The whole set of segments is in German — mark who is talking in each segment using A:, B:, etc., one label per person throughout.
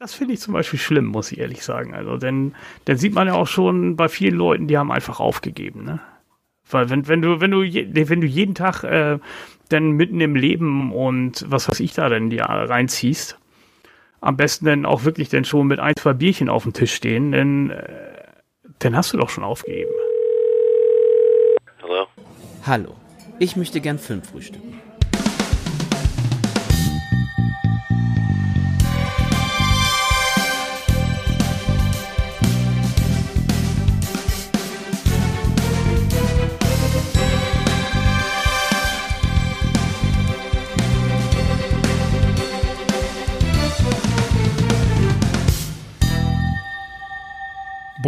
A: Das finde ich zum Beispiel schlimm, muss ich ehrlich sagen. Also, denn dann sieht man ja auch schon bei vielen Leuten, die haben einfach aufgegeben, ne? Weil wenn, wenn du, wenn du, wenn du jeden Tag äh, dann mitten im Leben und was weiß ich da denn ja reinziehst, am besten dann auch wirklich dann schon mit ein, zwei Bierchen auf dem Tisch stehen, dann, äh, dann hast du doch schon aufgegeben.
B: Hallo? Hallo. Ich möchte gern Film frühstücken.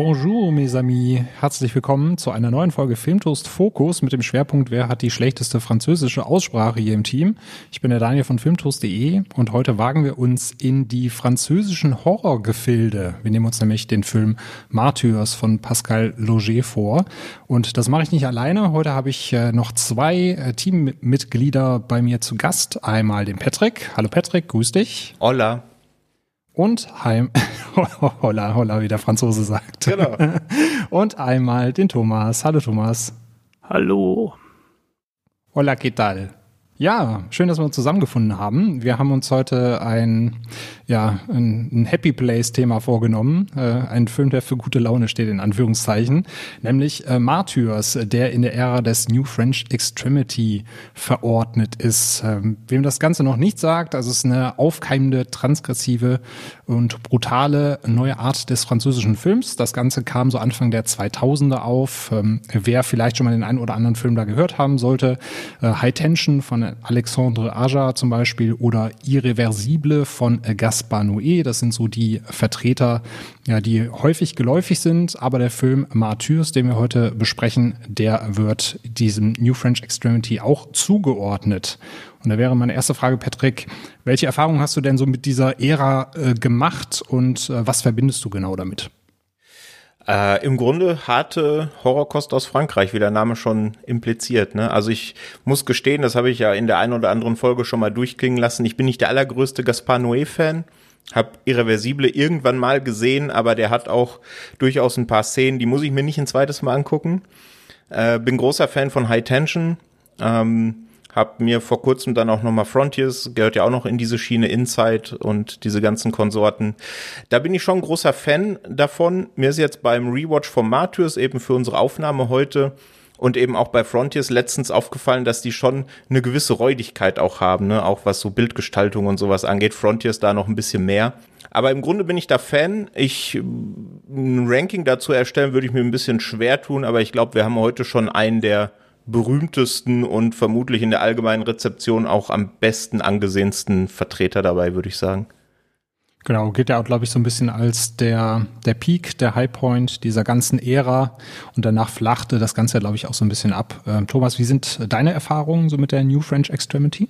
C: Bonjour, mes amis. Herzlich willkommen zu einer neuen Folge Filmtoast Focus mit dem Schwerpunkt Wer hat die schlechteste französische Aussprache hier im Team. Ich bin der Daniel von filmtoast.de und heute wagen wir uns in die französischen Horrorgefilde. Wir nehmen uns nämlich den Film Martyrs von Pascal Loger vor. Und das mache ich nicht alleine. Heute habe ich äh, noch zwei äh, Teammitglieder bei mir zu Gast. Einmal den Patrick. Hallo Patrick, grüß dich.
D: Hola
C: und heim holla holla wie der Franzose sagt.
D: Genau.
C: und einmal den Thomas. Hallo Thomas.
A: Hallo.
C: Hola, ¿qué tal? Ja, schön, dass wir uns zusammengefunden haben. Wir haben uns heute ein, ja, ein, Happy Place-Thema vorgenommen. Äh, ein Film, der für gute Laune steht, in Anführungszeichen. Nämlich äh, Martyrs, der in der Ära des New French Extremity verordnet ist. Ähm, wem das Ganze noch nicht sagt, also es ist eine aufkeimende, transgressive und brutale neue Art des französischen Films. Das Ganze kam so Anfang der 2000er auf. Ähm, wer vielleicht schon mal den einen oder anderen Film da gehört haben sollte, äh, High Tension von Alexandre Aja zum Beispiel oder Irreversible von Gaspar Noé. Das sind so die Vertreter, ja, die häufig geläufig sind. Aber der Film Martyrs, den wir heute besprechen, der wird diesem New French Extremity auch zugeordnet. Und da wäre meine erste Frage, Patrick, welche Erfahrungen hast du denn so mit dieser Ära äh, gemacht und äh, was verbindest du genau damit?
D: Äh, Im Grunde harte Horrorkost aus Frankreich, wie der Name schon impliziert. Ne? Also ich muss gestehen, das habe ich ja in der einen oder anderen Folge schon mal durchklingen lassen. Ich bin nicht der allergrößte Gaspar Noé-Fan. Hab Irreversible irgendwann mal gesehen, aber der hat auch durchaus ein paar Szenen, die muss ich mir nicht ein zweites Mal angucken. Äh, bin großer Fan von High Tension. Ähm, hab mir vor kurzem dann auch nochmal Frontiers, gehört ja auch noch in diese Schiene Inside und diese ganzen Konsorten. Da bin ich schon großer Fan davon. Mir ist jetzt beim Rewatch von Martyrs eben für unsere Aufnahme heute und eben auch bei Frontiers letztens aufgefallen, dass die schon eine gewisse Räudigkeit auch haben, ne? auch was so Bildgestaltung und sowas angeht. Frontiers da noch ein bisschen mehr. Aber im Grunde bin ich da Fan. Ich ein Ranking dazu erstellen würde ich mir ein bisschen schwer tun, aber ich glaube, wir haben heute schon einen der berühmtesten und vermutlich in der allgemeinen Rezeption auch am besten angesehensten Vertreter dabei, würde ich sagen.
C: Genau, geht ja auch, glaube ich, so ein bisschen als der, der Peak, der Highpoint dieser ganzen Ära und danach flachte das Ganze, glaube ich, auch so ein bisschen ab. Ähm, Thomas, wie sind deine Erfahrungen so mit der New French Extremity?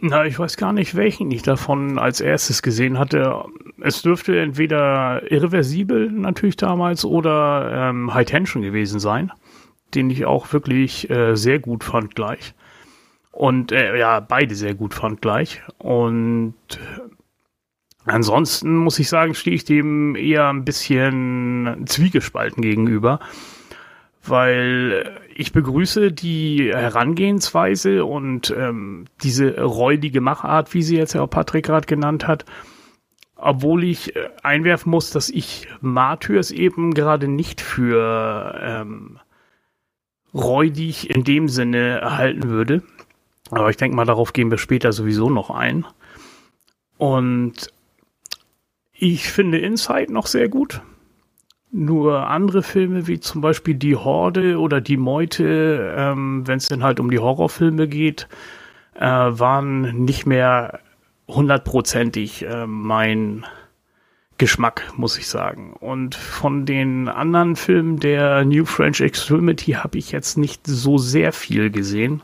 A: Na, ich weiß gar nicht, welchen ich davon als erstes gesehen hatte. Es dürfte entweder irreversibel natürlich damals oder ähm, High Tension gewesen sein den ich auch wirklich äh, sehr gut fand gleich. Und äh, ja, beide sehr gut fand gleich. Und ansonsten muss ich sagen, stehe ich dem eher ein bisschen zwiegespalten gegenüber. Weil ich begrüße die Herangehensweise und ähm, diese räudige Machart, wie sie jetzt auch Patrick gerade genannt hat, obwohl ich äh, einwerfen muss, dass ich Martyrs eben gerade nicht für ähm, räudig in dem Sinne erhalten würde. Aber ich denke mal, darauf gehen wir später sowieso noch ein. Und ich finde Inside noch sehr gut. Nur andere Filme wie zum Beispiel Die Horde oder Die Meute, ähm, wenn es denn halt um die Horrorfilme geht, äh, waren nicht mehr hundertprozentig äh, mein Geschmack, muss ich sagen. Und von den anderen Filmen der New French Extremity habe ich jetzt nicht so sehr viel gesehen.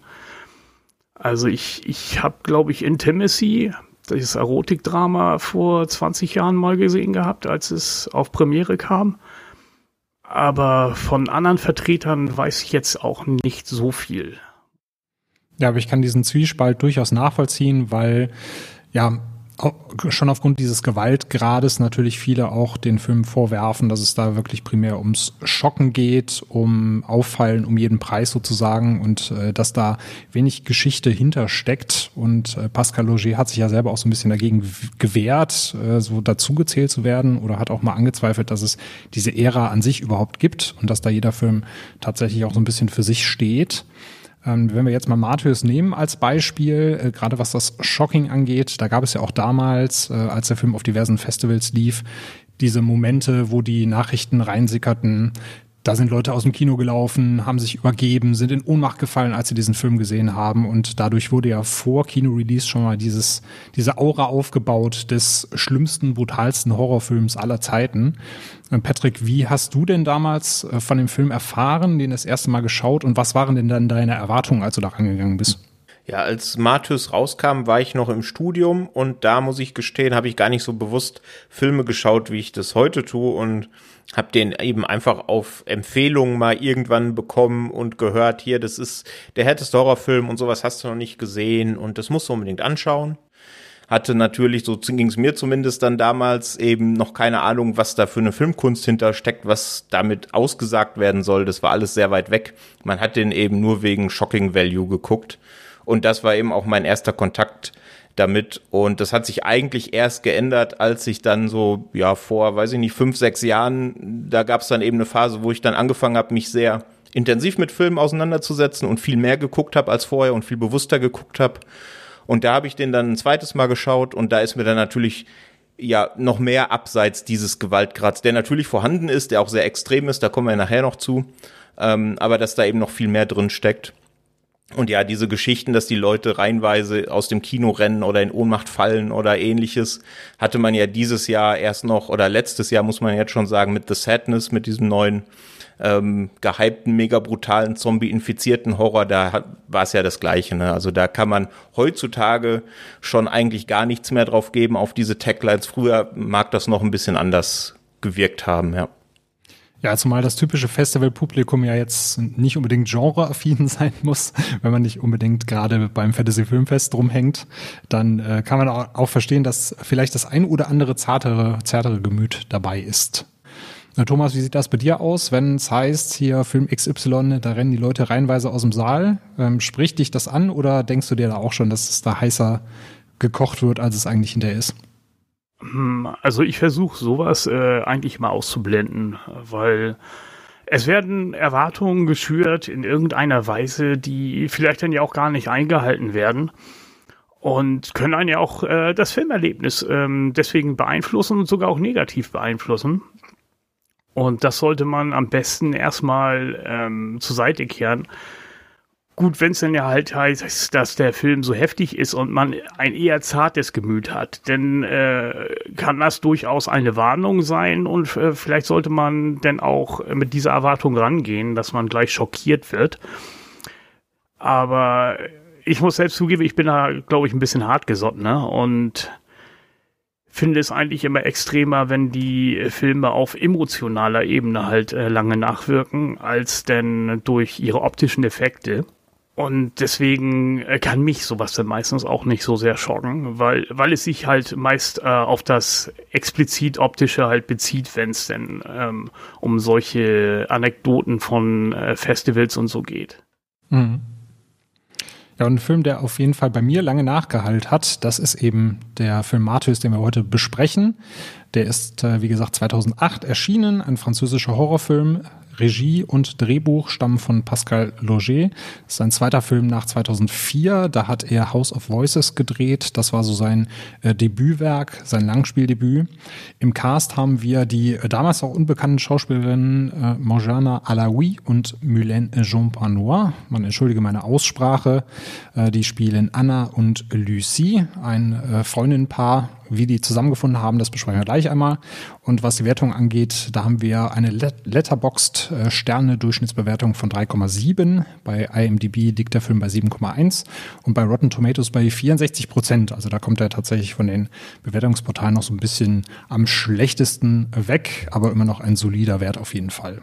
A: Also ich, ich habe, glaube ich, Intimacy, das Erotikdrama, vor 20 Jahren mal gesehen gehabt, als es auf Premiere kam. Aber von anderen Vertretern weiß ich jetzt auch nicht so viel.
C: Ja, aber ich kann diesen Zwiespalt durchaus nachvollziehen, weil ja, schon aufgrund dieses Gewaltgrades natürlich viele auch den Film vorwerfen, dass es da wirklich primär ums Schocken geht, um Auffallen um jeden Preis sozusagen und äh, dass da wenig Geschichte hintersteckt. Und äh, Pascal Loger hat sich ja selber auch so ein bisschen dagegen gewehrt, äh, so dazugezählt zu werden oder hat auch mal angezweifelt, dass es diese Ära an sich überhaupt gibt und dass da jeder Film tatsächlich auch so ein bisschen für sich steht. Ähm, wenn wir jetzt mal Matthäus nehmen als Beispiel, äh, gerade was das Shocking angeht, da gab es ja auch damals, äh, als der Film auf diversen Festivals lief, diese Momente, wo die Nachrichten reinsickerten, da sind Leute aus dem Kino gelaufen, haben sich übergeben, sind in Ohnmacht gefallen, als sie diesen Film gesehen haben. Und dadurch wurde ja vor Kino-Release schon mal dieses, diese Aura aufgebaut des schlimmsten, brutalsten Horrorfilms aller Zeiten. Äh, Patrick, wie hast du denn damals äh, von dem Film erfahren, den das erste Mal geschaut und was waren denn dann deine Erwartungen, als du da rangegangen bist?
D: Ja, als Martyrs rauskam, war ich noch im Studium und da muss ich gestehen, habe ich gar nicht so bewusst Filme geschaut, wie ich das heute tue und habe den eben einfach auf Empfehlungen mal irgendwann bekommen und gehört, hier, das ist der härteste Horrorfilm und sowas hast du noch nicht gesehen und das musst du unbedingt anschauen. Hatte natürlich, so ging es mir zumindest dann damals, eben noch keine Ahnung, was da für eine Filmkunst hintersteckt, was damit ausgesagt werden soll. Das war alles sehr weit weg. Man hat den eben nur wegen Shocking Value geguckt. Und das war eben auch mein erster Kontakt damit. Und das hat sich eigentlich erst geändert, als ich dann so, ja, vor, weiß ich nicht, fünf, sechs Jahren, da gab es dann eben eine Phase, wo ich dann angefangen habe, mich sehr intensiv mit Filmen auseinanderzusetzen und viel mehr geguckt habe als vorher und viel bewusster geguckt habe. Und da habe ich den dann ein zweites Mal geschaut und da ist mir dann natürlich ja noch mehr abseits dieses Gewaltgrads, der natürlich vorhanden ist, der auch sehr extrem ist, da kommen wir nachher noch zu, ähm, aber dass da eben noch viel mehr drin steckt. Und ja, diese Geschichten, dass die Leute reihenweise aus dem Kino rennen oder in Ohnmacht fallen oder ähnliches, hatte man ja dieses Jahr erst noch oder letztes Jahr muss man jetzt schon sagen mit The Sadness, mit diesem neuen ähm, gehypten, mega brutalen, Zombie-infizierten Horror, da war es ja das Gleiche. Ne? Also da kann man heutzutage schon eigentlich gar nichts mehr drauf geben auf diese Taglines. Früher mag das noch ein bisschen anders gewirkt haben, ja.
C: Ja, zumal das typische Festivalpublikum ja jetzt nicht unbedingt genreaffin sein muss, wenn man nicht unbedingt gerade beim Fantasy Filmfest rumhängt, dann äh, kann man auch verstehen, dass vielleicht das ein oder andere zartere, zärtere Gemüt dabei ist. Na, Thomas, wie sieht das bei dir aus, wenn es heißt, hier Film XY, da rennen die Leute reihenweise aus dem Saal? Ähm, spricht dich das an oder denkst du dir da auch schon, dass es da heißer gekocht wird, als es eigentlich hinterher ist?
A: Hm, also ich versuche sowas äh, eigentlich mal auszublenden, weil es werden Erwartungen geschürt in irgendeiner Weise, die vielleicht dann ja auch gar nicht eingehalten werden und können einen ja auch äh, das Filmerlebnis ähm, deswegen beeinflussen und sogar auch negativ beeinflussen. Und das sollte man am besten erstmal ähm, zur Seite kehren Gut, wenn es dann ja halt heißt, dass der Film so heftig ist und man ein eher zartes Gemüt hat, dann äh, kann das durchaus eine Warnung sein und äh, vielleicht sollte man dann auch mit dieser Erwartung rangehen, dass man gleich schockiert wird. Aber ich muss selbst zugeben, ich bin da, glaube ich, ein bisschen hartgesotten ne? und finde es eigentlich immer extremer, wenn die Filme auf emotionaler Ebene halt äh, lange nachwirken, als denn durch ihre optischen Effekte. Und deswegen äh, kann mich sowas dann meistens auch nicht so sehr schocken, weil, weil es sich halt meist äh, auf das explizit optische halt bezieht, wenn es denn ähm, um solche Anekdoten von äh, Festivals und so geht. Mhm.
C: Ja, und ein Film, der auf jeden Fall bei mir lange nachgehalten hat, das ist eben der Film Martyrs, den wir heute besprechen. Der ist, äh, wie gesagt, 2008 erschienen, ein französischer Horrorfilm, Regie und Drehbuch stammen von Pascal Loger. Das ist ein zweiter Film nach 2004. Da hat er House of Voices gedreht. Das war so sein äh, Debütwerk, sein Langspieldebüt. Im Cast haben wir die äh, damals auch unbekannten Schauspielerinnen äh, Morjana Alaoui und Mylène Jean Panois. Man entschuldige meine Aussprache. Äh, die spielen Anna und Lucie, ein äh, Freundinnenpaar wie die zusammengefunden haben, das besprechen wir gleich einmal. Und was die Wertung angeht, da haben wir eine Letterboxd äh, Sterne Durchschnittsbewertung von 3,7. Bei IMDb liegt der Film bei 7,1 und bei Rotten Tomatoes bei 64 Prozent. Also da kommt er tatsächlich von den Bewertungsportalen noch so ein bisschen am schlechtesten weg, aber immer noch ein solider Wert auf jeden Fall.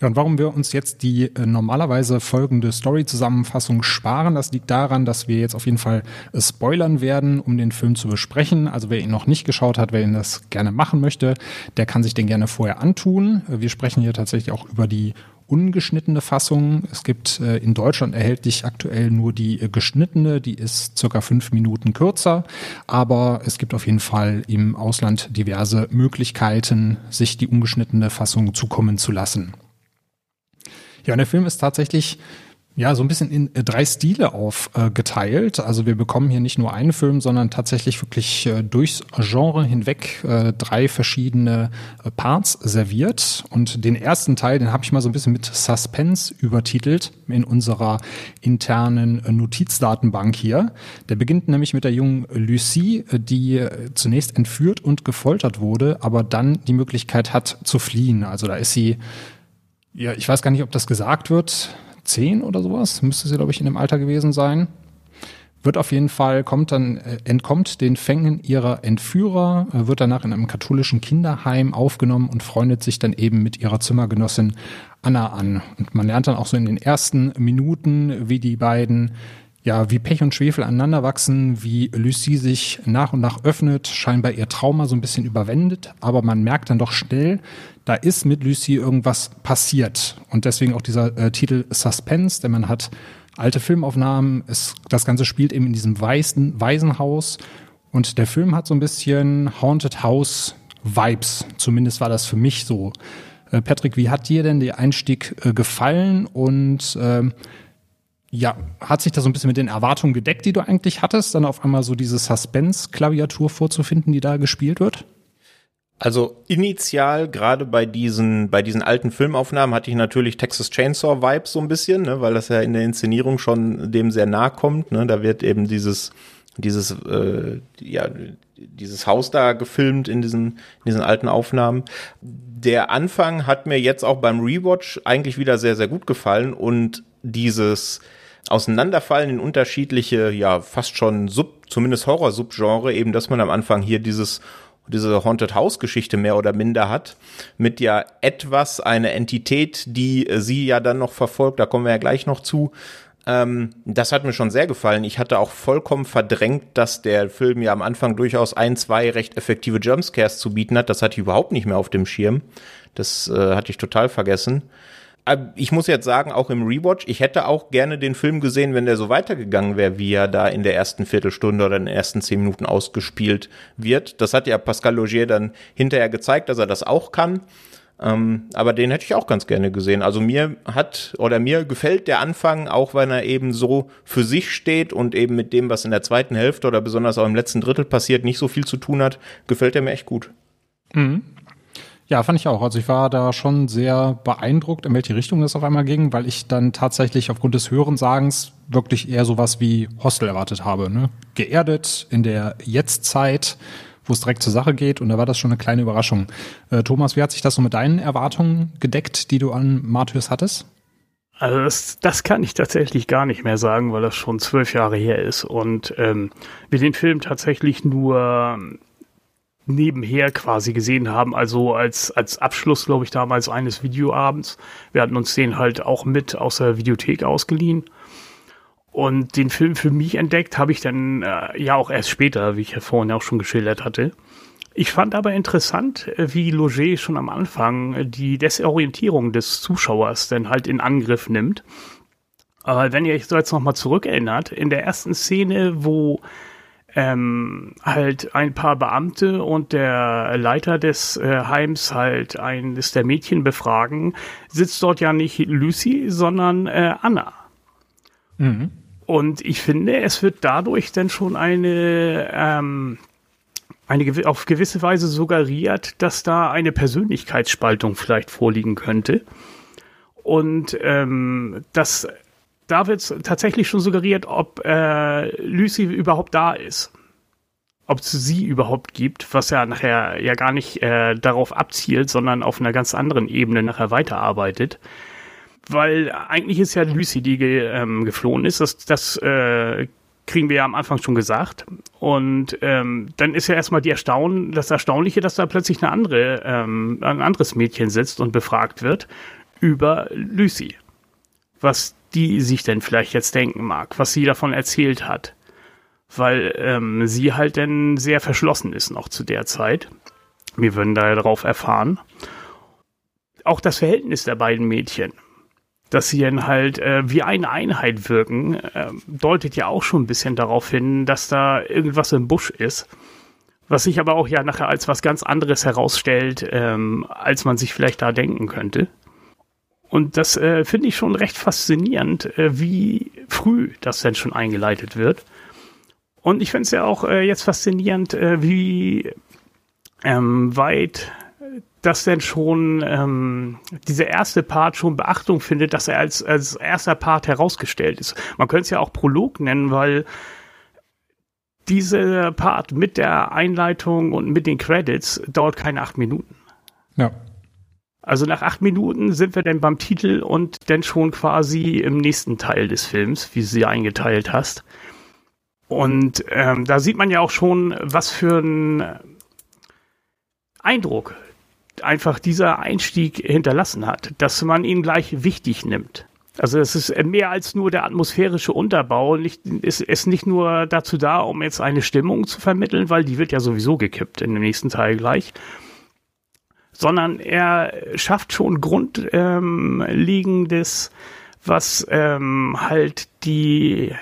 C: Ja, und warum wir uns jetzt die äh, normalerweise folgende Story-Zusammenfassung sparen, das liegt daran, dass wir jetzt auf jeden Fall äh, spoilern werden, um den Film zu besprechen. Also wer ihn noch nicht geschaut hat, wer ihn das gerne machen möchte, der kann sich den gerne vorher antun. Äh, wir sprechen hier tatsächlich auch über die ungeschnittene Fassung. Es gibt äh, in Deutschland erhältlich aktuell nur die äh, geschnittene, die ist circa fünf Minuten kürzer, aber es gibt auf jeden Fall im Ausland diverse Möglichkeiten, sich die ungeschnittene Fassung zukommen zu lassen. Ja, und der Film ist tatsächlich ja, so ein bisschen in äh, drei Stile aufgeteilt. Äh, also wir bekommen hier nicht nur einen Film, sondern tatsächlich wirklich äh, durchs Genre hinweg äh, drei verschiedene äh, Parts serviert. Und den ersten Teil, den habe ich mal so ein bisschen mit Suspense übertitelt in unserer internen äh, Notizdatenbank hier. Der beginnt nämlich mit der jungen Lucie, die zunächst entführt und gefoltert wurde, aber dann die Möglichkeit hat zu fliehen. Also da ist sie ja, ich weiß gar nicht, ob das gesagt wird. Zehn oder sowas müsste sie, glaube ich, in dem Alter gewesen sein. Wird auf jeden Fall, kommt dann, äh, entkommt den Fängen ihrer Entführer, äh, wird danach in einem katholischen Kinderheim aufgenommen und freundet sich dann eben mit ihrer Zimmergenossin Anna an. Und man lernt dann auch so in den ersten Minuten, wie die beiden ja, wie Pech und Schwefel aneinander wachsen, wie Lucie sich nach und nach öffnet, scheinbar ihr Trauma so ein bisschen überwendet, aber man merkt dann doch schnell, da ist mit Lucie irgendwas passiert. Und deswegen auch dieser äh, Titel Suspense, denn man hat alte Filmaufnahmen, es, das Ganze spielt eben in diesem weißen Waisenhaus. Und der Film hat so ein bisschen Haunted House Vibes, zumindest war das für mich so. Äh, Patrick, wie hat dir denn der Einstieg äh, gefallen? Und äh, ja, hat sich das so ein bisschen mit den Erwartungen gedeckt, die du eigentlich hattest, dann auf einmal so diese Suspense-Klaviatur vorzufinden, die da gespielt wird?
D: Also initial, gerade bei diesen, bei diesen alten Filmaufnahmen, hatte ich natürlich Texas Chainsaw Vibes so ein bisschen, ne, weil das ja in der Inszenierung schon dem sehr nahe kommt. Ne, da wird eben dieses, dieses, äh, ja, dieses Haus da gefilmt in diesen, in diesen alten Aufnahmen. Der Anfang hat mir jetzt auch beim Rewatch eigentlich wieder sehr, sehr gut gefallen und dieses, auseinanderfallen in unterschiedliche, ja, fast schon Sub, zumindest Horror-Subgenre, eben, dass man am Anfang hier dieses diese Haunted House Geschichte mehr oder minder hat, mit ja etwas eine Entität, die äh, sie ja dann noch verfolgt, da kommen wir ja gleich noch zu. Ähm, das hat mir schon sehr gefallen. Ich hatte auch vollkommen verdrängt, dass der Film ja am Anfang durchaus ein, zwei recht effektive Jumpscares zu bieten hat. Das hatte ich überhaupt nicht mehr auf dem Schirm. Das äh, hatte ich total vergessen. Äh, ich muss jetzt sagen, auch im Rewatch, ich hätte auch gerne den Film gesehen, wenn der so weitergegangen wäre, wie er da in der ersten Viertelstunde oder in den ersten zehn Minuten ausgespielt wird. Das hat ja Pascal Logier dann hinterher gezeigt, dass er das auch kann. Ähm, aber den hätte ich auch ganz gerne gesehen. Also mir hat oder mir gefällt der Anfang, auch wenn er eben so für sich steht und eben mit dem, was in der zweiten Hälfte oder besonders auch im letzten Drittel passiert, nicht so viel zu tun hat, gefällt er mir echt gut.
C: Mhm. Ja, fand ich auch. Also ich war da schon sehr beeindruckt, in welche Richtung das auf einmal ging, weil ich dann tatsächlich aufgrund des Hörensagens wirklich eher sowas wie Hostel erwartet habe. Ne? Geerdet in der Jetztzeit, wo es direkt zur Sache geht und da war das schon eine kleine Überraschung. Äh, Thomas, wie hat sich das so mit deinen Erwartungen gedeckt, die du an Martyrs hattest?
A: Also das, das kann ich tatsächlich gar nicht mehr sagen, weil das schon zwölf Jahre her ist und ähm, wir den Film tatsächlich nur nebenher quasi gesehen haben, also als, als Abschluss, glaube ich, damals eines Videoabends. Wir hatten uns den halt auch mit aus der Videothek ausgeliehen. Und den Film für mich entdeckt habe ich dann äh, ja auch erst später, wie ich ja vorhin auch schon geschildert hatte. Ich fand aber interessant, äh, wie Loger schon am Anfang äh, die Desorientierung des Zuschauers dann halt in Angriff nimmt. Aber wenn ihr euch so jetzt nochmal zurückerinnert, in der ersten Szene, wo ähm, halt ein paar Beamte und der Leiter des äh, Heims halt eines der Mädchen befragen, sitzt dort ja nicht Lucy, sondern äh, Anna. Mhm. Und ich finde, es wird dadurch dann schon eine, ähm, eine auf gewisse Weise suggeriert, dass da eine Persönlichkeitsspaltung vielleicht vorliegen könnte. Und ähm, das da wird tatsächlich schon suggeriert, ob äh, Lucy überhaupt da ist. Ob es sie überhaupt gibt, was ja nachher ja gar nicht äh, darauf abzielt, sondern auf einer ganz anderen Ebene nachher weiterarbeitet. Weil eigentlich ist ja Lucy, die ge, ähm, geflohen ist. Das, das äh, kriegen wir ja am Anfang schon gesagt. Und ähm, dann ist ja erstmal die Erstaun das Erstaunliche, dass da plötzlich eine andere, ähm, ein anderes Mädchen sitzt und befragt wird über Lucy. Was die sich denn vielleicht jetzt denken mag, was sie davon erzählt hat. Weil ähm, sie halt denn sehr verschlossen ist noch zu der Zeit. Wir würden da ja drauf erfahren. Auch das Verhältnis der beiden Mädchen, dass sie dann halt äh, wie eine Einheit wirken, äh, deutet ja auch schon ein bisschen darauf hin, dass da irgendwas im Busch ist. Was sich aber auch ja nachher als was ganz anderes herausstellt, ähm, als man sich vielleicht da denken könnte. Und das äh, finde ich schon recht faszinierend, äh, wie früh das denn schon eingeleitet wird. Und ich finde es ja auch äh, jetzt faszinierend, äh, wie ähm, weit das denn schon ähm, dieser erste Part schon Beachtung findet, dass er als, als erster Part herausgestellt ist. Man könnte es ja auch Prolog nennen, weil dieser Part mit der Einleitung und mit den Credits dauert keine acht Minuten.
C: Ja.
A: Also nach acht Minuten sind wir dann beim Titel und dann schon quasi im nächsten Teil des Films, wie du sie eingeteilt hast. Und ähm, da sieht man ja auch schon, was für ein Eindruck einfach dieser Einstieg hinterlassen hat, dass man ihn gleich wichtig nimmt. Also es ist mehr als nur der atmosphärische Unterbau. Nicht, ist, ist nicht nur dazu da, um jetzt eine Stimmung zu vermitteln, weil die wird ja sowieso gekippt in dem nächsten Teil gleich sondern er schafft schon Grundlegendes, ähm, was ähm, halt die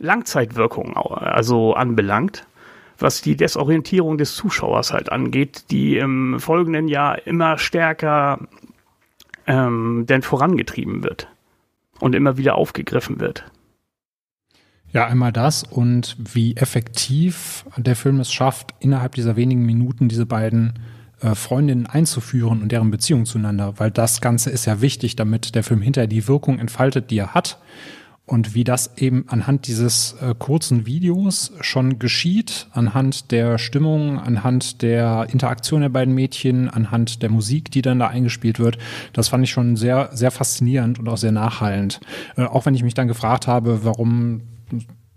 A: Langzeitwirkung also anbelangt, was die Desorientierung des Zuschauers halt angeht, die im folgenden Jahr immer stärker ähm, denn vorangetrieben wird und immer wieder aufgegriffen wird.
C: Ja, einmal das und wie effektiv der Film es schafft, innerhalb dieser wenigen Minuten diese beiden äh, Freundinnen einzuführen und deren Beziehung zueinander, weil das Ganze ist ja wichtig, damit der Film hinterher die Wirkung entfaltet, die er hat. Und wie das eben anhand dieses äh, kurzen Videos schon geschieht, anhand der Stimmung, anhand der Interaktion der beiden Mädchen, anhand der Musik, die dann da eingespielt wird, das fand ich schon sehr, sehr faszinierend und auch sehr nachhallend. Äh, auch wenn ich mich dann gefragt habe, warum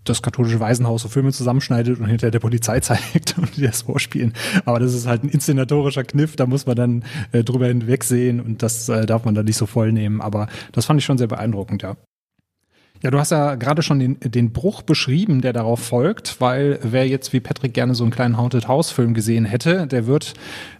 C: das katholische Waisenhaus so Filme zusammenschneidet und hinter der Polizei zeigt und die das vorspielen. Aber das ist halt ein inszenatorischer Kniff, da muss man dann äh, drüber hinwegsehen und das äh, darf man dann nicht so voll nehmen. Aber das fand ich schon sehr beeindruckend, ja. Ja, du hast ja gerade schon den, den Bruch beschrieben, der darauf folgt, weil wer jetzt wie Patrick gerne so einen kleinen Haunted House Film gesehen hätte, der wird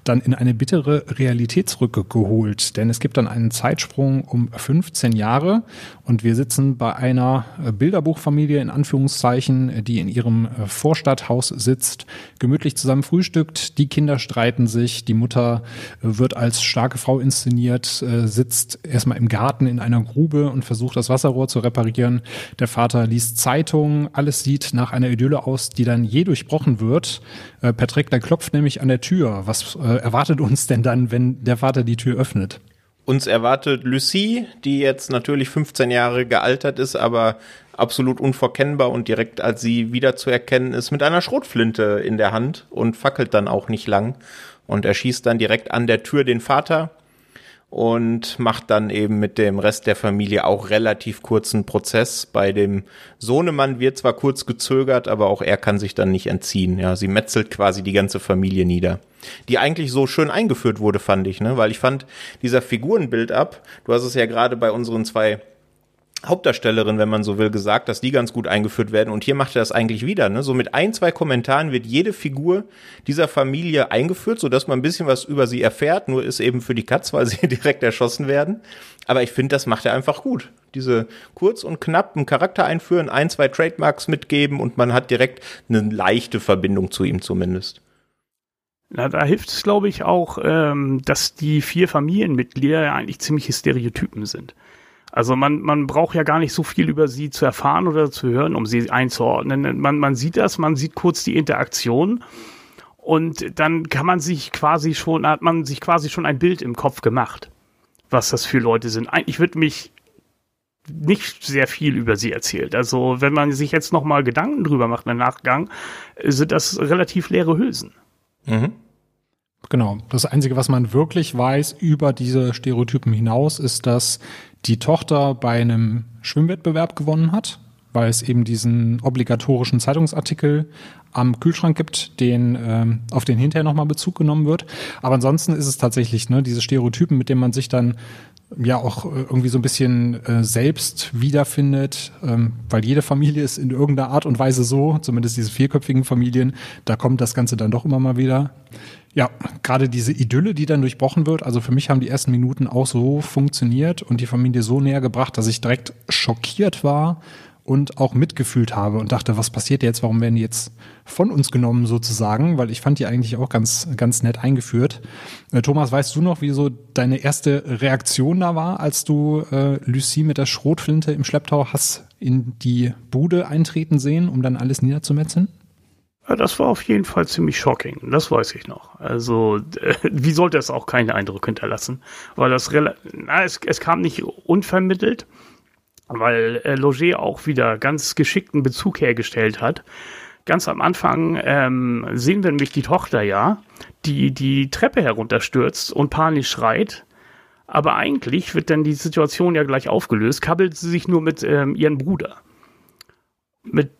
C: dann in eine bittere Realität zurückgeholt. Denn es gibt dann einen Zeitsprung um 15 Jahre und wir sitzen bei einer Bilderbuchfamilie in Anführungszeichen, die in ihrem Vorstadthaus sitzt, gemütlich zusammen frühstückt, die Kinder streiten sich, die Mutter wird als starke Frau inszeniert, sitzt erstmal im Garten in einer Grube und versucht das Wasserrohr zu reparieren passieren. Der Vater liest Zeitungen, alles sieht nach einer Idylle aus, die dann je durchbrochen wird. Äh, Patrick, der klopft nämlich an der Tür. Was äh, erwartet uns denn dann, wenn der Vater die Tür öffnet?
D: Uns erwartet Lucie, die jetzt natürlich 15 Jahre gealtert ist, aber absolut unverkennbar und direkt als sie wiederzuerkennen ist, mit einer Schrotflinte in der Hand und fackelt dann auch nicht lang und erschießt dann direkt an der Tür den Vater und macht dann eben mit dem Rest der Familie auch relativ kurzen Prozess. Bei dem Sohnemann wird zwar kurz gezögert, aber auch er kann sich dann nicht entziehen. Ja, sie metzelt quasi die ganze Familie nieder. Die eigentlich so schön eingeführt wurde, fand ich, ne? Weil ich fand, dieser Figurenbild ab, du hast es ja gerade bei unseren zwei Hauptdarstellerin, wenn man so will, gesagt, dass die ganz gut eingeführt werden. Und hier macht er das eigentlich wieder. Ne? So mit ein, zwei Kommentaren wird jede Figur dieser Familie eingeführt, so dass man ein bisschen was über sie erfährt. Nur ist eben für die Katz, weil sie direkt erschossen werden. Aber ich finde, das macht er einfach gut. Diese kurz und knapp einen Charakter einführen, ein, zwei Trademarks mitgeben und man hat direkt eine leichte Verbindung zu ihm zumindest.
A: Na, da hilft es, glaube ich, auch, ähm, dass die vier Familienmitglieder ja eigentlich ziemliche Stereotypen sind. Also man, man braucht ja gar nicht so viel über sie zu erfahren oder zu hören, um sie einzuordnen. Man, man sieht das, man sieht kurz die Interaktion und dann kann man sich quasi schon, hat man sich quasi schon ein Bild im Kopf gemacht, was das für Leute sind. Eigentlich wird mich nicht sehr viel über sie erzählt. Also wenn man sich jetzt nochmal Gedanken drüber macht im Nachgang, sind das relativ leere Hülsen. Mhm.
C: Genau. Das Einzige, was man wirklich weiß über diese Stereotypen hinaus, ist, dass die Tochter bei einem Schwimmwettbewerb gewonnen hat weil es eben diesen obligatorischen Zeitungsartikel am Kühlschrank gibt, den ähm, auf den hinterher nochmal Bezug genommen wird. Aber ansonsten ist es tatsächlich ne, diese Stereotypen, mit denen man sich dann ja auch äh, irgendwie so ein bisschen äh, selbst wiederfindet, ähm, weil jede Familie ist in irgendeiner Art und Weise so, zumindest diese vierköpfigen Familien, da kommt das Ganze dann doch immer mal wieder. Ja, gerade diese Idylle, die dann durchbrochen wird, also für mich haben die ersten Minuten auch so funktioniert und die Familie so näher gebracht, dass ich direkt schockiert war und auch mitgefühlt habe und dachte, was passiert jetzt? Warum werden die jetzt von uns genommen sozusagen? Weil ich fand die eigentlich auch ganz, ganz nett eingeführt. Äh, Thomas, weißt du noch, wie so deine erste Reaktion da war, als du äh, Lucie mit der Schrotflinte im Schlepptau hast in die Bude eintreten sehen, um dann alles niederzumetzeln?
A: Ja, das war auf jeden Fall ziemlich shocking. Das weiß ich noch. Also, äh, wie sollte es auch keinen Eindruck hinterlassen? Weil das, na, es, es kam nicht unvermittelt weil äh, Loger auch wieder ganz geschickten Bezug hergestellt hat. Ganz am Anfang ähm, sehen wir nämlich die Tochter ja, die die Treppe herunterstürzt und panisch schreit. Aber eigentlich wird dann die Situation ja gleich aufgelöst, kabbelt sie sich nur mit ähm, ihrem Bruder. Mit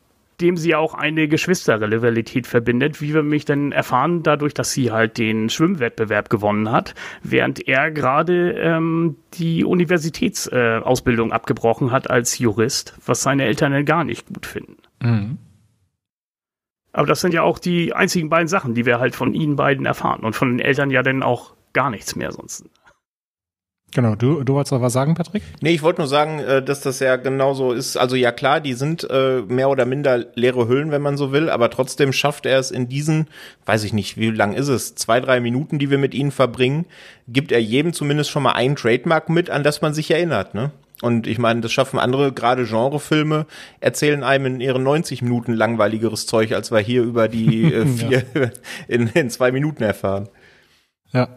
A: dem sie auch eine Geschwisterrivalität verbindet, wie wir mich dann erfahren, dadurch, dass sie halt den Schwimmwettbewerb gewonnen hat, während er gerade ähm, die Universitätsausbildung äh, abgebrochen hat als Jurist, was seine Eltern dann gar nicht gut finden. Mhm. Aber das sind ja auch die einzigen beiden Sachen, die wir halt von ihnen beiden erfahren und von den Eltern ja dann auch gar nichts mehr sonst.
C: Genau, du, du wolltest noch was sagen, Patrick?
D: Nee, ich wollte nur sagen, äh, dass das ja genauso ist. Also ja klar, die sind äh, mehr oder minder leere Hüllen, wenn man so will, aber trotzdem schafft er es in diesen, weiß ich nicht, wie lang ist es, zwei, drei Minuten, die wir mit ihnen verbringen, gibt er jedem zumindest schon mal ein Trademark mit, an das man sich erinnert, ne? Und ich meine, das schaffen andere, gerade Genrefilme, erzählen einem in ihren 90 Minuten langweiligeres Zeug, als wir hier über die äh, vier ja. in, in zwei Minuten erfahren.
A: Ja,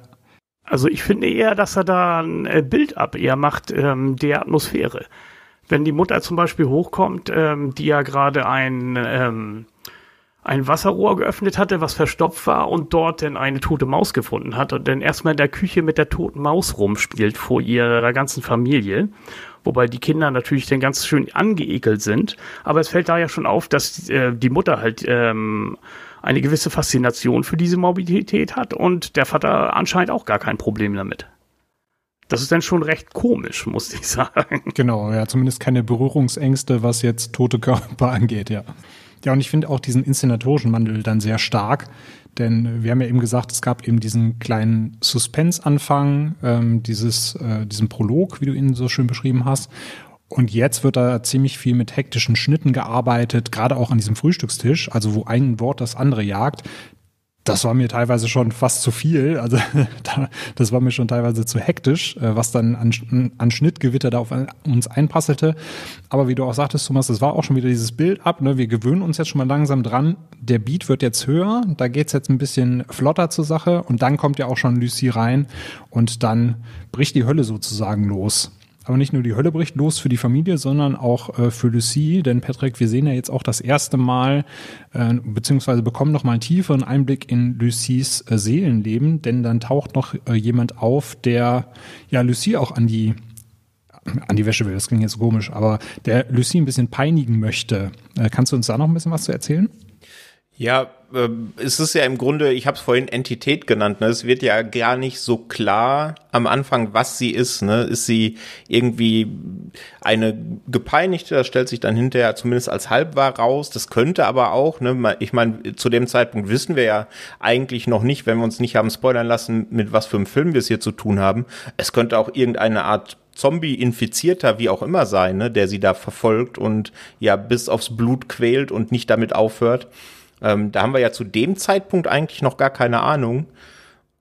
A: also ich finde eher, dass er da ein äh, Bild ab eher macht ähm, der Atmosphäre. Wenn die Mutter zum Beispiel hochkommt, ähm, die ja gerade ein, ähm, ein Wasserrohr geöffnet hatte, was verstopft war und dort dann eine tote Maus gefunden hat und dann erstmal in der Küche mit der toten Maus rumspielt vor ihrer ganzen Familie. Wobei die Kinder natürlich dann ganz schön angeekelt sind. Aber es fällt da ja schon auf, dass äh, die Mutter halt ähm, eine gewisse Faszination für diese Mobilität hat und der Vater anscheinend auch gar kein Problem damit. Das ist dann schon recht komisch, muss ich sagen.
C: Genau, ja, zumindest keine Berührungsängste, was jetzt tote Körper angeht, ja. Ja, und ich finde auch diesen inszenatorischen Wandel dann sehr stark, denn wir haben ja eben gesagt, es gab eben diesen kleinen Suspense-Anfang, ähm, dieses, äh, diesen Prolog, wie du ihn so schön beschrieben hast. Und jetzt wird da ziemlich viel mit hektischen Schnitten gearbeitet, gerade auch an diesem Frühstückstisch, also wo ein Wort das andere jagt. Das war mir teilweise schon fast zu viel. Also das war mir schon teilweise zu hektisch, äh, was dann an, an Schnittgewitter da auf uns einprasselte. Aber wie du auch sagtest, Thomas, das war auch schon wieder dieses Bild ab. Ne? Wir gewöhnen uns jetzt schon mal langsam dran. Der Beat wird jetzt höher, da geht's jetzt ein bisschen flotter zur Sache und dann kommt ja auch schon Lucy rein und dann bricht die Hölle sozusagen los. Aber nicht nur die Hölle bricht los für die Familie, sondern auch äh, für Lucie. Denn Patrick, wir sehen ja jetzt auch das erste Mal, äh, beziehungsweise bekommen noch mal einen tieferen Einblick in Lucies äh, Seelenleben. Denn dann taucht noch äh, jemand auf, der ja Lucie auch an die an die Wäsche will. Das klingt jetzt komisch, aber der Lucie ein bisschen peinigen möchte. Äh, kannst du uns da noch ein bisschen was zu erzählen?
D: Ja, äh, es ist ja im Grunde, ich habe es vorhin Entität genannt, ne? es wird ja gar nicht so klar am Anfang, was sie ist. Ne? Ist sie irgendwie eine gepeinigte, das stellt sich dann hinterher zumindest als halbwahr raus. Das könnte aber auch, ne? ich meine, zu dem Zeitpunkt wissen wir ja eigentlich noch nicht, wenn wir uns nicht haben spoilern lassen, mit was für einem Film wir es hier zu tun haben. Es könnte auch irgendeine Art Zombie-Infizierter, wie auch immer sein, ne? der sie da verfolgt und ja bis aufs Blut quält und nicht damit aufhört. Ähm, da haben wir ja zu dem Zeitpunkt eigentlich noch gar keine Ahnung.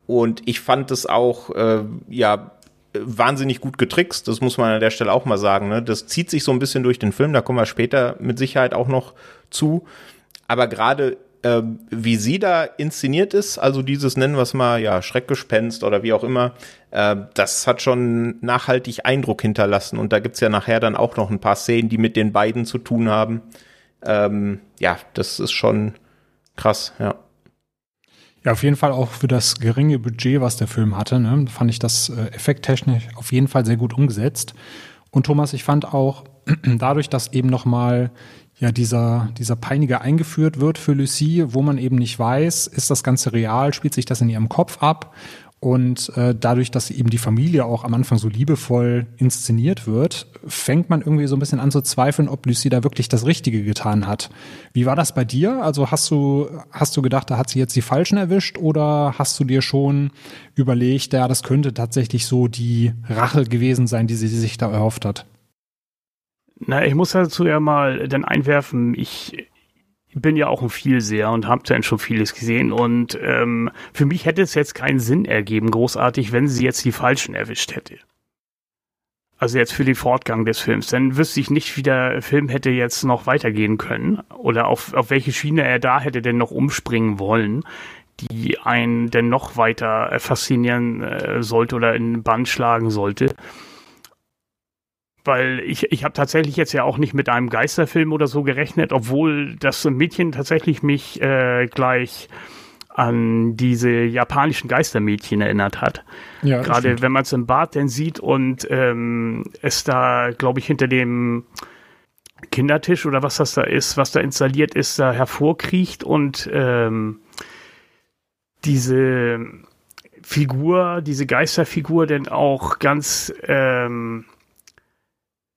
D: Und ich fand es auch, äh, ja, wahnsinnig gut getrickst, das muss man an der Stelle auch mal sagen. Ne? Das zieht sich so ein bisschen durch den Film, da kommen wir später mit Sicherheit auch noch zu. Aber gerade äh, wie sie da inszeniert ist, also dieses nennen wir es mal, ja, Schreckgespenst oder wie auch immer, äh, das hat schon nachhaltig Eindruck hinterlassen. Und da gibt's ja nachher dann auch noch ein paar Szenen, die mit den beiden zu tun haben. Ähm, ja, das ist schon krass, ja.
C: Ja, auf jeden Fall auch für das geringe Budget, was der Film hatte, ne, fand ich das äh, effekttechnisch auf jeden Fall sehr gut umgesetzt. Und Thomas, ich fand auch, dadurch, dass eben nochmal ja dieser, dieser Peiniger eingeführt wird für Lucie, wo man eben nicht weiß, ist das Ganze real, spielt sich das in ihrem Kopf ab und äh, dadurch, dass eben die Familie auch am Anfang so liebevoll inszeniert wird, fängt man irgendwie so ein bisschen an zu zweifeln, ob Lucy da wirklich das Richtige getan hat. Wie war das bei dir? Also hast du, hast du gedacht, da hat sie jetzt die Falschen erwischt oder hast du dir schon überlegt, ja, das könnte tatsächlich so die Rache gewesen sein, die sie sich da erhofft hat?
A: Na, ich muss dazu ja mal dann einwerfen, ich bin ja auch ein Vielseher und habe dann schon vieles gesehen. Und ähm, für mich hätte es jetzt keinen Sinn ergeben, großartig, wenn sie jetzt die Falschen erwischt hätte. Also jetzt für den Fortgang des Films. Dann wüsste ich nicht, wie der Film hätte jetzt noch weitergehen können oder auf, auf welche Schiene er da hätte denn noch umspringen wollen, die einen denn noch weiter faszinieren äh, sollte oder in den Bann schlagen sollte weil ich, ich habe tatsächlich jetzt ja auch nicht mit einem Geisterfilm oder so gerechnet, obwohl das Mädchen tatsächlich mich äh, gleich an diese japanischen Geistermädchen erinnert hat. Ja, Gerade wenn man es im Bad denn sieht und ähm, es da, glaube ich, hinter dem Kindertisch oder was das da ist, was da installiert ist, da hervorkriecht und ähm, diese Figur, diese Geisterfigur denn auch ganz ähm,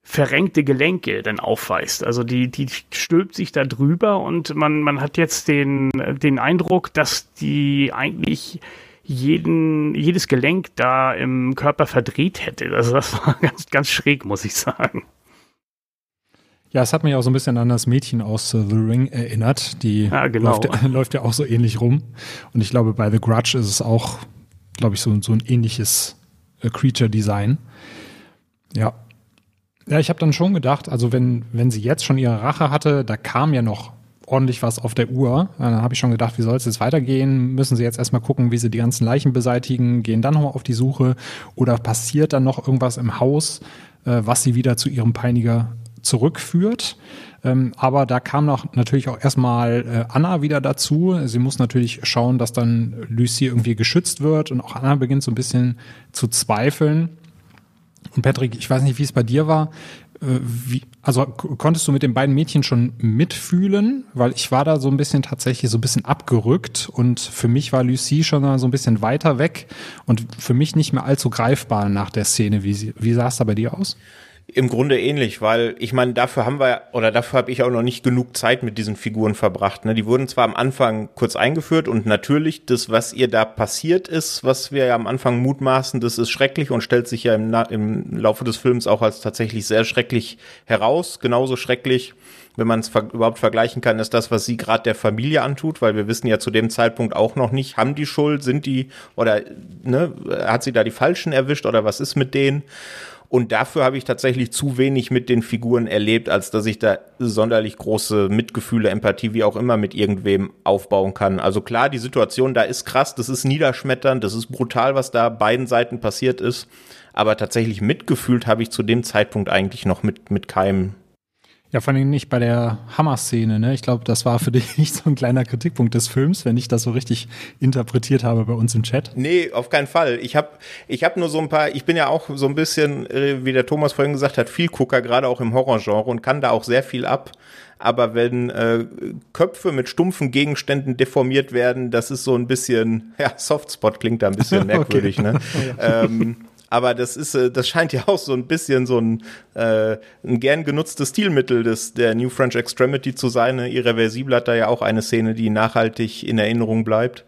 A: verrenkte Gelenke dann aufweist. Also die, die stülpt sich da drüber und man, man hat jetzt den, den Eindruck, dass die eigentlich jeden, jedes Gelenk da im Körper verdreht hätte. Also das war ganz, ganz schräg, muss ich sagen.
C: Ja, es hat mich auch so ein bisschen an das Mädchen aus The Ring erinnert. Die ja, genau. läuft, läuft, ja auch so ähnlich rum. Und ich glaube, bei The Grudge ist es auch, glaube ich, so, so ein ähnliches äh, Creature-Design. Ja, ja, ich habe dann schon gedacht, also wenn, wenn sie jetzt schon ihre Rache hatte, da kam ja noch ordentlich was auf der Uhr. Dann habe ich schon gedacht, wie soll es jetzt weitergehen? Müssen sie jetzt erstmal gucken, wie sie die ganzen Leichen beseitigen, gehen dann nochmal auf die Suche oder passiert dann noch irgendwas im Haus, äh, was sie wieder zu ihrem Peiniger zurückführt. Ähm, aber da kam noch natürlich auch erstmal äh, Anna wieder dazu. Sie muss natürlich schauen, dass dann Lucy irgendwie geschützt wird und auch Anna beginnt so ein bisschen zu zweifeln. Und Patrick, ich weiß nicht, wie es bei dir war. Äh, wie, also konntest du mit den beiden Mädchen schon mitfühlen? Weil ich war da so ein bisschen tatsächlich so ein bisschen abgerückt und für mich war Lucie schon so ein bisschen weiter weg und für mich nicht mehr allzu greifbar nach der Szene. Wie, wie sah es da bei dir aus?
D: Im Grunde ähnlich, weil ich meine, dafür haben wir oder dafür habe ich auch noch nicht genug Zeit mit diesen Figuren verbracht. Ne? Die wurden zwar am Anfang kurz eingeführt und natürlich das, was ihr da passiert ist, was wir ja am Anfang mutmaßen, das ist schrecklich und stellt sich ja im, im Laufe des Films auch als tatsächlich sehr schrecklich heraus. Genauso schrecklich, wenn man es ver überhaupt vergleichen kann, ist das, was sie gerade der Familie antut, weil wir wissen ja zu dem Zeitpunkt auch noch nicht, haben die Schuld, sind die oder ne, hat sie da die Falschen erwischt oder was ist mit denen? Und dafür habe ich tatsächlich zu wenig mit den Figuren erlebt, als dass ich da sonderlich große Mitgefühle, Empathie, wie auch immer, mit irgendwem aufbauen kann. Also klar, die Situation da ist krass, das ist niederschmetternd, das ist brutal, was da beiden Seiten passiert ist. Aber tatsächlich mitgefühlt habe ich zu dem Zeitpunkt eigentlich noch mit, mit keinem
C: ja, vor allem nicht bei der Hammer-Szene, ne? Ich glaube, das war für dich nicht so ein kleiner Kritikpunkt des Films, wenn ich das so richtig interpretiert habe bei uns im Chat.
D: Nee, auf keinen Fall. Ich habe ich hab nur so ein paar, ich bin ja auch so ein bisschen, äh, wie der Thomas vorhin gesagt hat, viel Gucker, gerade auch im Horrorgenre und kann da auch sehr viel ab. Aber wenn äh, Köpfe mit stumpfen Gegenständen deformiert werden, das ist so ein bisschen, ja, Softspot klingt da ein bisschen merkwürdig, okay. ne? ähm, aber das ist, äh, das scheint ja auch so ein bisschen so ein, äh, ein gern genutztes Stilmittel des, der New French Extremity zu sein. Ne? Irreversibel hat da ja auch eine Szene, die nachhaltig in Erinnerung bleibt.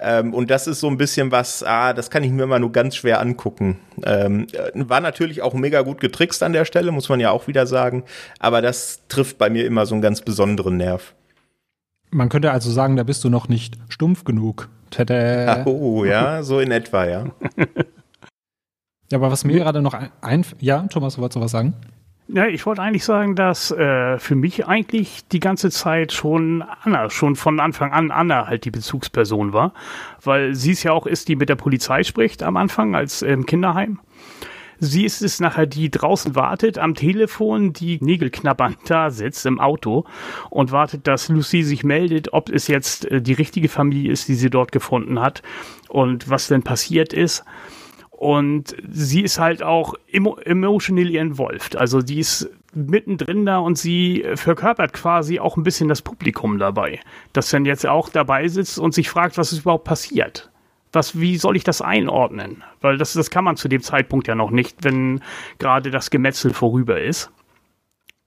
D: Ähm, und das ist so ein bisschen was, ah, das kann ich mir immer nur ganz schwer angucken. Ähm, war natürlich auch mega gut getrickst an der Stelle, muss man ja auch wieder sagen. Aber das trifft bei mir immer so einen ganz besonderen Nerv.
C: Man könnte also sagen, da bist du noch nicht stumpf genug.
D: Tada. Oh, ja, so in etwa, ja.
C: Ja, aber was mir gerade noch ein, ja, Thomas, du wolltest was sagen?
A: Ja, ich wollte eigentlich sagen, dass äh, für mich eigentlich die ganze Zeit schon Anna, schon von Anfang an Anna halt die Bezugsperson war, weil sie es ja auch ist, die mit der Polizei spricht am Anfang als im ähm, Kinderheim. Sie ist es nachher, die draußen wartet am Telefon, die Nägel knabbernd da sitzt im Auto und wartet, dass Lucy sich meldet, ob es jetzt äh, die richtige Familie ist, die sie dort gefunden hat und was denn passiert ist. Und sie ist halt auch emo emotionally involved. Also die ist mittendrin da und sie verkörpert quasi auch ein bisschen das Publikum dabei, das dann jetzt auch dabei sitzt und sich fragt, was ist überhaupt passiert. Was, wie soll ich das einordnen? Weil das, das kann man zu dem Zeitpunkt ja noch nicht, wenn gerade das Gemetzel vorüber ist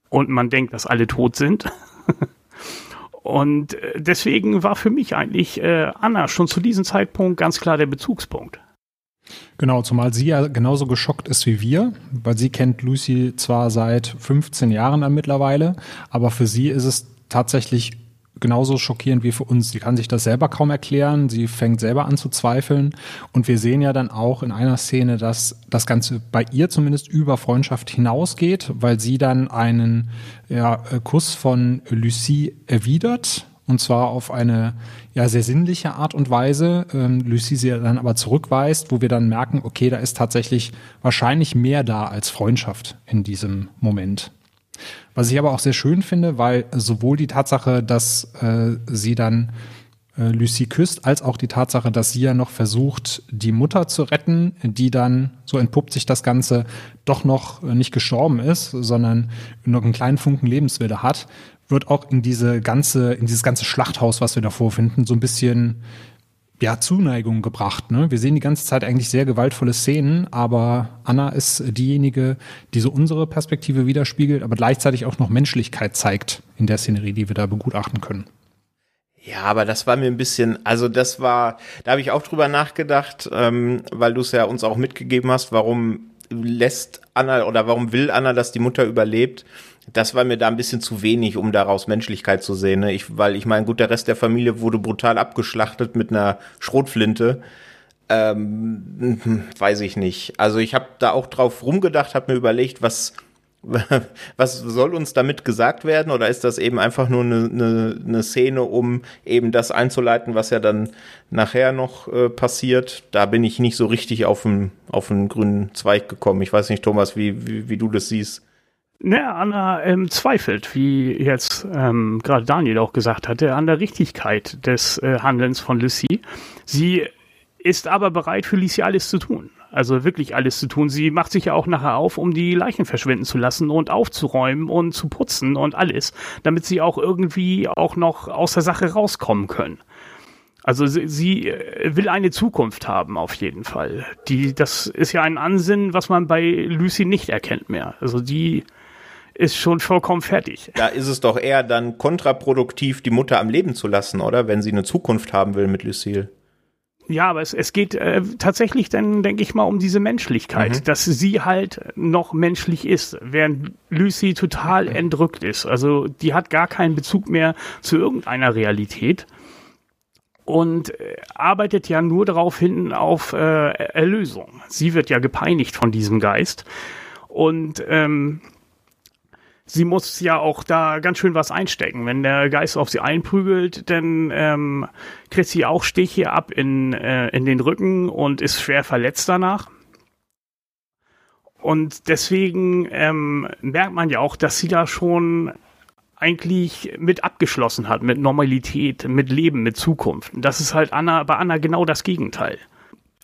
A: und man denkt, dass alle tot sind. und äh, deswegen war für mich eigentlich äh, Anna schon zu diesem Zeitpunkt ganz klar der Bezugspunkt.
C: Genau, zumal sie ja genauso geschockt ist wie wir, weil sie kennt Lucy zwar seit 15 Jahren dann mittlerweile, aber für sie ist es tatsächlich genauso schockierend wie für uns. Sie kann sich das selber kaum erklären, sie fängt selber an zu zweifeln und wir sehen ja dann auch in einer Szene, dass das Ganze bei ihr zumindest über Freundschaft hinausgeht, weil sie dann einen ja, Kuss von Lucie erwidert und zwar auf eine ja sehr sinnliche Art und Weise. Ähm, Lucy sie dann aber zurückweist, wo wir dann merken, okay, da ist tatsächlich wahrscheinlich mehr da als Freundschaft in diesem Moment. Was ich aber auch sehr schön finde, weil sowohl die Tatsache, dass äh, sie dann äh, Lucy küsst, als auch die Tatsache, dass sie ja noch versucht, die Mutter zu retten, die dann, so entpuppt sich das Ganze, doch noch nicht gestorben ist, sondern noch einen kleinen Funken Lebenswille hat, wird auch in diese ganze, in dieses ganze Schlachthaus, was wir da vorfinden, so ein bisschen ja, Zuneigung gebracht. Ne? Wir sehen die ganze Zeit eigentlich sehr gewaltvolle Szenen, aber Anna ist diejenige, die so unsere Perspektive widerspiegelt, aber gleichzeitig auch noch Menschlichkeit zeigt in der Szenerie, die wir da begutachten können.
D: Ja, aber das war mir ein bisschen, also das war, da habe ich auch drüber nachgedacht, ähm, weil du es ja uns auch mitgegeben hast, warum lässt Anna oder warum will Anna, dass die Mutter überlebt? Das war mir da ein bisschen zu wenig, um daraus Menschlichkeit zu sehen. Ne? Ich, weil ich meine, gut, der Rest der Familie wurde brutal abgeschlachtet mit einer Schrotflinte. Ähm, weiß ich nicht. Also ich habe da auch drauf rumgedacht, habe mir überlegt, was was soll uns damit gesagt werden? Oder ist das eben einfach nur eine, eine, eine Szene, um eben das einzuleiten, was ja dann nachher noch äh, passiert? Da bin ich nicht so richtig auf den, auf grünen Zweig gekommen. Ich weiß nicht, Thomas, wie, wie, wie du das siehst.
A: Ne, Anna ähm, zweifelt, wie jetzt ähm, gerade Daniel auch gesagt hatte, an der Richtigkeit des äh, Handelns von Lucy. Sie ist aber bereit, für Lucy alles zu tun. Also wirklich alles zu tun. Sie macht sich ja auch nachher auf, um die Leichen verschwinden zu lassen und aufzuräumen und zu putzen und alles, damit sie auch irgendwie auch noch aus der Sache rauskommen können. Also sie, sie äh, will eine Zukunft haben, auf jeden Fall. Die, das ist ja ein Ansinnen, was man bei Lucy nicht erkennt mehr. Also die ist schon vollkommen fertig.
D: Da ist es doch eher dann kontraproduktiv, die Mutter am Leben zu lassen, oder? Wenn sie eine Zukunft haben will mit Lucille.
A: Ja, aber es, es geht äh, tatsächlich dann, denke ich mal, um diese Menschlichkeit, mhm. dass sie halt noch menschlich ist, während Lucy total mhm. entrückt ist. Also die hat gar keinen Bezug mehr zu irgendeiner Realität und äh, arbeitet ja nur darauf hin auf äh, Erlösung. Sie wird ja gepeinigt von diesem Geist und ähm, sie muss ja auch da ganz schön was einstecken. Wenn der Geist auf sie einprügelt, dann ähm, kriegt sie auch Stiche ab in, äh, in den Rücken und ist schwer verletzt danach. Und deswegen ähm, merkt man ja auch, dass sie da schon eigentlich mit abgeschlossen hat, mit Normalität, mit Leben, mit Zukunft. Das ist halt Anna, bei Anna genau das Gegenteil.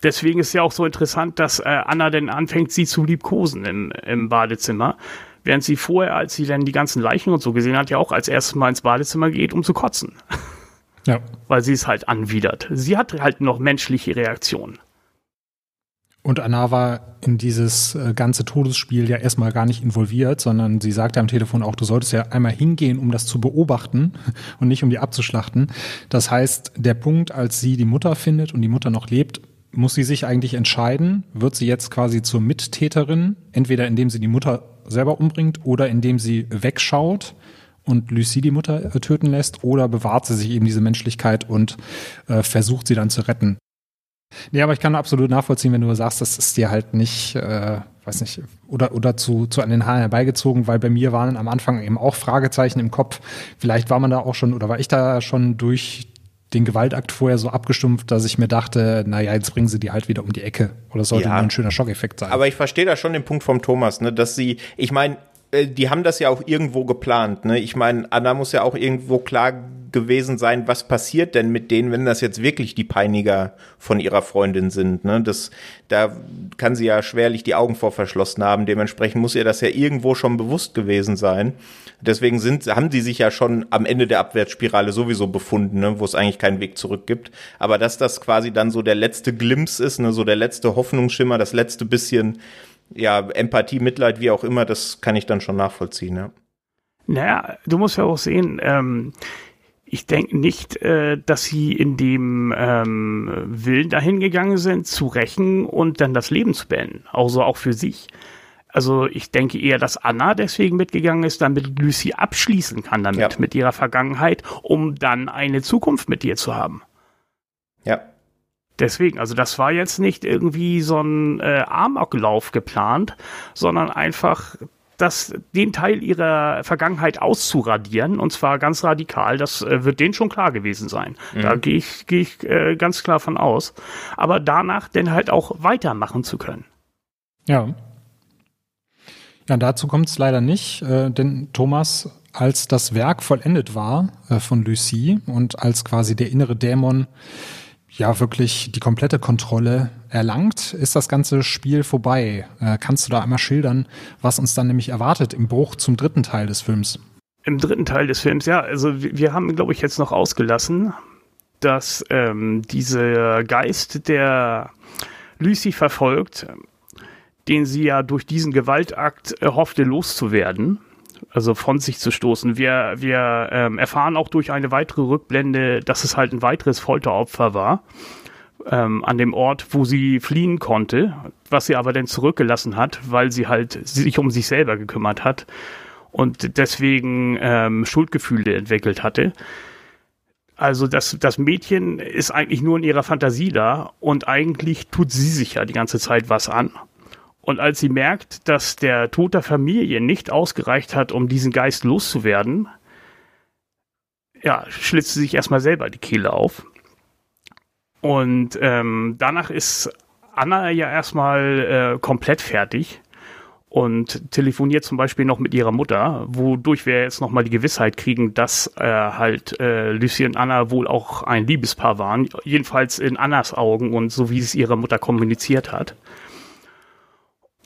A: Deswegen ist ja auch so interessant, dass äh, Anna denn anfängt, sie zu liebkosen im, im Badezimmer Während sie vorher, als sie dann die ganzen Leichen und so gesehen hat, ja auch als erstes Mal ins Badezimmer geht, um zu kotzen. Ja. Weil sie es halt anwidert. Sie hat halt noch menschliche Reaktionen.
C: Und Anna war in dieses äh, ganze Todesspiel ja erstmal gar nicht involviert, sondern sie sagte am Telefon auch, du solltest ja einmal hingehen, um das zu beobachten und nicht um die abzuschlachten. Das heißt, der Punkt, als sie die Mutter findet und die Mutter noch lebt, muss sie sich eigentlich entscheiden, wird sie jetzt quasi zur Mittäterin, entweder indem sie die Mutter selber umbringt oder indem sie wegschaut und Lucie die Mutter äh, töten lässt oder bewahrt sie sich eben diese Menschlichkeit und äh, versucht sie dann zu retten. Nee, aber ich kann absolut nachvollziehen, wenn du sagst, das ist dir halt nicht, äh, weiß nicht, oder, oder zu, zu an den Haaren herbeigezogen, weil bei mir waren am Anfang eben auch Fragezeichen im Kopf. Vielleicht war man da auch schon, oder war ich da schon durch den Gewaltakt vorher so abgestumpft, dass ich mir dachte, naja, jetzt bringen sie die halt wieder um die Ecke. Oder sollte ja, nur ein schöner Schockeffekt sein.
D: Aber ich verstehe da schon den Punkt vom Thomas, ne, dass sie, ich meine, äh, die haben das ja auch irgendwo geplant. Ne? Ich meine, Anna muss ja auch irgendwo klar gewesen sein, was passiert denn mit denen, wenn das jetzt wirklich die Peiniger von ihrer Freundin sind. Ne? Das, da kann sie ja schwerlich die Augen vor verschlossen haben. Dementsprechend muss ihr das ja irgendwo schon bewusst gewesen sein. Deswegen sind, haben sie sich ja schon am Ende der Abwärtsspirale sowieso befunden, ne? wo es eigentlich keinen Weg zurück gibt. Aber dass das quasi dann so der letzte Glimps ist, ne? so der letzte Hoffnungsschimmer, das letzte bisschen ja, Empathie, Mitleid, wie auch immer, das kann ich dann schon nachvollziehen, ja.
A: Naja, du musst ja auch sehen, ähm, ich denke nicht, äh, dass sie in dem ähm, Willen dahin gegangen sind, zu rächen und dann das Leben zu beenden. Also auch für sich. Also ich denke eher, dass Anna deswegen mitgegangen ist, damit Lucy abschließen kann damit, ja. mit ihrer Vergangenheit, um dann eine Zukunft mit dir zu haben.
D: Ja.
A: Deswegen, also das war jetzt nicht irgendwie so ein äh, Amoklauf geplant, sondern einfach das, den Teil ihrer Vergangenheit auszuradieren, und zwar ganz radikal, das äh, wird denen schon klar gewesen sein. Mhm. Da gehe ich, geh ich äh, ganz klar von aus. Aber danach dann halt auch weitermachen zu können.
C: Ja. Ja, dazu kommt es leider nicht, äh, denn Thomas, als das Werk vollendet war äh, von Lucie und als quasi der innere Dämon ja wirklich die komplette Kontrolle erlangt, ist das ganze Spiel vorbei. Äh, kannst du da einmal schildern, was uns dann nämlich erwartet im Bruch zum dritten Teil des Films?
A: Im dritten Teil des Films, ja, also wir, wir haben, glaube ich, jetzt noch ausgelassen, dass ähm, dieser Geist, der Lucy verfolgt, den sie ja durch diesen Gewaltakt hoffte loszuwerden, also von sich zu stoßen. Wir, wir ähm, erfahren auch durch eine weitere Rückblende, dass es halt ein weiteres Folteropfer war. Ähm, an dem Ort, wo sie fliehen konnte, was sie aber dann zurückgelassen hat, weil sie halt sich um sich selber gekümmert hat und deswegen ähm, Schuldgefühle entwickelt hatte. Also das, das Mädchen ist eigentlich nur in ihrer Fantasie da und eigentlich tut sie sich ja die ganze Zeit was an. Und als sie merkt, dass der Tod der Familie nicht ausgereicht hat, um diesen Geist loszuwerden, ja, schlitzt sie sich erstmal selber die Kehle auf. Und ähm, danach ist Anna ja erstmal äh, komplett fertig und telefoniert zum Beispiel noch mit ihrer Mutter, wodurch wir jetzt nochmal die Gewissheit kriegen, dass äh, halt äh, Lucy und Anna wohl auch ein Liebespaar waren, jedenfalls in Annas Augen und so wie es ihrer Mutter kommuniziert hat.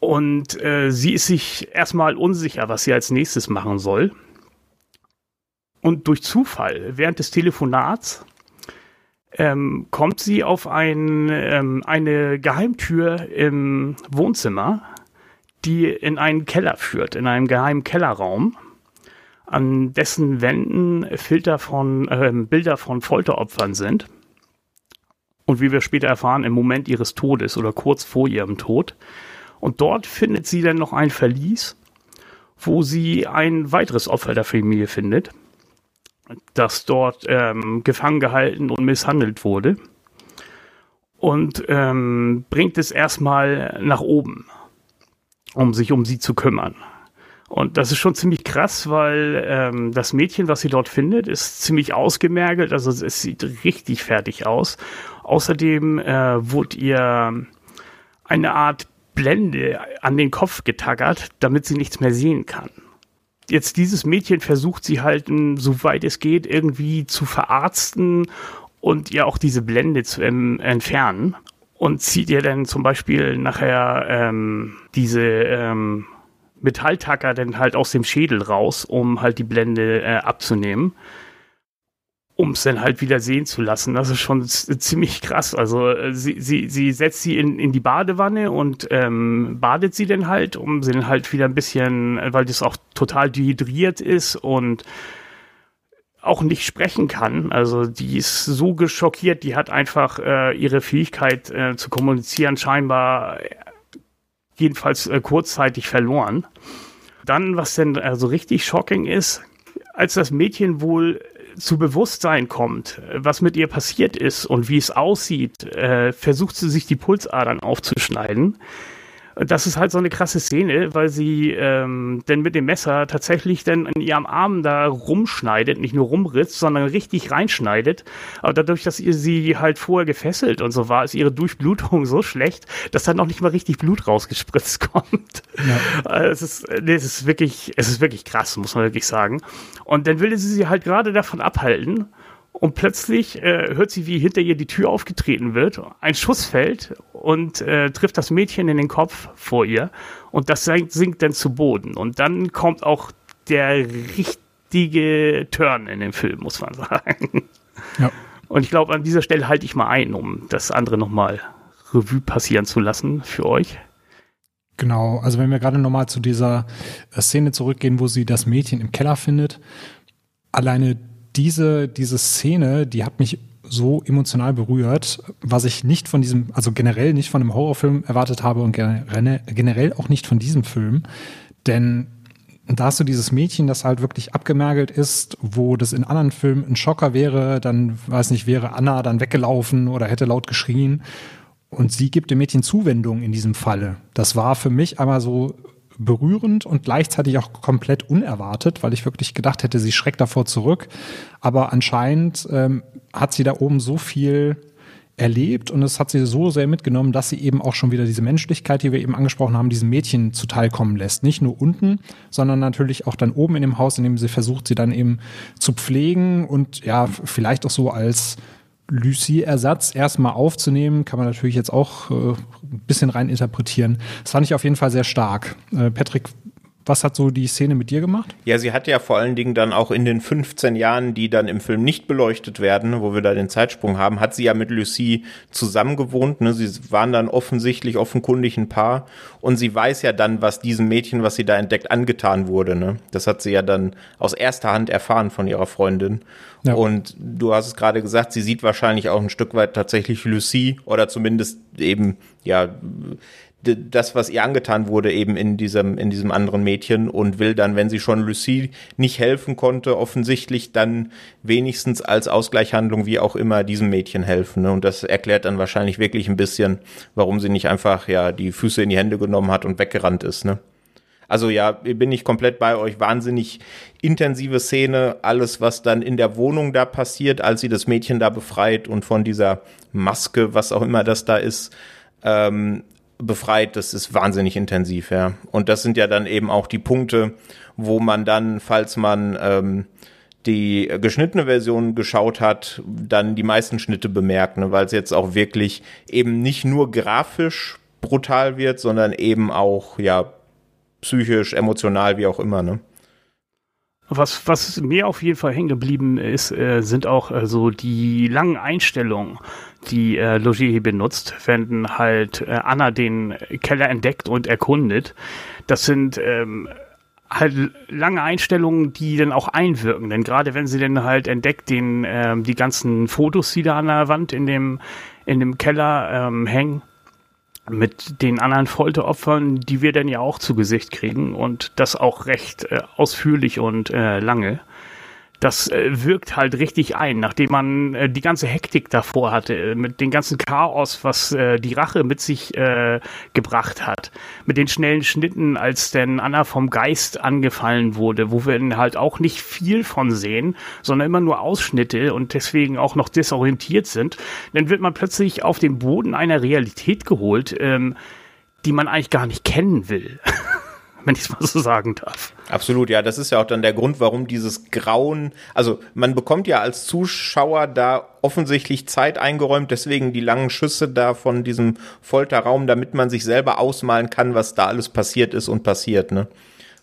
A: Und äh, sie ist sich erstmal unsicher, was sie als nächstes machen soll. Und durch Zufall, während des Telefonats, ähm, kommt sie auf ein, ähm, eine Geheimtür im Wohnzimmer, die in einen Keller führt, in einem geheimen Kellerraum, an dessen Wänden Filter von, äh, Bilder von Folteropfern sind. Und wie wir später erfahren, im Moment ihres Todes oder kurz vor ihrem Tod und dort findet sie dann noch ein Verlies, wo sie ein weiteres Opfer der Familie findet, das dort ähm, gefangen gehalten und misshandelt wurde. Und ähm, bringt es erstmal nach oben, um sich um sie zu kümmern. Und das ist schon ziemlich krass, weil ähm, das Mädchen, was sie dort findet, ist ziemlich ausgemergelt. Also es sieht richtig fertig aus. Außerdem äh, wurde ihr eine Art Blende an den Kopf getaggert, damit sie nichts mehr sehen kann. Jetzt dieses Mädchen versucht sie halt, soweit es geht, irgendwie zu verarzten und ihr auch diese Blende zu ähm, entfernen und zieht ihr dann zum Beispiel nachher ähm, diese ähm, Metalltacker dann halt aus dem Schädel raus, um halt die Blende äh, abzunehmen um es dann halt wieder sehen zu lassen. Das ist schon ziemlich krass. Also äh, sie, sie, sie setzt sie in, in die Badewanne und ähm, badet sie dann halt, um sie dann halt wieder ein bisschen, weil das auch total dehydriert ist und auch nicht sprechen kann. Also die ist so geschockiert, die hat einfach äh, ihre Fähigkeit äh, zu kommunizieren scheinbar äh, jedenfalls äh, kurzzeitig verloren. Dann, was denn also richtig shocking ist, als das Mädchen wohl zu Bewusstsein kommt, was mit ihr passiert ist und wie es aussieht, äh, versucht sie sich die Pulsadern aufzuschneiden, das ist halt so eine krasse Szene, weil sie ähm, denn mit dem Messer tatsächlich dann in ihrem Arm da rumschneidet, nicht nur rumritzt, sondern richtig reinschneidet. Aber dadurch, dass ihr sie halt vorher gefesselt und so war, ist ihre Durchblutung so schlecht, dass dann noch nicht mal richtig Blut rausgespritzt kommt. Ja. Also es ist, es ist wirklich, es ist wirklich krass, muss man wirklich sagen. Und dann will sie sie halt gerade davon abhalten und plötzlich äh, hört sie, wie hinter ihr die Tür aufgetreten wird. Ein Schuss fällt und äh, trifft das Mädchen in den Kopf vor ihr. Und das sinkt, sinkt dann zu Boden. Und dann kommt auch der richtige Turn in den Film, muss man sagen. Ja. Und ich glaube, an dieser Stelle halte ich mal ein, um das andere nochmal Revue passieren zu lassen für euch.
C: Genau, also wenn wir gerade nochmal zu dieser äh, Szene zurückgehen, wo sie das Mädchen im Keller findet, alleine diese, diese Szene, die hat mich so emotional berührt, was ich nicht von diesem, also generell nicht von einem Horrorfilm erwartet habe und generell auch nicht von diesem Film. Denn da hast du dieses Mädchen, das halt wirklich abgemergelt ist, wo das in anderen Filmen ein Schocker wäre, dann, weiß nicht, wäre Anna dann weggelaufen oder hätte laut geschrien. Und sie gibt dem Mädchen Zuwendung in diesem Falle. Das war für mich einmal so berührend und gleichzeitig auch komplett unerwartet, weil ich wirklich gedacht hätte, sie schreckt davor zurück. Aber anscheinend ähm, hat sie da oben so viel erlebt und es hat sie so sehr mitgenommen, dass sie eben auch schon wieder diese Menschlichkeit, die wir eben angesprochen haben, diesem Mädchen zuteilkommen lässt. Nicht nur unten, sondern natürlich auch dann oben in dem Haus, in dem sie versucht, sie dann eben zu pflegen und ja, vielleicht auch so als Lucie-Ersatz erstmal aufzunehmen, kann man natürlich jetzt auch äh, ein bisschen rein interpretieren. Das fand ich auf jeden Fall sehr stark. Äh, Patrick, was hat so die Szene mit dir gemacht?
D: Ja, sie hat ja vor allen Dingen dann auch in den 15 Jahren, die dann im Film nicht beleuchtet werden, wo wir da den Zeitsprung haben, hat sie ja mit Lucie zusammengewohnt. Ne? Sie waren dann offensichtlich offenkundig ein Paar und sie weiß ja dann, was diesem Mädchen, was sie da entdeckt, angetan wurde. Ne? Das hat sie ja dann aus erster Hand erfahren von ihrer Freundin. Ja. Und du hast es gerade gesagt, sie sieht wahrscheinlich auch ein Stück weit tatsächlich Lucie oder zumindest eben, ja, das, was ihr angetan wurde, eben in diesem, in diesem anderen Mädchen und will dann, wenn sie schon Lucie nicht helfen konnte, offensichtlich dann wenigstens als Ausgleichhandlung, wie auch immer, diesem Mädchen helfen. Ne? Und das erklärt dann wahrscheinlich wirklich ein bisschen, warum sie nicht einfach, ja, die Füße in die Hände genommen hat und weggerannt ist, ne? Also ja, bin ich komplett bei euch. Wahnsinnig intensive Szene. Alles, was dann in der Wohnung da passiert, als sie das Mädchen da befreit und von dieser Maske, was auch immer das da ist, ähm, befreit, das ist wahnsinnig intensiv, ja. Und das sind ja dann eben auch die Punkte, wo man dann, falls man ähm, die geschnittene Version geschaut hat, dann die meisten Schnitte bemerkt, ne, weil es jetzt auch wirklich eben nicht nur grafisch brutal wird, sondern eben auch ja psychisch, emotional, wie auch immer, ne?
A: Was, was mir auf jeden Fall hängen geblieben ist, äh, sind auch äh, so die langen Einstellungen, die äh, Logier benutzt, wenn halt äh, Anna den Keller entdeckt und erkundet. Das sind ähm, halt lange Einstellungen, die dann auch einwirken. Denn gerade wenn sie dann halt entdeckt, den, ähm, die ganzen Fotos, die da an der Wand in dem, in dem Keller ähm, hängen, mit den anderen Folteropfern, die wir dann ja auch zu Gesicht kriegen und das auch recht äh, ausführlich und äh, lange das äh, wirkt halt richtig ein, nachdem man äh, die ganze Hektik davor hatte, äh, mit dem ganzen Chaos, was die Rache mit sich gebracht hat, mit den schnellen Schnitten, als denn Anna vom Geist angefallen wurde, wo wir halt auch nicht viel von sehen, sondern immer nur Ausschnitte und deswegen auch noch desorientiert sind, dann wird man plötzlich auf den Boden einer Realität geholt, ähm, die man eigentlich gar nicht kennen will. wenn ich es mal so sagen darf.
D: Absolut, ja, das ist ja auch dann der Grund, warum dieses Grauen, also man bekommt ja als Zuschauer da offensichtlich Zeit eingeräumt, deswegen die langen Schüsse da von diesem Folterraum, damit man sich selber ausmalen kann, was da alles passiert ist und passiert, ne?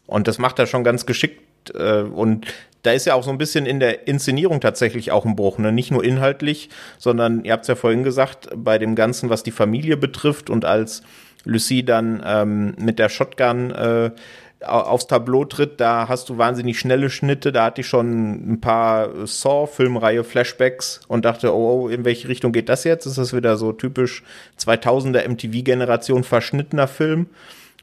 D: Und das macht er schon ganz geschickt äh, und da ist ja auch so ein bisschen in der Inszenierung tatsächlich auch ein Bruch, ne? Nicht nur inhaltlich, sondern ihr habt es ja vorhin gesagt, bei dem Ganzen, was die Familie betrifft und als Lucie dann ähm, mit der Shotgun äh, aufs Tableau tritt, da hast du wahnsinnig schnelle Schnitte. Da hatte ich schon ein paar Saw-Filmreihe Flashbacks und dachte, oh, oh, in welche Richtung geht das jetzt? Ist das wieder so typisch 2000er MTV-Generation verschnittener Film?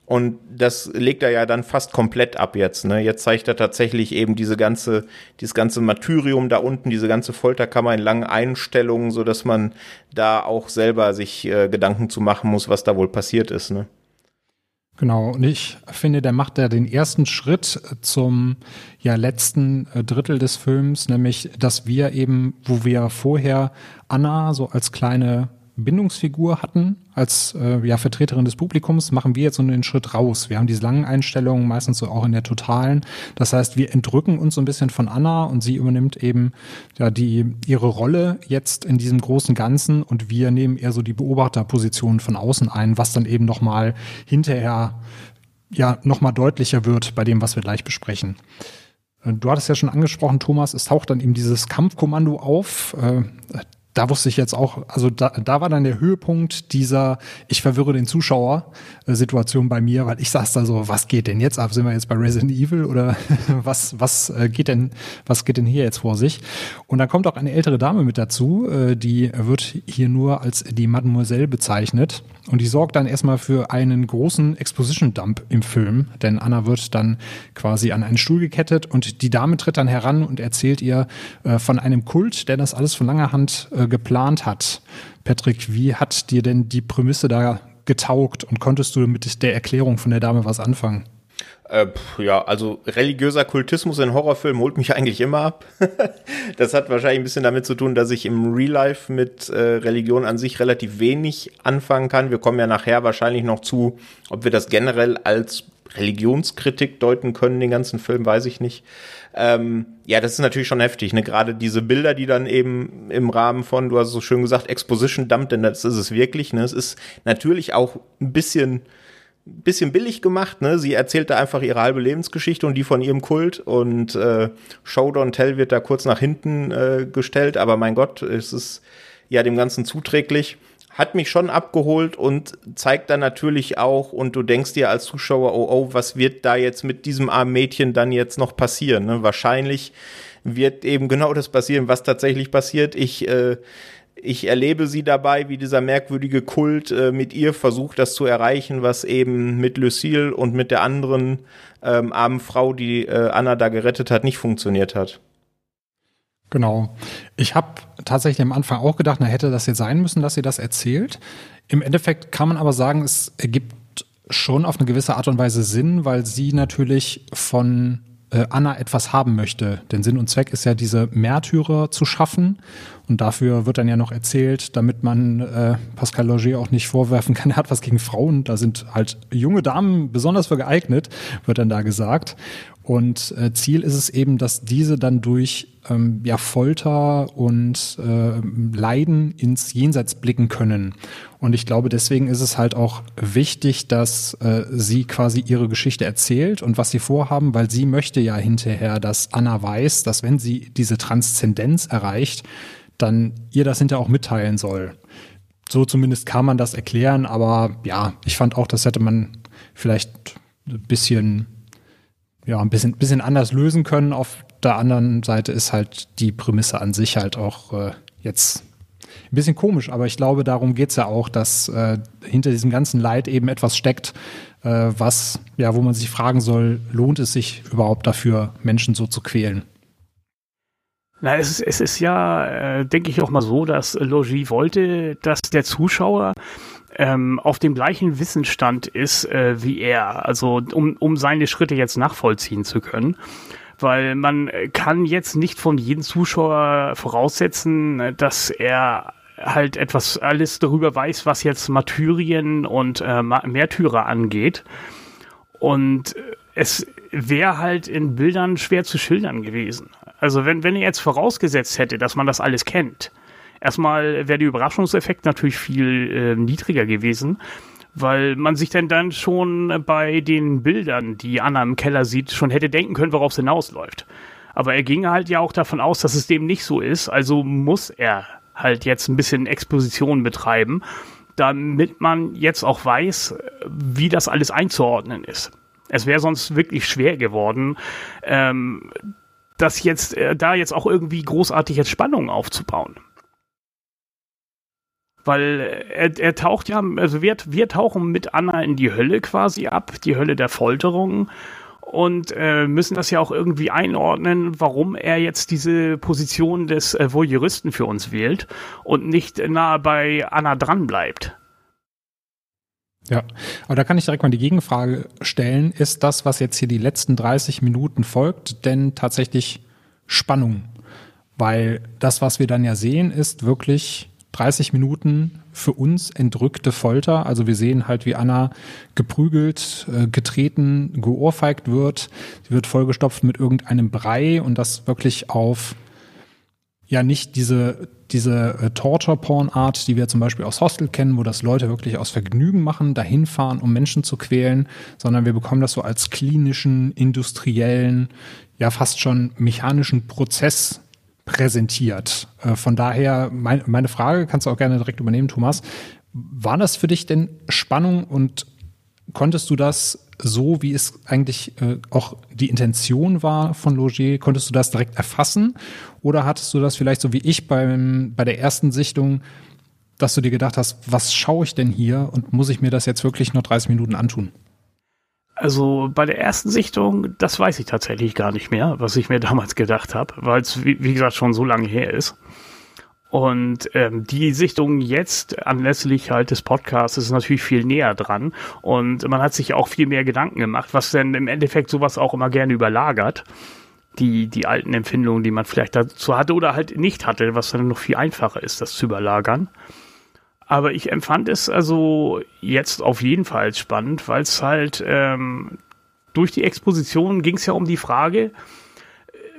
D: Und das legt er ja dann fast komplett ab jetzt. Ne? Jetzt zeigt er tatsächlich eben diese ganze, dieses ganze Martyrium da unten, diese ganze Folterkammer in langen Einstellungen, so dass man da auch selber sich äh, Gedanken zu machen muss, was da wohl passiert ist. Ne?
C: Genau, und ich finde, der macht ja den ersten Schritt zum ja, letzten äh, Drittel des Films, nämlich, dass wir eben, wo wir vorher Anna so als kleine Bindungsfigur hatten, als äh, ja, Vertreterin des Publikums, machen wir jetzt so einen Schritt raus. Wir haben diese langen Einstellungen, meistens so auch in der totalen. Das heißt, wir entrücken uns so ein bisschen von Anna und sie übernimmt eben ja die ihre Rolle jetzt in diesem großen Ganzen und wir nehmen eher so die Beobachterposition von außen ein, was dann eben nochmal hinterher ja nochmal deutlicher wird bei dem, was wir gleich besprechen. Äh, du hattest ja schon angesprochen, Thomas, es taucht dann eben dieses Kampfkommando auf. Da wusste ich jetzt auch, also da, da war dann der Höhepunkt dieser Ich verwirre den Zuschauer äh, Situation bei mir, weil ich saß da so, was geht denn jetzt ab? Sind wir jetzt bei Resident Evil oder was, was äh, geht denn, was geht denn hier jetzt vor sich? Und dann kommt auch eine ältere Dame mit dazu, äh, die wird hier nur als die Mademoiselle bezeichnet. Und die sorgt dann erstmal für einen großen Exposition-Dump im Film, denn Anna wird dann quasi an einen Stuhl gekettet und die Dame tritt dann heran und erzählt ihr von einem Kult, der das alles von langer Hand geplant hat. Patrick, wie hat dir denn die Prämisse da getaugt und konntest du mit der Erklärung von der Dame was anfangen?
D: Äh, ja, also religiöser Kultismus in Horrorfilmen holt mich eigentlich immer ab. das hat wahrscheinlich ein bisschen damit zu tun, dass ich im Real Life mit äh, Religion an sich relativ wenig anfangen kann. Wir kommen ja nachher wahrscheinlich noch zu, ob wir das generell als Religionskritik deuten können, den ganzen Film, weiß ich nicht. Ähm, ja, das ist natürlich schon heftig, ne? Gerade diese Bilder, die dann eben im Rahmen von, du hast so schön gesagt, Exposition Dump, denn das ist es wirklich, ne? Es ist natürlich auch ein bisschen bisschen billig gemacht, ne? Sie erzählt da einfach ihre halbe Lebensgeschichte und die von ihrem Kult und äh, Show Don't Tell wird da kurz nach hinten äh, gestellt, aber mein Gott, es ist ja dem Ganzen zuträglich. Hat mich schon abgeholt und zeigt dann natürlich auch, und du denkst dir als Zuschauer, oh, oh, was wird da jetzt mit diesem armen Mädchen dann jetzt noch passieren? Ne? Wahrscheinlich wird eben genau das passieren, was tatsächlich passiert. Ich äh, ich erlebe sie dabei, wie dieser merkwürdige Kult äh, mit ihr versucht, das zu erreichen, was eben mit Lucille und mit der anderen ähm, armen Frau, die äh, Anna da gerettet hat, nicht funktioniert hat.
C: Genau. Ich habe tatsächlich am Anfang auch gedacht, na hätte das jetzt sein müssen, dass sie das erzählt. Im Endeffekt kann man aber sagen, es ergibt schon auf eine gewisse Art und Weise Sinn, weil sie natürlich von äh, Anna etwas haben möchte. Denn Sinn und Zweck ist ja, diese Märtyrer zu schaffen. Und dafür wird dann ja noch erzählt, damit man äh, Pascal Logier auch nicht vorwerfen kann, er hat was gegen Frauen. Da sind halt junge Damen besonders für geeignet, wird dann da gesagt. Und äh, Ziel ist es eben, dass diese dann durch ähm, ja, Folter und äh, Leiden ins Jenseits blicken können. Und ich glaube, deswegen ist es halt auch wichtig, dass äh, sie quasi ihre Geschichte erzählt und was sie vorhaben, weil sie möchte ja hinterher, dass Anna weiß, dass wenn sie diese Transzendenz erreicht, dann ihr das hinterher auch mitteilen soll. So zumindest kann man das erklären, aber ja, ich fand auch, das hätte man vielleicht ein bisschen ja, ein bisschen, bisschen anders lösen können. Auf der anderen Seite ist halt die Prämisse an sich halt auch äh, jetzt ein bisschen komisch, aber ich glaube, darum geht's ja auch, dass äh, hinter diesem ganzen Leid eben etwas steckt, äh, was, ja, wo man sich fragen soll, lohnt es sich überhaupt dafür, Menschen so zu quälen?
A: Na, es ist, es ist ja, äh, denke ich auch mal so, dass Logie wollte, dass der Zuschauer ähm, auf dem gleichen Wissensstand ist äh, wie er, also um, um seine Schritte jetzt nachvollziehen zu können. Weil man kann jetzt nicht von jedem Zuschauer voraussetzen, dass er halt etwas alles darüber weiß, was jetzt Martyrien und äh, Märtyrer angeht. Und es wäre halt in Bildern schwer zu schildern gewesen. Also wenn, wenn er jetzt vorausgesetzt hätte, dass man das alles kennt, Erstmal wäre der Überraschungseffekt natürlich viel äh, niedriger gewesen, weil man sich denn dann schon bei den Bildern, die Anna im Keller sieht, schon hätte denken können, worauf es hinausläuft. Aber er ging halt ja auch davon aus, dass es dem nicht so ist, also muss er halt jetzt ein bisschen Exposition betreiben, damit man jetzt auch weiß, wie das alles einzuordnen ist. Es wäre sonst wirklich schwer geworden, ähm, das jetzt, äh, da jetzt auch irgendwie großartig jetzt Spannung aufzubauen weil er, er taucht ja, also wir, wir tauchen mit Anna in die Hölle quasi ab, die Hölle der Folterung und äh, müssen das ja auch irgendwie einordnen, warum er jetzt diese Position des äh, Voyeuristen für uns wählt und nicht nahe bei Anna dran bleibt.
C: Ja, aber da kann ich direkt mal die Gegenfrage stellen. Ist das, was jetzt hier die letzten 30 Minuten folgt, denn tatsächlich Spannung? Weil das, was wir dann ja sehen, ist wirklich 30 Minuten für uns entrückte Folter. Also wir sehen halt, wie Anna geprügelt, äh, getreten, geohrfeigt wird. Sie wird vollgestopft mit irgendeinem Brei und das wirklich auf ja nicht diese, diese äh, Torture-Porn-Art, die wir zum Beispiel aus Hostel kennen, wo das Leute wirklich aus Vergnügen machen, dahin fahren, um Menschen zu quälen, sondern wir bekommen das so als klinischen, industriellen, ja fast schon mechanischen Prozess präsentiert. Äh, von daher, mein, meine Frage kannst du auch gerne direkt übernehmen, Thomas. War das für dich denn Spannung und konntest du das so, wie es eigentlich äh, auch die Intention war von Logier, konntest du das direkt erfassen? Oder hattest du das vielleicht so wie ich beim, bei der ersten Sichtung, dass du dir gedacht hast, was schaue ich denn hier und muss ich mir das jetzt wirklich nur 30 Minuten antun?
A: Also bei der ersten Sichtung, das weiß ich tatsächlich gar nicht mehr, was ich mir damals gedacht habe, weil es, wie, wie gesagt, schon so lange her ist. Und ähm, die Sichtung jetzt anlässlich halt des Podcasts ist natürlich viel näher dran und man hat sich auch viel mehr Gedanken gemacht, was denn im Endeffekt sowas auch immer gerne überlagert. Die, die alten Empfindungen, die man vielleicht dazu hatte oder halt nicht hatte, was dann noch viel einfacher ist, das zu überlagern. Aber ich empfand es also jetzt auf jeden Fall spannend, weil es halt ähm, durch die Exposition ging es ja um die Frage,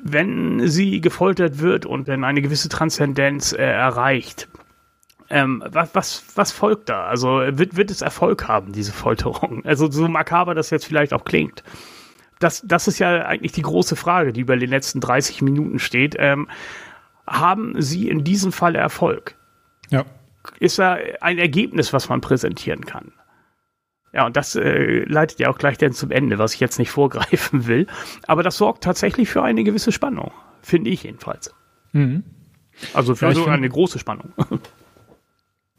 A: wenn sie gefoltert wird und wenn eine gewisse Transzendenz äh, erreicht, ähm, was, was, was folgt da? Also wird, wird es Erfolg haben, diese Folterung? Also so makaber das jetzt vielleicht auch klingt. Das, das ist ja eigentlich die große Frage, die über den letzten 30 Minuten steht. Ähm, haben sie in diesem Fall Erfolg?
C: Ja.
A: Ist da ein Ergebnis, was man präsentieren kann? Ja, und das äh, leitet ja auch gleich dann zum Ende, was ich jetzt nicht vorgreifen will. Aber das sorgt tatsächlich für eine gewisse Spannung, finde ich jedenfalls. Mhm. Also für ja, so eine große Spannung.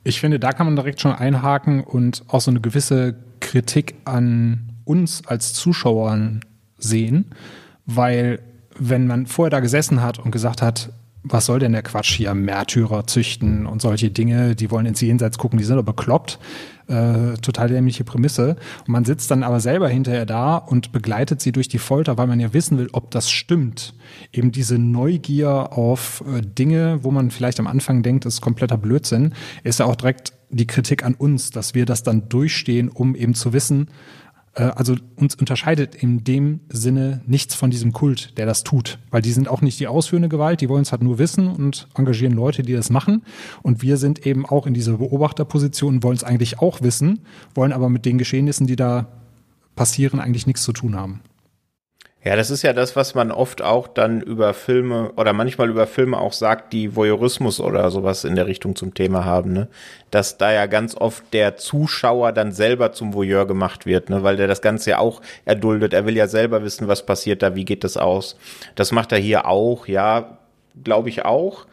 C: Ich finde, da kann man direkt schon einhaken und auch so eine gewisse Kritik an uns als Zuschauern sehen, weil wenn man vorher da gesessen hat und gesagt hat, was soll denn der Quatsch hier, Märtyrer züchten und solche Dinge, die wollen ins Jenseits gucken, die sind aber bekloppt, äh, total dämliche Prämisse. Und man sitzt dann aber selber hinterher da und begleitet sie durch die Folter, weil man ja wissen will, ob das stimmt. Eben diese Neugier auf äh, Dinge, wo man vielleicht am Anfang denkt, ist kompletter Blödsinn, ist ja auch direkt die Kritik an uns, dass wir das dann durchstehen, um eben zu wissen, also uns unterscheidet in dem Sinne nichts von diesem Kult, der das tut. Weil die sind auch nicht die ausführende Gewalt, die wollen es halt nur wissen und engagieren Leute, die das machen. Und wir sind eben auch in dieser Beobachterposition und wollen es eigentlich auch wissen, wollen aber mit den Geschehnissen, die da passieren, eigentlich nichts zu tun haben.
D: Ja, das ist ja das, was man oft auch dann über Filme oder manchmal über Filme auch sagt, die Voyeurismus oder sowas in der Richtung zum Thema haben, ne? Dass da ja ganz oft der Zuschauer dann selber zum Voyeur gemacht wird, ne? Weil der das Ganze ja auch erduldet. Er will ja selber wissen, was passiert da, wie geht das aus. Das macht er hier auch, ja, glaube ich auch.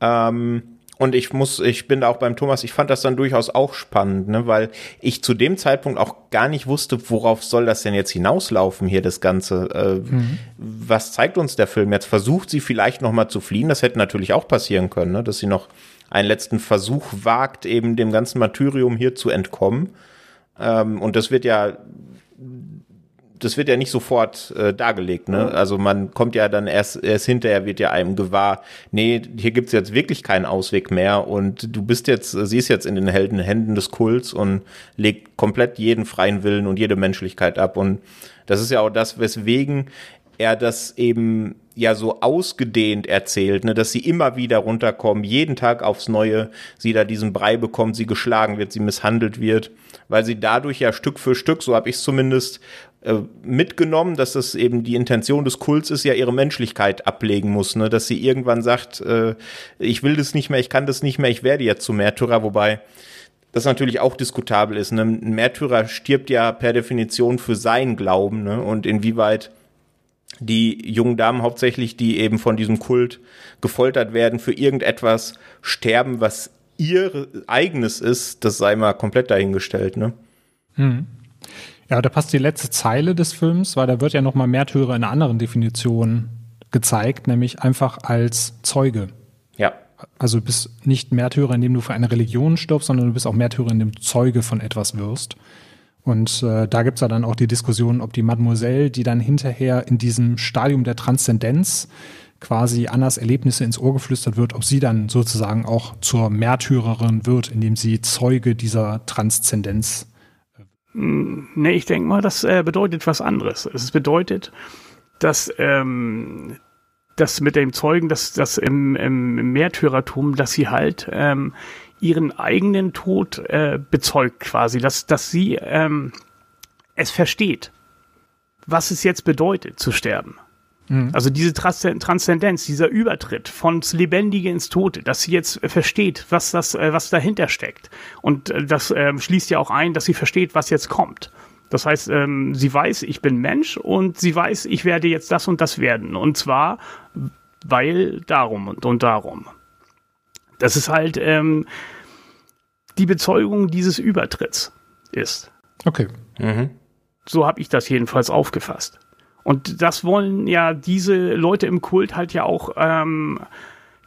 D: Ähm, und ich muss, ich bin da auch beim Thomas, ich fand das dann durchaus auch spannend, ne, weil ich zu dem Zeitpunkt auch gar nicht wusste, worauf soll das denn jetzt hinauslaufen hier, das Ganze. Äh, mhm. Was zeigt uns der Film jetzt? Versucht sie vielleicht nochmal zu fliehen? Das hätte natürlich auch passieren können, ne, dass sie noch einen letzten Versuch wagt, eben dem ganzen Martyrium hier zu entkommen. Ähm, und das wird ja das wird ja nicht sofort äh, dargelegt, ne? Also man kommt ja dann erst, erst hinterher wird ja einem gewahr, nee, hier gibt's jetzt wirklich keinen Ausweg mehr und du bist jetzt, sie ist jetzt in den Helden Händen des Kults und legt komplett jeden freien Willen und jede Menschlichkeit ab und das ist ja auch das, weswegen er das eben ja so ausgedehnt erzählt, ne, dass sie immer wieder runterkommen, jeden Tag aufs Neue, sie da diesen Brei bekommt, sie geschlagen wird, sie misshandelt wird, weil sie dadurch ja Stück für Stück, so habe ich es zumindest äh, mitgenommen, dass das eben die Intention des Kults ist, ja ihre Menschlichkeit ablegen muss, ne? dass sie irgendwann sagt, äh, ich will das nicht mehr, ich kann das nicht mehr, ich werde jetzt zum Märtyrer, wobei das natürlich auch diskutabel ist. Ne? Ein Märtyrer stirbt ja per Definition für sein Glauben ne? und inwieweit die jungen Damen hauptsächlich, die eben von diesem Kult gefoltert werden, für irgendetwas sterben, was ihr eigenes ist, das sei mal komplett dahingestellt. Ne?
C: Hm. Ja, da passt die letzte Zeile des Films, weil da wird ja noch mal Märtyrer in einer anderen Definition gezeigt, nämlich einfach als Zeuge.
D: Ja.
C: also du bist nicht Märtyrer, indem du für eine Religion stirbst, sondern du bist auch Märtyrer, indem du Zeuge von etwas wirst. Und äh, da gibt's ja dann auch die Diskussion, ob die Mademoiselle, die dann hinterher in diesem Stadium der Transzendenz quasi Annas Erlebnisse ins Ohr geflüstert wird, ob sie dann sozusagen auch zur Märtyrerin wird, indem sie Zeuge dieser Transzendenz.
A: Nee, ich denke mal, das äh, bedeutet was anderes. Es bedeutet, dass ähm, das mit dem Zeugen, dass das im, im Märtyrertum, dass sie halt ähm, ihren eigenen Tod äh, bezeugt quasi, dass, dass sie ähm, es versteht, was es jetzt bedeutet zu sterben. Mhm. Also diese Transzendenz, dieser Übertritt von Lebendige ins Tote, dass sie jetzt versteht, was das, äh, was dahinter steckt. Und äh, das äh, schließt ja auch ein, dass sie versteht, was jetzt kommt. Das heißt, ähm, sie weiß, ich bin Mensch und sie weiß, ich werde jetzt das und das werden. Und zwar, weil darum und, und darum. Das ist halt ähm, die Bezeugung dieses Übertritts ist.
C: Okay. Mhm.
A: So habe ich das jedenfalls aufgefasst. Und das wollen ja diese Leute im Kult halt ja auch, ähm,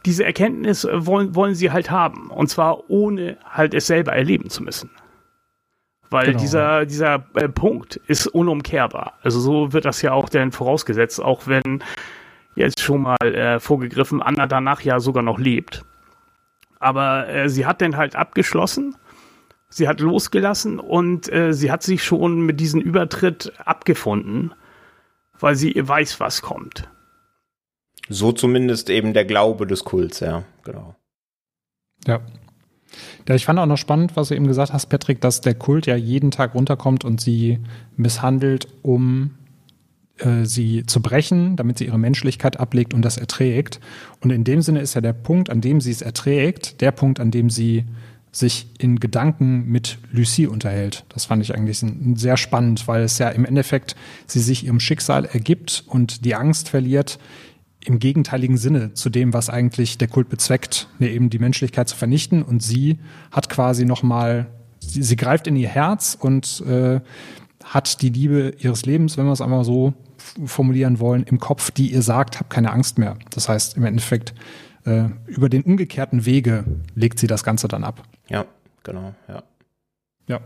A: diese Erkenntnis wollen, wollen sie halt haben. Und zwar ohne halt es selber erleben zu müssen. Weil genau. dieser, dieser äh, Punkt ist unumkehrbar. Also so wird das ja auch denn vorausgesetzt, auch wenn jetzt schon mal äh, vorgegriffen Anna danach ja sogar noch lebt. Aber äh, sie hat dann halt abgeschlossen, sie hat losgelassen und äh, sie hat sich schon mit diesem Übertritt abgefunden weil sie weiß, was kommt.
D: So zumindest eben der Glaube des Kults, ja, genau.
C: Ja. Ja, ich fand auch noch spannend, was du eben gesagt hast, Patrick, dass der Kult ja jeden Tag runterkommt und sie misshandelt, um äh, sie zu brechen, damit sie ihre Menschlichkeit ablegt und das erträgt. Und in dem Sinne ist ja der Punkt, an dem sie es erträgt, der Punkt, an dem sie sich in Gedanken mit Lucie unterhält. Das fand ich eigentlich sehr spannend, weil es ja im Endeffekt sie sich ihrem Schicksal ergibt und die Angst verliert im gegenteiligen Sinne zu dem, was eigentlich der Kult bezweckt, ne, eben die Menschlichkeit zu vernichten. Und sie hat quasi nochmal, sie, sie greift in ihr Herz und äh, hat die Liebe ihres Lebens, wenn wir es einmal so formulieren wollen, im Kopf, die ihr sagt, hab keine Angst mehr. Das heißt, im Endeffekt äh, über den umgekehrten Wege legt sie das Ganze dann ab.
D: Ja, genau, ja.
C: Ja,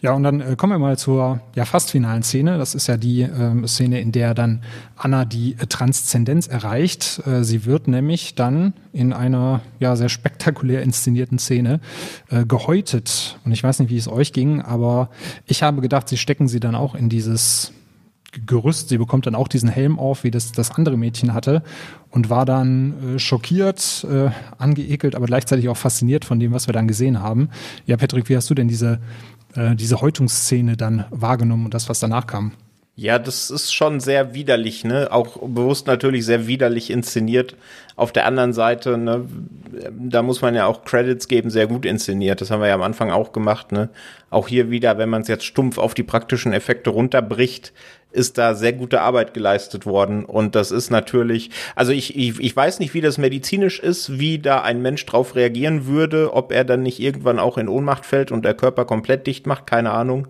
C: ja, und dann äh, kommen wir mal zur ja fast finalen Szene. Das ist ja die äh, Szene, in der dann Anna die äh, Transzendenz erreicht. Äh, sie wird nämlich dann in einer ja sehr spektakulär inszenierten Szene äh, gehäutet. Und ich weiß nicht, wie es euch ging, aber ich habe gedacht, sie stecken sie dann auch in dieses Gerüst. Sie bekommt dann auch diesen Helm auf, wie das das andere Mädchen hatte und war dann äh, schockiert, äh, angeekelt, aber gleichzeitig auch fasziniert von dem, was wir dann gesehen haben. Ja, Patrick, wie hast du denn diese, äh, diese Häutungsszene dann wahrgenommen und das, was danach kam?
D: Ja, das ist schon sehr widerlich, ne? Auch bewusst natürlich sehr widerlich inszeniert. Auf der anderen Seite, ne, da muss man ja auch Credits geben, sehr gut inszeniert. Das haben wir ja am Anfang auch gemacht, ne? Auch hier wieder, wenn man es jetzt stumpf auf die praktischen Effekte runterbricht, ist da sehr gute Arbeit geleistet worden. Und das ist natürlich, also ich, ich, ich weiß nicht, wie das medizinisch ist, wie da ein Mensch drauf reagieren würde, ob er dann nicht irgendwann auch in Ohnmacht fällt und der Körper komplett dicht macht, keine Ahnung.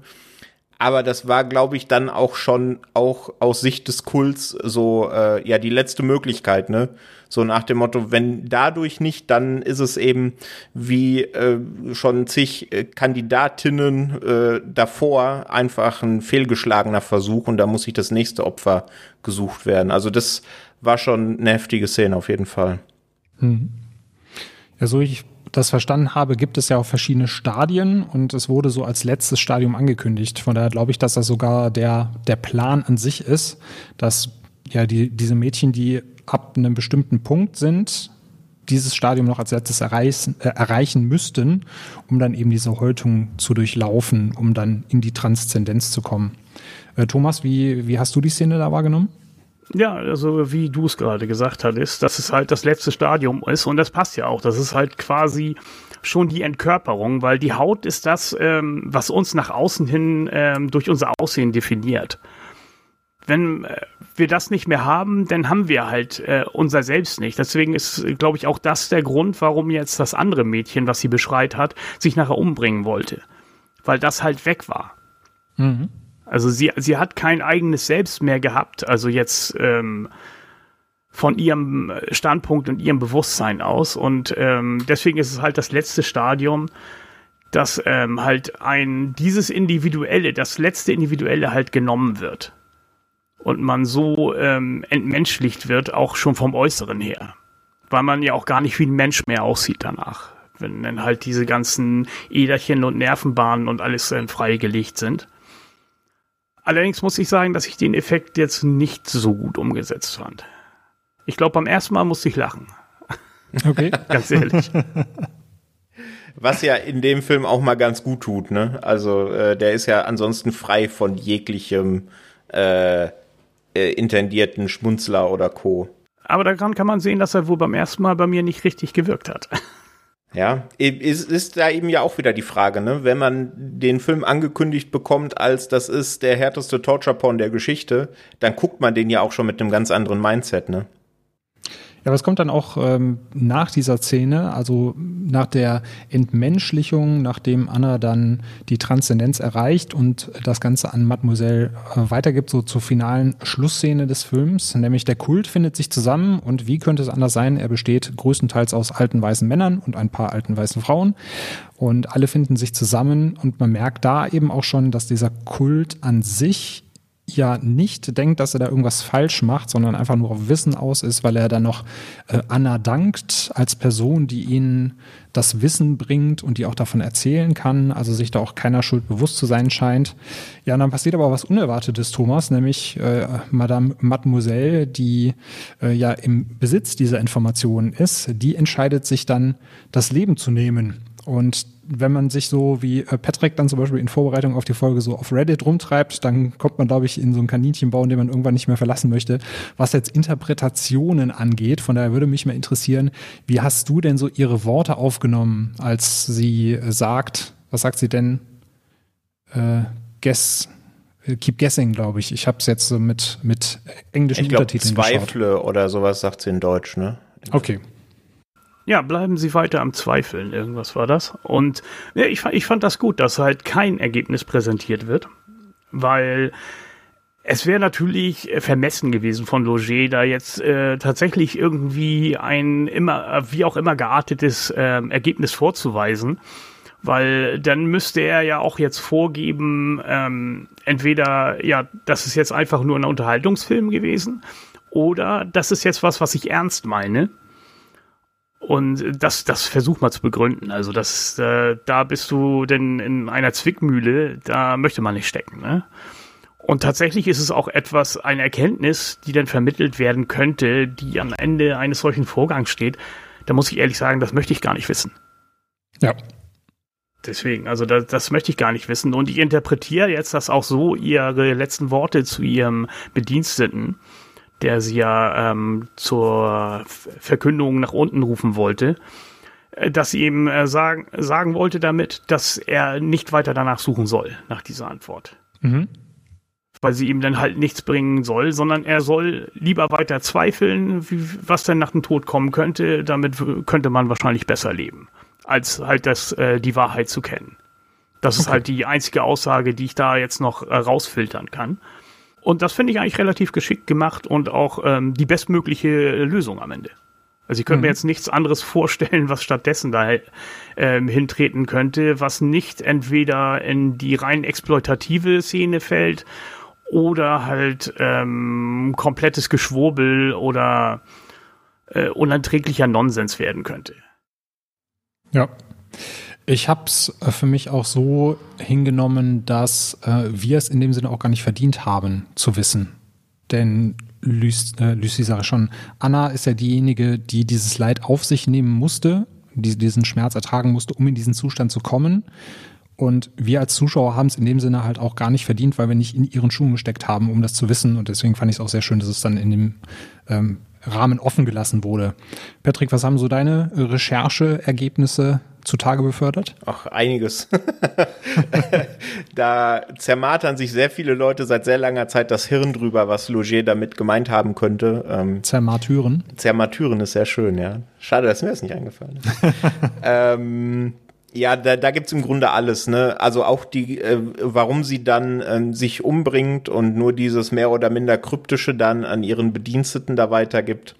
D: Aber das war, glaube ich, dann auch schon auch aus Sicht des Kults so äh, ja die letzte Möglichkeit, ne? So nach dem Motto, wenn dadurch nicht, dann ist es eben wie äh, schon zig äh, Kandidatinnen äh, davor einfach ein fehlgeschlagener Versuch und da muss sich das nächste Opfer gesucht werden. Also das war schon eine heftige Szene auf jeden Fall. Hm.
C: Ja, so ich das verstanden habe, gibt es ja auch verschiedene Stadien und es wurde so als letztes Stadium angekündigt. Von daher glaube ich, dass das sogar der, der Plan an sich ist, dass ja die, diese Mädchen, die ab einem bestimmten Punkt sind, dieses Stadium noch als letztes erreichen, äh, erreichen müssten, um dann eben diese Häutung zu durchlaufen, um dann in die Transzendenz zu kommen. Äh, Thomas, wie, wie hast du die Szene da wahrgenommen?
A: Ja, also wie du es gerade gesagt hattest, dass es halt das letzte Stadium ist und das passt ja auch. Das ist halt quasi schon die Entkörperung, weil die Haut ist das, ähm, was uns nach außen hin ähm, durch unser Aussehen definiert wenn äh, wir das nicht mehr haben, dann haben wir halt äh, unser Selbst nicht. Deswegen ist, glaube ich, auch das der Grund, warum jetzt das andere Mädchen, was sie beschreit hat, sich nachher umbringen wollte. Weil das halt weg war. Mhm. Also sie, sie hat kein eigenes Selbst mehr gehabt. Also jetzt ähm, von ihrem Standpunkt und ihrem Bewusstsein aus. Und ähm, deswegen ist es halt das letzte Stadium, dass ähm, halt ein dieses Individuelle, das letzte Individuelle halt genommen wird. Und man so ähm, entmenschlicht wird, auch schon vom Äußeren her. Weil man ja auch gar nicht wie ein Mensch mehr aussieht danach. Wenn dann halt diese ganzen Äderchen und Nervenbahnen und alles ähm, freigelegt sind. Allerdings muss ich sagen, dass ich den Effekt jetzt nicht so gut umgesetzt fand. Ich glaube, beim ersten Mal musste ich lachen.
C: Okay.
A: Ganz ehrlich.
D: Was ja in dem Film auch mal ganz gut tut, ne? Also äh, der ist ja ansonsten frei von jeglichem äh, äh, intendierten Schmunzler oder Co.
A: Aber daran kann man sehen, dass er wohl beim ersten Mal bei mir nicht richtig gewirkt hat.
D: Ja, ist, ist da eben ja auch wieder die Frage, ne? Wenn man den Film angekündigt bekommt, als das ist der härteste Torture-Porn der Geschichte, dann guckt man den ja auch schon mit einem ganz anderen Mindset, ne?
C: Aber es kommt dann auch ähm, nach dieser Szene, also nach der Entmenschlichung, nachdem Anna dann die Transzendenz erreicht und das Ganze an Mademoiselle äh, weitergibt, so zur finalen Schlussszene des Films, nämlich der Kult findet sich zusammen und wie könnte es anders sein? Er besteht größtenteils aus alten weißen Männern und ein paar alten weißen Frauen und alle finden sich zusammen und man merkt da eben auch schon, dass dieser Kult an sich ja nicht denkt, dass er da irgendwas falsch macht, sondern einfach nur auf Wissen aus ist, weil er dann noch äh, Anna dankt als Person, die ihnen das Wissen bringt und die auch davon erzählen kann, also sich da auch keiner Schuld bewusst zu sein scheint. Ja, und dann passiert aber was Unerwartetes, Thomas, nämlich äh, Madame Mademoiselle, die äh, ja im Besitz dieser Informationen ist, die entscheidet sich dann, das Leben zu nehmen. Und wenn man sich so wie äh, Patrick dann zum Beispiel in Vorbereitung auf die Folge so auf Reddit rumtreibt, dann kommt man, glaube ich, in so einen Kaninchenbau, den man irgendwann nicht mehr verlassen möchte, was jetzt Interpretationen angeht. Von daher würde mich mal interessieren, wie hast du denn so ihre Worte aufgenommen, als sie äh, sagt, was sagt sie denn? Äh, guess, äh, keep guessing, glaube ich. Ich habe es jetzt so mit, mit englischen
D: ich glaub,
C: Untertiteln
D: Zweifle
C: geschaut.
D: oder sowas sagt sie in Deutsch, ne?
C: Okay.
A: Ja, bleiben Sie weiter am Zweifeln, irgendwas war das. Und ja, ich, ich fand das gut, dass halt kein Ergebnis präsentiert wird, weil es wäre natürlich vermessen gewesen von Loger, da jetzt äh, tatsächlich irgendwie ein immer, wie auch immer geartetes äh, Ergebnis vorzuweisen, weil dann müsste er ja auch jetzt vorgeben, ähm, entweder, ja, das ist jetzt einfach nur ein Unterhaltungsfilm gewesen, oder das ist jetzt was, was ich ernst meine. Und das, das versuch mal zu begründen. Also das, äh, da bist du denn in einer Zwickmühle, da möchte man nicht stecken. Ne? Und tatsächlich ist es auch etwas, eine Erkenntnis, die dann vermittelt werden könnte, die am Ende eines solchen Vorgangs steht. Da muss ich ehrlich sagen, das möchte ich gar nicht wissen.
C: Ja.
A: Deswegen, also das, das möchte ich gar nicht wissen. Und ich interpretiere jetzt das auch so, ihre letzten Worte zu ihrem Bediensteten der sie ja ähm, zur Verkündung nach unten rufen wollte, äh, dass sie ihm äh, sagen, sagen wollte damit, dass er nicht weiter danach suchen soll, nach dieser Antwort.
C: Mhm.
A: Weil sie ihm dann halt nichts bringen soll, sondern er soll lieber weiter zweifeln, wie, was denn nach dem Tod kommen könnte. Damit könnte man wahrscheinlich besser leben, als halt das, äh, die Wahrheit zu kennen. Das okay. ist halt die einzige Aussage, die ich da jetzt noch äh, rausfiltern kann. Und das finde ich eigentlich relativ geschickt gemacht und auch ähm, die bestmögliche Lösung am Ende. Also ich könnte mhm. mir jetzt nichts anderes vorstellen, was stattdessen da ähm, hintreten könnte, was nicht entweder in die rein exploitative Szene fällt oder halt ähm, komplettes Geschwurbel oder äh, unerträglicher Nonsens werden könnte.
C: Ja. Ich habe es äh, für mich auch so hingenommen, dass äh, wir es in dem Sinne auch gar nicht verdient haben zu wissen. Denn Lucy, äh, Lucy sage schon, Anna ist ja diejenige, die dieses Leid auf sich nehmen musste, die diesen Schmerz ertragen musste, um in diesen Zustand zu kommen. Und wir als Zuschauer haben es in dem Sinne halt auch gar nicht verdient, weil wir nicht in ihren Schuhen gesteckt haben, um das zu wissen. Und deswegen fand ich es auch sehr schön, dass es dann in dem ähm, Rahmen offen gelassen wurde. Patrick, was haben so deine Rechercheergebnisse zutage befördert?
D: Ach, einiges. da zermartern sich sehr viele Leute seit sehr langer Zeit das Hirn drüber, was Loger damit gemeint haben könnte.
C: Ähm, Zermartyren.
D: Zermartyren ist sehr schön, ja. Schade, dass mir das nicht eingefallen ist. ähm, Ja, da, da gibt's im Grunde alles, ne? Also auch die, äh, warum sie dann äh, sich umbringt und nur dieses mehr oder minder kryptische dann an ihren Bediensteten da weitergibt.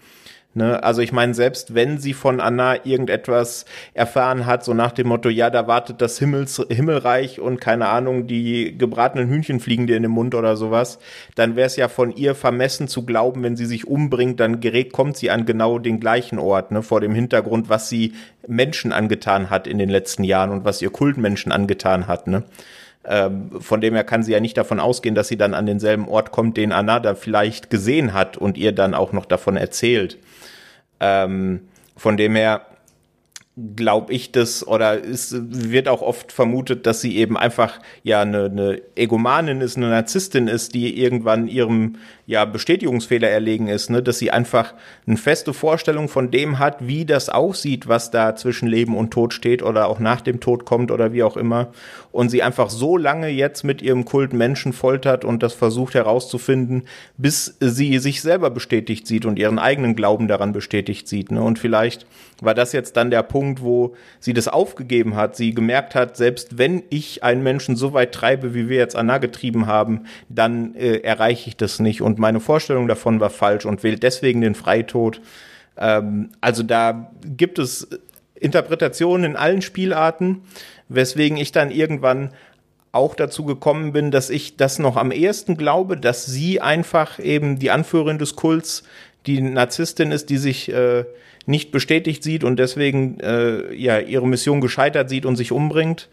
D: Ne? Also ich meine, selbst wenn sie von Anna irgendetwas erfahren hat, so nach dem Motto, ja, da wartet das Himmels, Himmelreich und keine Ahnung, die gebratenen Hühnchen fliegen dir in den Mund oder sowas, dann wäre es ja von ihr vermessen zu glauben, wenn sie sich umbringt, dann gerät, kommt sie an genau den gleichen Ort, ne? vor dem Hintergrund, was sie Menschen angetan hat in den letzten Jahren und was ihr Kultmenschen angetan hat. Ne? Ähm, von dem her kann sie ja nicht davon ausgehen, dass sie dann an denselben Ort kommt, den Anna da vielleicht gesehen hat und ihr dann auch noch davon erzählt. Ähm, von dem her glaube ich das oder es wird auch oft vermutet, dass sie eben einfach ja eine, eine Egomanin ist, eine Narzisstin ist, die irgendwann ihrem ja Bestätigungsfehler erlegen ist, ne, dass sie einfach eine feste Vorstellung von dem hat, wie das aussieht, was da zwischen Leben und Tod steht oder auch nach dem Tod kommt oder wie auch immer. Und sie einfach so lange jetzt mit ihrem Kult Menschen foltert und das versucht herauszufinden, bis sie sich selber bestätigt sieht und ihren eigenen Glauben daran bestätigt sieht, ne, und vielleicht war das jetzt dann der Punkt, wo sie das aufgegeben hat, sie gemerkt hat, selbst wenn ich einen Menschen so weit treibe, wie wir jetzt Anna getrieben haben, dann äh, erreiche ich das nicht und meine Vorstellung davon war falsch und wählt deswegen den Freitod. Ähm, also da gibt es Interpretationen in allen Spielarten, weswegen ich dann irgendwann auch dazu gekommen bin, dass ich das noch am ehesten glaube, dass sie einfach eben die Anführerin des Kults, die Narzisstin ist, die sich äh, nicht bestätigt sieht und deswegen äh, ja ihre Mission gescheitert sieht und sich umbringt.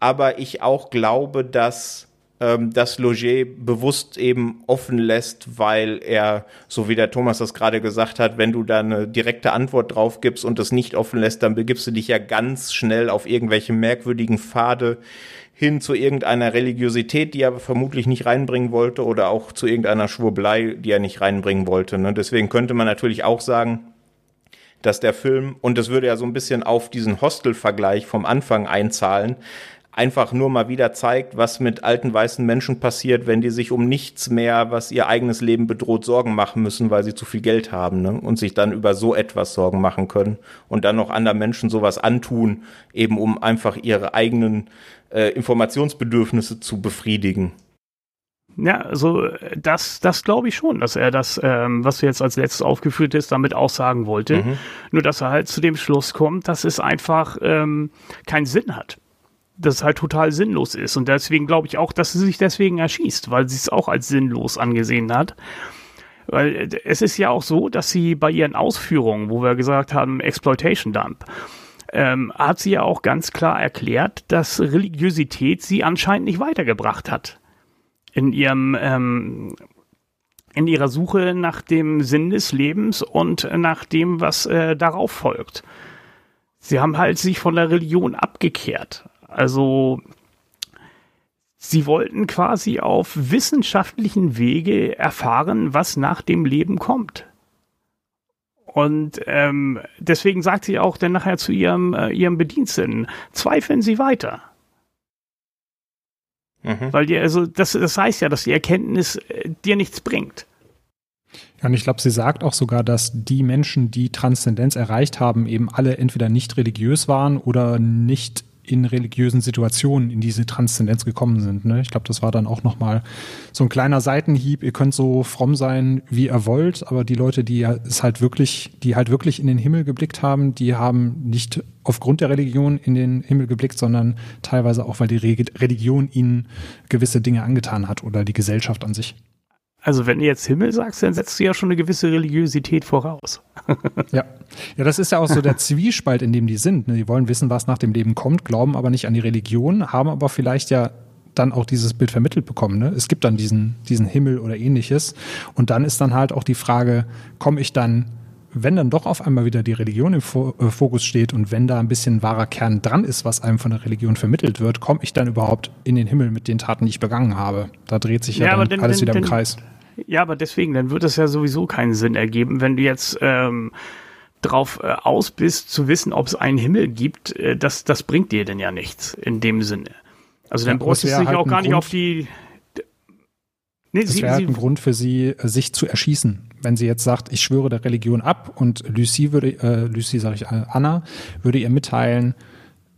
D: Aber ich auch glaube, dass ähm, dass Loger bewusst eben offen lässt, weil er, so wie der Thomas das gerade gesagt hat, wenn du da eine direkte Antwort drauf gibst und das nicht offen lässt, dann begibst du dich ja ganz schnell auf irgendwelche merkwürdigen Pfade hin zu irgendeiner Religiosität, die er vermutlich nicht reinbringen wollte, oder auch zu irgendeiner Schwurbelei, die er nicht reinbringen wollte. Ne? Deswegen könnte man natürlich auch sagen, dass der Film, und das würde ja so ein bisschen auf diesen Hostel-Vergleich vom Anfang einzahlen, einfach nur mal wieder zeigt, was mit alten weißen Menschen passiert, wenn die sich um nichts mehr, was ihr eigenes Leben bedroht, Sorgen machen müssen, weil sie zu viel Geld haben ne? und sich dann über so etwas Sorgen machen können und dann noch anderen Menschen sowas antun, eben um einfach ihre eigenen äh, Informationsbedürfnisse zu befriedigen.
A: Ja, also das, das glaube ich schon, dass er das, ähm, was jetzt als letztes aufgeführt ist, damit auch sagen wollte. Mhm. Nur dass er halt zu dem Schluss kommt, dass es einfach ähm, keinen Sinn hat. Dass es halt total sinnlos ist. Und deswegen glaube ich auch, dass sie sich deswegen erschießt, weil sie es auch als sinnlos angesehen hat. Weil äh, es ist ja auch so, dass sie bei ihren Ausführungen, wo wir gesagt haben, Exploitation Dump, ähm, hat sie ja auch ganz klar erklärt, dass Religiosität sie anscheinend nicht weitergebracht hat in ihrem ähm, in ihrer Suche nach dem Sinn des Lebens und nach dem, was äh, darauf folgt. Sie haben halt sich von der Religion abgekehrt. Also sie wollten quasi auf wissenschaftlichen Wege erfahren, was nach dem Leben kommt. Und ähm, deswegen sagt sie auch dann nachher zu ihrem, äh, ihrem Bediensteten, zweifeln Sie weiter. Mhm. Weil die, also das, das heißt ja, dass die Erkenntnis äh, dir nichts bringt.
C: Ja, und ich glaube, sie sagt auch sogar, dass die Menschen, die Transzendenz erreicht haben, eben alle entweder nicht religiös waren oder nicht in religiösen Situationen in diese Transzendenz gekommen sind. Ne? Ich glaube, das war dann auch nochmal so ein kleiner Seitenhieb. Ihr könnt so fromm sein, wie ihr wollt, aber die Leute, die es halt wirklich, die halt wirklich in den Himmel geblickt haben, die haben nicht aufgrund der Religion in den Himmel geblickt, sondern teilweise auch, weil die Religion ihnen gewisse Dinge angetan hat oder die Gesellschaft an sich.
A: Also wenn du jetzt Himmel sagst, dann setzt du ja schon eine gewisse Religiosität voraus.
C: ja. Ja, das ist ja auch so der Zwiespalt, in dem die sind. Ne? Die wollen wissen, was nach dem Leben kommt, glauben aber nicht an die Religion, haben aber vielleicht ja dann auch dieses Bild vermittelt bekommen. Ne? Es gibt dann diesen, diesen Himmel oder ähnliches. Und dann ist dann halt auch die Frage, komme ich dann wenn dann doch auf einmal wieder die Religion im äh, Fokus steht und wenn da ein bisschen wahrer Kern dran ist, was einem von der Religion vermittelt wird, komme ich dann überhaupt in den Himmel mit den Taten, die ich begangen habe? Da dreht sich ja, ja dann denn, alles wieder im Kreis.
A: Ja, aber deswegen, dann wird es ja sowieso keinen Sinn ergeben, wenn du jetzt ähm, drauf äh, aus bist, zu wissen, ob es einen Himmel gibt, äh, das, das bringt dir denn ja nichts in dem Sinne. Also dann ja, brauchst du dich halt auch gar Grund, nicht auf die.
C: Nee, das wäre halt ein Grund für sie, äh, sich zu erschießen. Wenn sie jetzt sagt, ich schwöre der Religion ab und Lucie würde, äh, Lucie sage ich, äh, Anna, würde ihr mitteilen,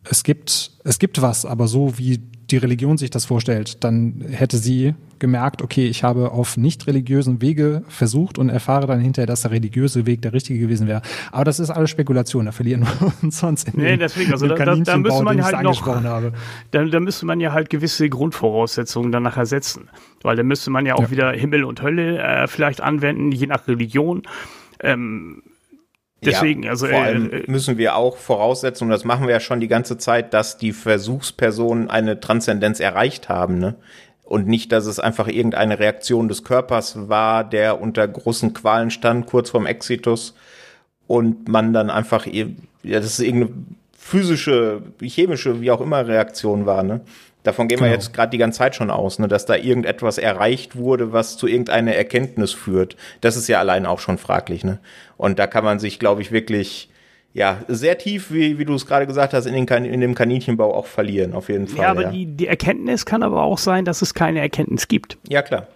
C: es gibt, es gibt was, aber so wie die Religion sich das vorstellt, dann hätte sie gemerkt, okay, ich habe auf nicht religiösen Wege versucht und erfahre dann hinterher, dass der religiöse Weg der richtige gewesen wäre. Aber das ist alles Spekulation, da verlieren wir uns sonst in
A: Nee, deswegen, also da, da, da müsste man halt noch,
C: habe.
A: da, da müsste man ja halt gewisse Grundvoraussetzungen dann nachher setzen. Weil da müsste man ja auch
C: Ja.
A: wieder Himmel und Hölle äh, vielleicht anwenden, je nach Religion. Ähm, deswegen,
D: ja,
A: also
D: vor allem
A: äh,
D: müssen wir auch voraussetzen, und das machen wir ja schon die ganze Zeit, dass die Versuchspersonen eine Transzendenz erreicht haben, ne? Und nicht, dass es einfach irgendeine Reaktion des Körpers war, der unter großen Qualen stand, kurz vorm Exitus, und man dann einfach, ja, das ist irgendeine physische, chemische, wie auch immer Reaktion war, ne? Davon gehen wir
C: Genau.
D: jetzt gerade die ganze Zeit schon aus, ne, dass da irgendetwas erreicht wurde, was zu irgendeiner Erkenntnis führt. Das ist ja allein auch schon fraglich, ne? Und da kann man sich, glaube ich, wirklich ja sehr tief, wie, wie du es gerade gesagt hast, in, den kan in dem Kaninchenbau auch verlieren, auf jeden Fall.
A: ja, aber
D: ja.
A: Die, die Erkenntnis kann aber auch sein, dass es keine Erkenntnis gibt.
D: ja klar.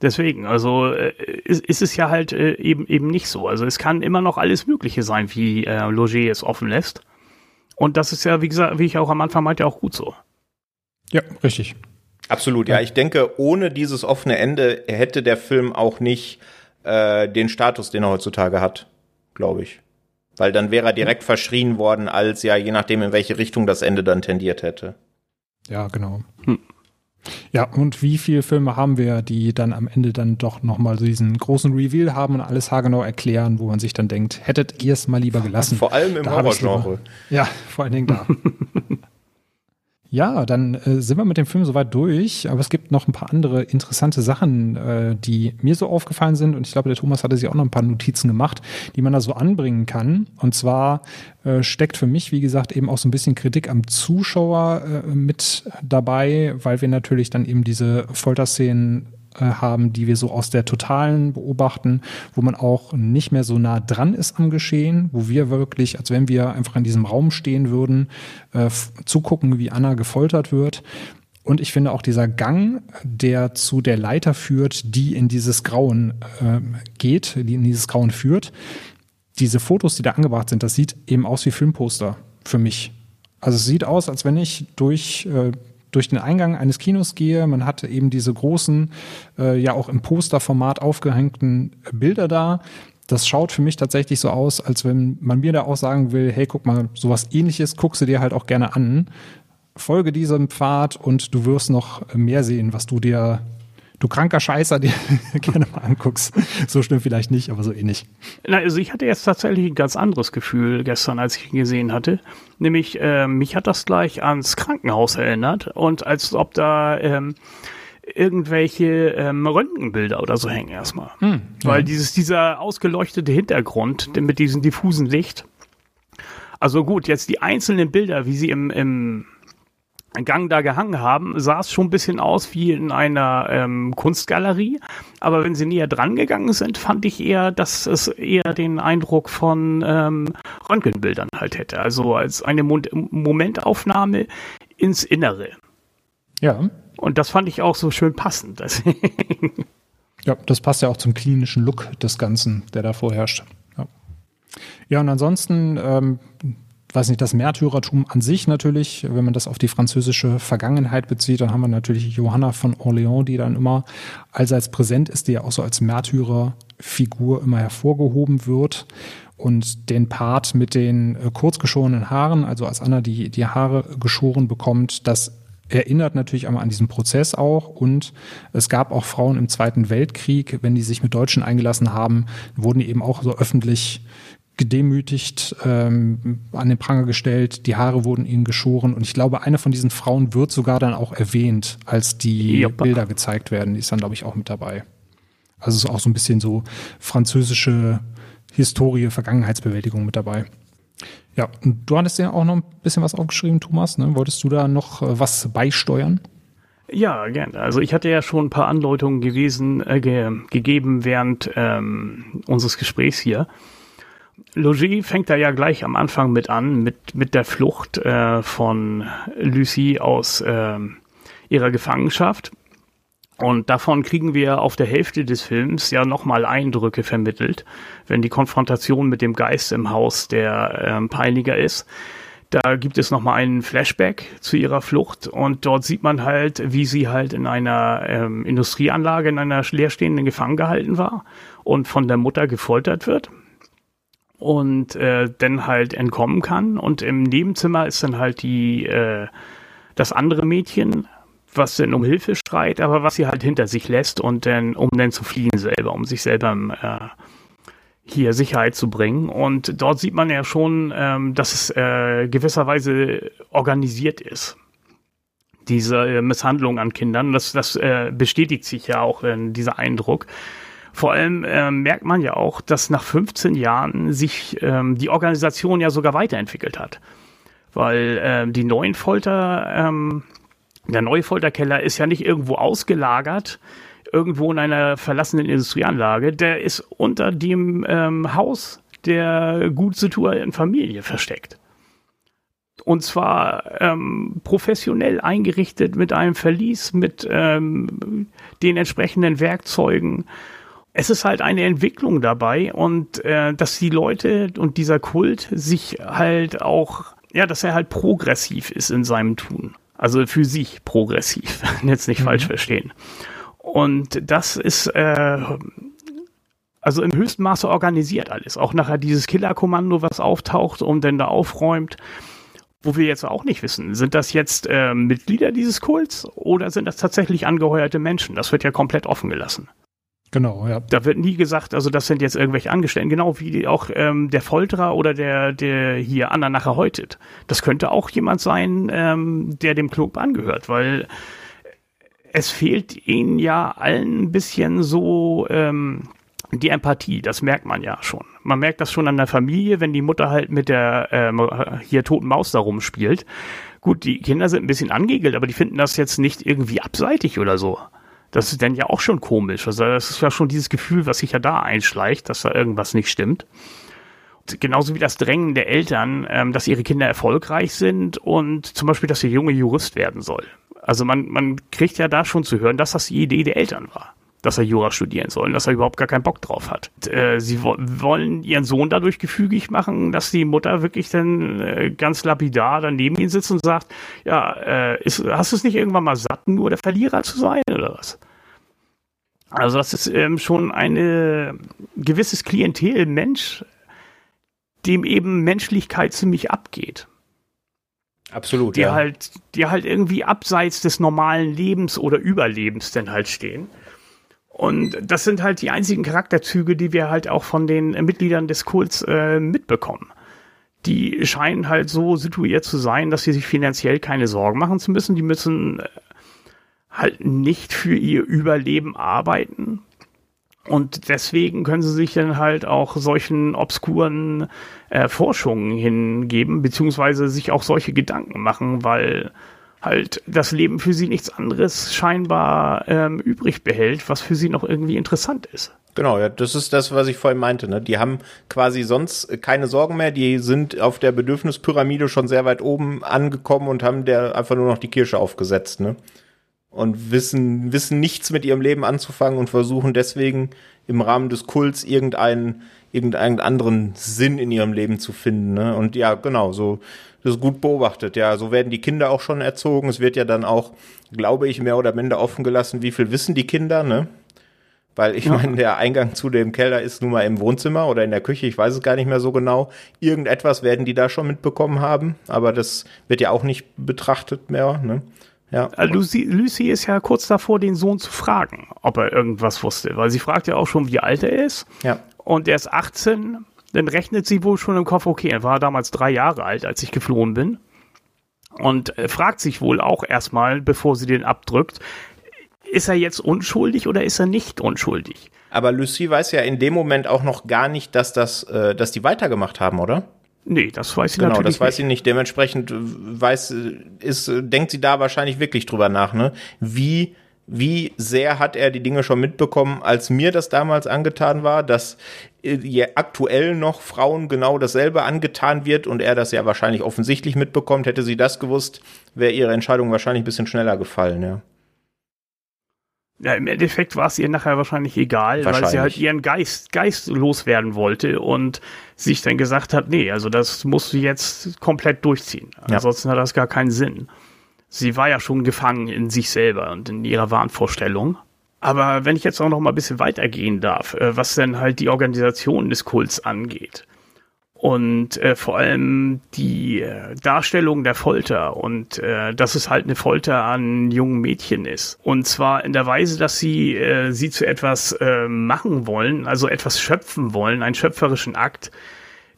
A: Deswegen, also äh, ist, ist es ja halt äh, eben eben nicht so. Also es kann immer noch alles Mögliche sein, wie äh, Loger es offen lässt. Und das ist ja, wie gesagt, wie ich auch am Anfang meinte, auch gut so.
C: Ja, richtig.
D: Absolut, ja. Ich denke, ohne dieses offene Ende hätte der Film auch nicht äh, den Status, den er heutzutage hat, glaube ich. Weil dann wäre er direkt verschrien worden, als ja, je nachdem, in welche Richtung das Ende dann tendiert hätte.
C: Ja, genau.
A: Hm.
C: Ja, und wie viele Filme haben wir, die dann am Ende dann doch nochmal so diesen großen Reveal haben und alles haargenau erklären, wo man sich dann denkt, hättet ihr es mal lieber gelassen.
D: Vor allem im Horrorgenre.
C: Ja, vor allen Dingen da. ja, dann äh, sind wir mit dem Film soweit durch, aber es gibt noch ein paar andere interessante Sachen, äh, die mir so aufgefallen sind und ich glaube, der Thomas hatte sich auch noch ein paar Notizen gemacht, die man da so anbringen kann. Und zwar äh, steckt für mich, wie gesagt, eben auch so ein bisschen Kritik am Zuschauer äh, mit dabei, weil wir natürlich dann eben diese Folterszenen haben, die wir so aus der Totalen beobachten, wo man auch nicht mehr so nah dran ist am Geschehen, wo wir wirklich, als wenn wir einfach in diesem Raum stehen würden, äh, zugucken, wie Anna gefoltert wird. Und ich finde auch dieser Gang, der zu der Leiter führt, die in dieses Grauen äh, geht, die in dieses Grauen führt, diese Fotos, die da angebracht sind, das sieht eben aus wie Filmposter für mich. Also es sieht aus, als wenn ich durch, äh, durch den Eingang eines Kinos gehe. Man hat eben diese großen, äh, ja auch im Posterformat aufgehängten Bilder da. Das schaut für mich tatsächlich so aus, als wenn man mir da auch sagen will, hey, guck mal, sowas ähnliches guckst du dir halt auch gerne an. Folge diesem Pfad und du wirst noch mehr sehen, was du dir, du kranker Scheißer, dir gerne mal anguckst. So schlimm vielleicht nicht, aber so ähnlich.
A: Na, also ich hatte jetzt tatsächlich ein ganz anderes Gefühl gestern, als ich ihn gesehen hatte. Nämlich, äh, mich hat das gleich ans Krankenhaus erinnert und als ob da ähm, irgendwelche ähm, Röntgenbilder oder so hängen erstmal. Weil dieses, dieser ausgeleuchtete Hintergrund mit diesem diffusen Licht. Also gut, jetzt die einzelnen Bilder, wie sie im, im Gang da gehangen haben, sah es schon ein bisschen aus wie in einer ähm, Kunstgalerie. Aber wenn sie näher dran gegangen sind, fand ich eher, dass es eher den Eindruck von ähm, Röntgenbildern halt hätte. Also als eine Mo Momentaufnahme ins Innere.
C: Ja,
A: Und das fand ich auch so schön passend.
C: Ja, das passt ja auch zum klinischen Look des Ganzen, der da vorherrscht. Ja, ja und ansonsten, ähm, weiß nicht, das Märtyrertum an sich natürlich, wenn man das auf die französische Vergangenheit bezieht, dann haben wir natürlich Johanna von Orléans, die dann immer allseits präsent ist, die ja auch so als Märtyrerfigur immer hervorgehoben wird. Und den Part mit den äh, kurzgeschorenen Haaren, also als Anna die, die Haare geschoren bekommt, das erinnert natürlich einmal an diesen Prozess auch. Und es gab auch Frauen im Zweiten Weltkrieg, wenn die sich mit Deutschen eingelassen haben, wurden die eben auch so öffentlich gedemütigt, ähm, an den Pranger gestellt, die Haare wurden ihnen geschoren und ich glaube, eine von diesen Frauen wird sogar dann auch erwähnt, als die
A: Joppa.
C: Bilder gezeigt werden. Die ist dann, glaube ich, auch mit dabei. Also es ist auch so ein bisschen so französische Historie, Vergangenheitsbewältigung mit dabei. Ja, und du hattest ja auch noch ein bisschen was aufgeschrieben, Thomas. Ne? Wolltest du da noch äh, was beisteuern?
A: Ja, gerne. Also ich hatte ja schon ein paar Andeutungen gewesen, äh, ge gegeben während ähm, unseres Gesprächs hier. Logier fängt da ja gleich am Anfang mit an, mit, mit der Flucht äh, von Lucie aus ähm, ihrer Gefangenschaft. Und davon kriegen wir auf der Hälfte des Films ja nochmal Eindrücke vermittelt, wenn die Konfrontation mit dem Geist im Haus der ähm, Peiniger ist. Da gibt es nochmal einen Flashback zu ihrer Flucht und dort sieht man halt, wie sie halt in einer ähm, Industrieanlage, in einer leerstehenden Gefangen gehalten war und von der Mutter gefoltert wird und äh, dann halt entkommen kann. Und im Nebenzimmer ist dann halt die äh, das andere Mädchen, was dann um Hilfe schreit, aber was sie halt hinter sich lässt und dann, um dann zu fliehen selber, um sich selber äh, hier Sicherheit zu bringen. Und dort sieht man ja schon, ähm, dass es äh, gewisserweise organisiert ist. Diese äh, Misshandlung an Kindern, das, das äh, bestätigt sich ja auch in dieser Eindruck. Vor allem äh, merkt man ja auch, dass nach 15 Jahren sich ähm, die Organisation ja sogar weiterentwickelt hat. Weil äh, die neuen Folter, ähm, der neue Folterkeller ist ja nicht irgendwo ausgelagert, irgendwo in einer verlassenen Industrieanlage. Der ist unter dem ähm, Haus der gut situierten Familie versteckt. Und zwar ähm, professionell eingerichtet mit einem Verlies, mit ähm, den entsprechenden Werkzeugen es ist halt eine Entwicklung dabei und äh, dass die Leute und dieser Kult sich halt auch, ja, dass er halt progressiv ist in seinem Tun. Also für sich progressiv, jetzt nicht mhm. falsch verstehen. Und das ist äh, also im höchsten Maße organisiert alles. Auch nachher dieses Killerkommando, was auftaucht und dann da aufräumt, wo wir jetzt auch nicht wissen, sind das jetzt äh, Mitglieder dieses Kults oder sind das tatsächlich angeheuerte Menschen? Das wird ja komplett offen gelassen.
C: Genau, ja.
A: Da wird nie gesagt, also das sind jetzt irgendwelche Angestellten, genau wie auch ähm, der Folterer oder der, der hier Anna nachher häutet. Das könnte auch jemand sein, ähm, der dem Club angehört, weil es fehlt ihnen ja allen ein bisschen so ähm, die Empathie, das merkt man ja schon. Man merkt das schon an der Familie, wenn die Mutter halt mit der ähm, hier toten Maus da rumspielt. Gut, die Kinder sind ein bisschen angegelt, aber die finden das jetzt nicht irgendwie abseitig oder so. Das ist dann ja auch schon komisch. Also das ist ja schon dieses Gefühl, was sich ja da einschleicht, dass da irgendwas nicht stimmt. Und genauso wie das Drängen der Eltern, ähm, dass ihre Kinder erfolgreich sind und zum Beispiel, dass der Junge Jurist werden soll. Also man, man kriegt ja da schon zu hören, dass das die Idee der Eltern war dass er Jura studieren soll und dass er überhaupt gar keinen Bock drauf hat. Äh, sie wo wollen ihren Sohn dadurch gefügig machen, dass die Mutter wirklich dann äh, ganz lapidar daneben ihn sitzt und sagt, ja, äh, ist, hast du es nicht irgendwann mal satt, nur der Verlierer zu sein oder was? Also das ist ähm, schon ein gewisses Klientel Mensch, dem eben Menschlichkeit ziemlich abgeht.
D: Absolut.
A: Die ja. halt, die halt irgendwie abseits des normalen Lebens oder Überlebens denn halt stehen. Und das sind halt die einzigen Charakterzüge, die wir halt auch von den Mitgliedern des Kults äh, mitbekommen. Die scheinen halt so situiert zu sein, dass sie sich finanziell keine Sorgen machen zu müssen. Die müssen äh, halt nicht für ihr Überleben arbeiten. Und deswegen können sie sich dann halt auch solchen obskuren äh, Forschungen hingeben, beziehungsweise sich auch solche Gedanken machen, weil halt das Leben für sie nichts anderes scheinbar ähm, übrig behält, was für sie noch irgendwie interessant ist.
D: Genau, ja, das ist das, was ich vorhin meinte. Ne? Die haben quasi sonst keine Sorgen mehr. Die sind auf der Bedürfnispyramide schon sehr weit oben angekommen und haben der einfach nur noch die Kirsche aufgesetzt. Ne? Und wissen, wissen nichts mit ihrem Leben anzufangen und versuchen deswegen im Rahmen des Kults irgendeinen, irgendeinen anderen Sinn in ihrem Leben zu finden. Ne? Und ja, genau, so das ist gut beobachtet. Ja, so werden die Kinder auch schon erzogen. Es wird ja dann auch, glaube ich, mehr oder minder offen gelassen, wie viel wissen die Kinder, ne? Weil ich ja. meine, der Eingang zu dem Keller ist nun mal im Wohnzimmer oder in der Küche, ich weiß es gar nicht mehr so genau. Irgendetwas werden die da schon mitbekommen haben, aber das wird ja auch nicht betrachtet mehr. Ne?
A: Ja. Äh, Lucy, Lucy ist ja kurz davor, den Sohn zu fragen, ob er irgendwas wusste, weil sie fragt ja auch schon, wie alt er ist.
D: Ja.
A: Und er ist 18 dann rechnet sie wohl schon im Kopf, okay, er war damals drei Jahre alt, als ich geflohen bin. Und äh, fragt sich wohl auch erstmal, bevor sie den abdrückt, ist er jetzt unschuldig oder ist er nicht unschuldig?
D: Aber Lucy weiß ja in dem Moment auch noch gar nicht, dass das, äh, dass die weitergemacht haben, oder?
A: Nee, das weiß sie
D: genau,
A: natürlich
D: nicht. Genau, das weiß sie nicht. Dementsprechend weiß, ist, denkt sie da wahrscheinlich wirklich drüber nach, ne? Wie wie sehr hat er die Dinge schon mitbekommen, als mir das damals angetan war, dass äh, aktuell noch Frauen genau dasselbe angetan wird und er das ja wahrscheinlich offensichtlich mitbekommt. Hätte sie das gewusst, wäre ihre Entscheidung wahrscheinlich ein bisschen schneller gefallen, ja.
A: Ja, im Endeffekt war es ihr nachher wahrscheinlich egal, weil sie halt ihren Geist, Geist loswerden wollte und sich dann gesagt hat, nee, also das musst du jetzt komplett durchziehen. Ja. Ansonsten hat das gar keinen Sinn. Sie war ja schon gefangen in sich selber und in ihrer Wahnvorstellung. Aber wenn ich jetzt auch noch mal ein bisschen weitergehen darf, äh, was denn halt die Organisation des Kults angeht und äh, vor allem die äh, Darstellung der Folter und äh, dass es halt eine Folter an jungen Mädchen ist. Und zwar in der Weise, dass sie äh, sie zu etwas äh, machen wollen, also etwas schöpfen wollen, einen schöpferischen Akt,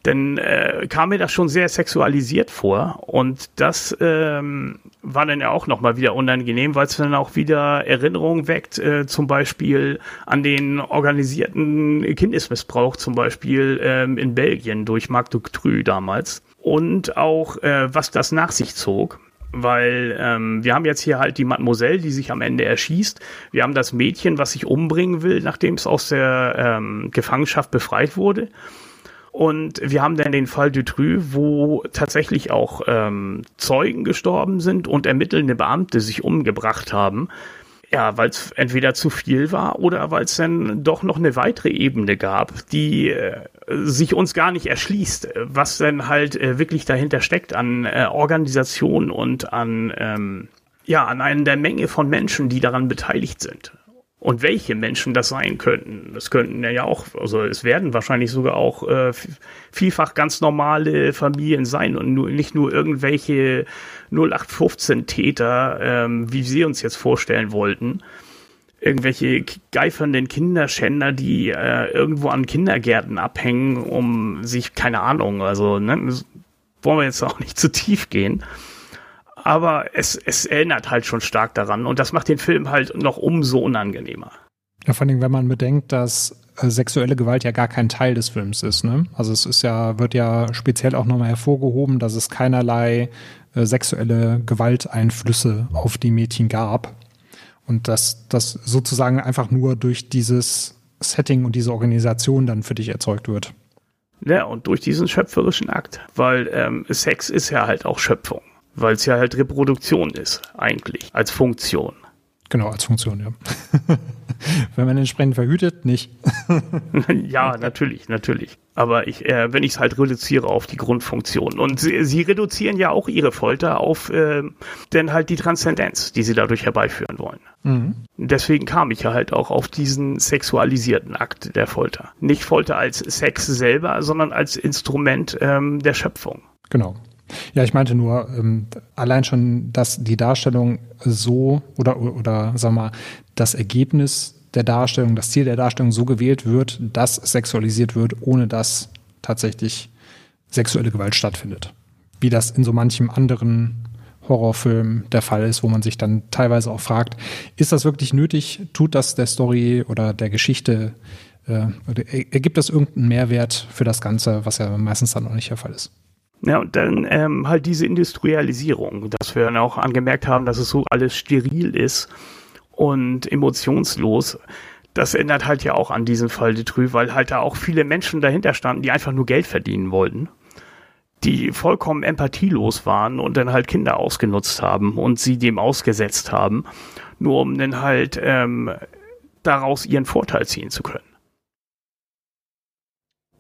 A: dann äh, kam mir das schon sehr sexualisiert vor und das ähm, war dann ja auch nochmal wieder unangenehm, weil es dann auch wieder Erinnerungen weckt, äh, zum Beispiel an den organisierten Kindesmissbrauch, zum Beispiel ähm, in Belgien durch Marc Ductru damals und auch äh, was das nach sich zog weil ähm, wir haben jetzt hier halt die Mademoiselle, die sich am Ende erschießt. Wir haben das Mädchen, was sich umbringen will, nachdem es aus der ähm, Gefangenschaft befreit wurde. Und wir haben dann den Fall Dutrü, wo tatsächlich auch ähm, Zeugen gestorben sind und ermittelnde Beamte sich umgebracht haben. Ja, weil es entweder zu viel war oder weil es dann doch noch eine weitere Ebene gab, die äh, sich uns gar nicht erschließt, was dann halt äh, wirklich dahinter steckt an äh, Organisation und an ähm, ja an einer Menge von Menschen, die daran beteiligt sind und welche Menschen das sein könnten. Das könnten ja auch, also es werden wahrscheinlich sogar auch äh, vielfach ganz normale Familien sein und nur, nicht nur irgendwelche 0815-Täter, ähm, wie sie uns jetzt vorstellen wollten. Irgendwelche geifernden Kinderschänder, die äh, irgendwo an Kindergärten abhängen, um sich, keine Ahnung, also ne, wollen wir jetzt auch nicht zu tief gehen aber es, es erinnert halt schon stark daran und das macht den Film halt noch umso unangenehmer.
C: Ja, vor allem, wenn man bedenkt, dass äh, sexuelle Gewalt ja gar kein Teil des Films ist. Ne? Also es ist ja, wird ja speziell auch nochmal hervorgehoben, dass es keinerlei äh, sexuelle Gewalteinflüsse auf die Mädchen gab. Und dass das sozusagen einfach nur durch dieses Setting und diese Organisation dann für dich erzeugt wird.
A: Ja, und durch diesen schöpferischen Akt, weil ähm, Sex ist ja halt auch Schöpfung weil es ja halt Reproduktion ist, eigentlich, als Funktion.
C: Genau, als Funktion, ja. wenn man entsprechend verhütet, nicht.
A: ja, natürlich, natürlich. Aber ich, äh, wenn ich es halt reduziere auf die Grundfunktion. Und sie, sie reduzieren ja auch ihre Folter auf äh, denn halt die Transzendenz, die sie dadurch herbeiführen wollen. Mhm. Deswegen kam ich ja halt auch auf diesen sexualisierten Akt der Folter. Nicht Folter als Sex selber, sondern als Instrument ähm, der Schöpfung.
C: Genau. Ja, ich meinte nur, ähm, allein schon, dass die Darstellung so oder, oder sag mal, das Ergebnis der Darstellung, das Ziel der Darstellung so gewählt wird, dass sexualisiert wird, ohne dass tatsächlich sexuelle Gewalt stattfindet. Wie das in so manchem anderen Horrorfilm der Fall ist, wo man sich dann teilweise auch fragt, ist das wirklich nötig? Tut das der Story oder der Geschichte? Äh, ergibt das irgendeinen Mehrwert für das Ganze, was ja meistens dann auch nicht der Fall ist?
A: Ja, und dann ähm, halt diese Industrialisierung, dass wir dann auch angemerkt haben, dass es so alles steril ist und emotionslos. Das ändert halt ja auch an diesem Fall Detrü, weil halt da auch viele Menschen dahinter standen, die einfach nur Geld verdienen wollten, die vollkommen empathielos waren und dann halt Kinder ausgenutzt haben und sie dem ausgesetzt haben, nur um dann halt ähm, daraus ihren Vorteil ziehen zu können.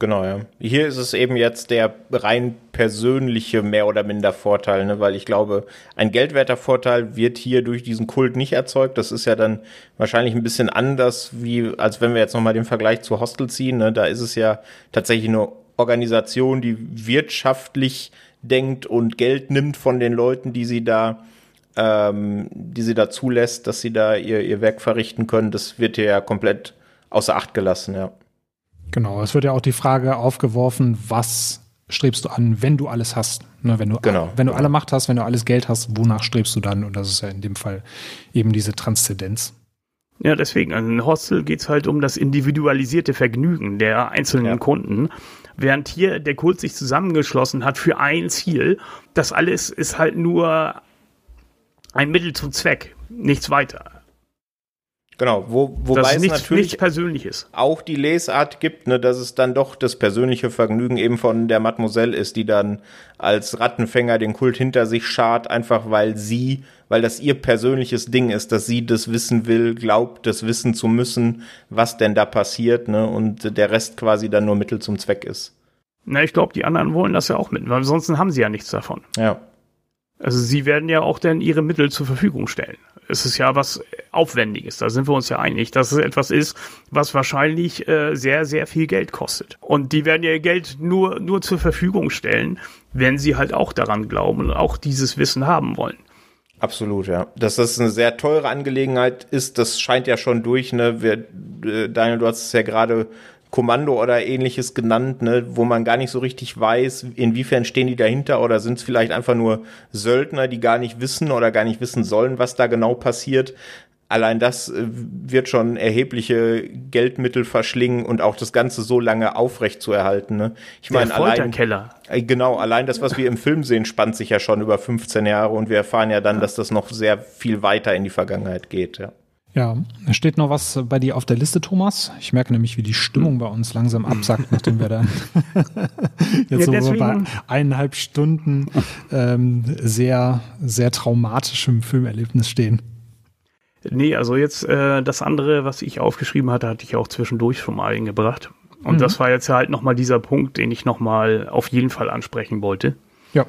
D: Genau, ja. Hier ist es eben jetzt der rein persönliche mehr oder minder Vorteil, ne? weil ich glaube, ein geldwerter Vorteil wird hier durch diesen Kult nicht erzeugt. Das ist ja dann wahrscheinlich ein bisschen anders, wie als wenn wir jetzt nochmal den Vergleich zu Hostel ziehen. Ne? Da ist es ja tatsächlich eine Organisation, die wirtschaftlich denkt und Geld nimmt von den Leuten, die sie da ähm, die sie da zulässt, dass sie da ihr, ihr Werk verrichten können. Das wird hier ja komplett außer Acht gelassen, ja.
C: Genau, es wird ja auch die Frage aufgeworfen, was strebst du an, wenn du alles hast? Ne, wenn du, genau. wenn du alle Macht hast, wenn du alles Geld hast, wonach strebst du dann? Und das ist ja in dem Fall eben diese Transzendenz.
A: Ja, deswegen, an Hostel geht es halt um das individualisierte Vergnügen der einzelnen ja. Kunden, während hier der Kult sich zusammengeschlossen hat für ein Ziel. Das alles ist halt nur ein Mittel zum Zweck, nichts weiter.
D: Genau, wo, wobei
A: dass es
D: natürlich
A: nicht persönlich ist.
D: auch die Lesart gibt, ne, dass es dann doch das persönliche Vergnügen eben von der Mademoiselle ist, die dann als Rattenfänger den Kult hinter sich schart, einfach weil sie, weil das ihr persönliches Ding ist, dass sie das wissen will, glaubt, das wissen zu müssen, was denn da passiert, ne, und der Rest quasi dann nur Mittel zum Zweck ist.
A: Na, ich glaube, die anderen wollen das ja auch mit, weil ansonsten haben sie ja nichts davon.
D: Ja.
A: Also sie werden ja auch dann ihre Mittel zur Verfügung stellen. Es ist ja was Aufwendiges, da sind wir uns ja einig, dass es etwas ist, was wahrscheinlich äh, sehr, sehr viel Geld kostet. Und die werden ihr Geld nur, nur zur Verfügung stellen, wenn sie halt auch daran glauben und auch dieses Wissen haben wollen.
D: Absolut, ja. Dass das eine sehr teure Angelegenheit ist, das scheint ja schon durch, ne? Wir, äh, Daniel, du hast es ja gerade Kommando oder ähnliches genannt, ne, wo man gar nicht so richtig weiß, inwiefern stehen die dahinter oder sind es vielleicht einfach nur Söldner, die gar nicht wissen oder gar nicht wissen sollen, was da genau passiert. Allein das äh, wird schon erhebliche Geldmittel verschlingen und auch das Ganze so lange aufrecht zu erhalten. Ne? Ich meine, allein
A: Folterkeller.
D: äh, Genau, allein das, was wir im Film sehen, spannt sich ja schon über 15 Jahre und wir erfahren ja dann, dass das noch sehr viel weiter in die Vergangenheit geht. Ja.
C: Ja, es steht noch was bei dir auf der Liste, Thomas. Ich merke nämlich, wie die Stimmung bei uns langsam absackt, nachdem wir dann jetzt
A: Ja,
C: so bei eineinhalb Stunden ähm, sehr, sehr traumatischem Filmerlebnis stehen.
A: Nee, also jetzt äh, das andere, was ich aufgeschrieben hatte, hatte ich auch zwischendurch schon mal eingebracht. Und das war jetzt halt nochmal dieser Punkt, den ich nochmal auf jeden Fall ansprechen wollte.
C: Ja,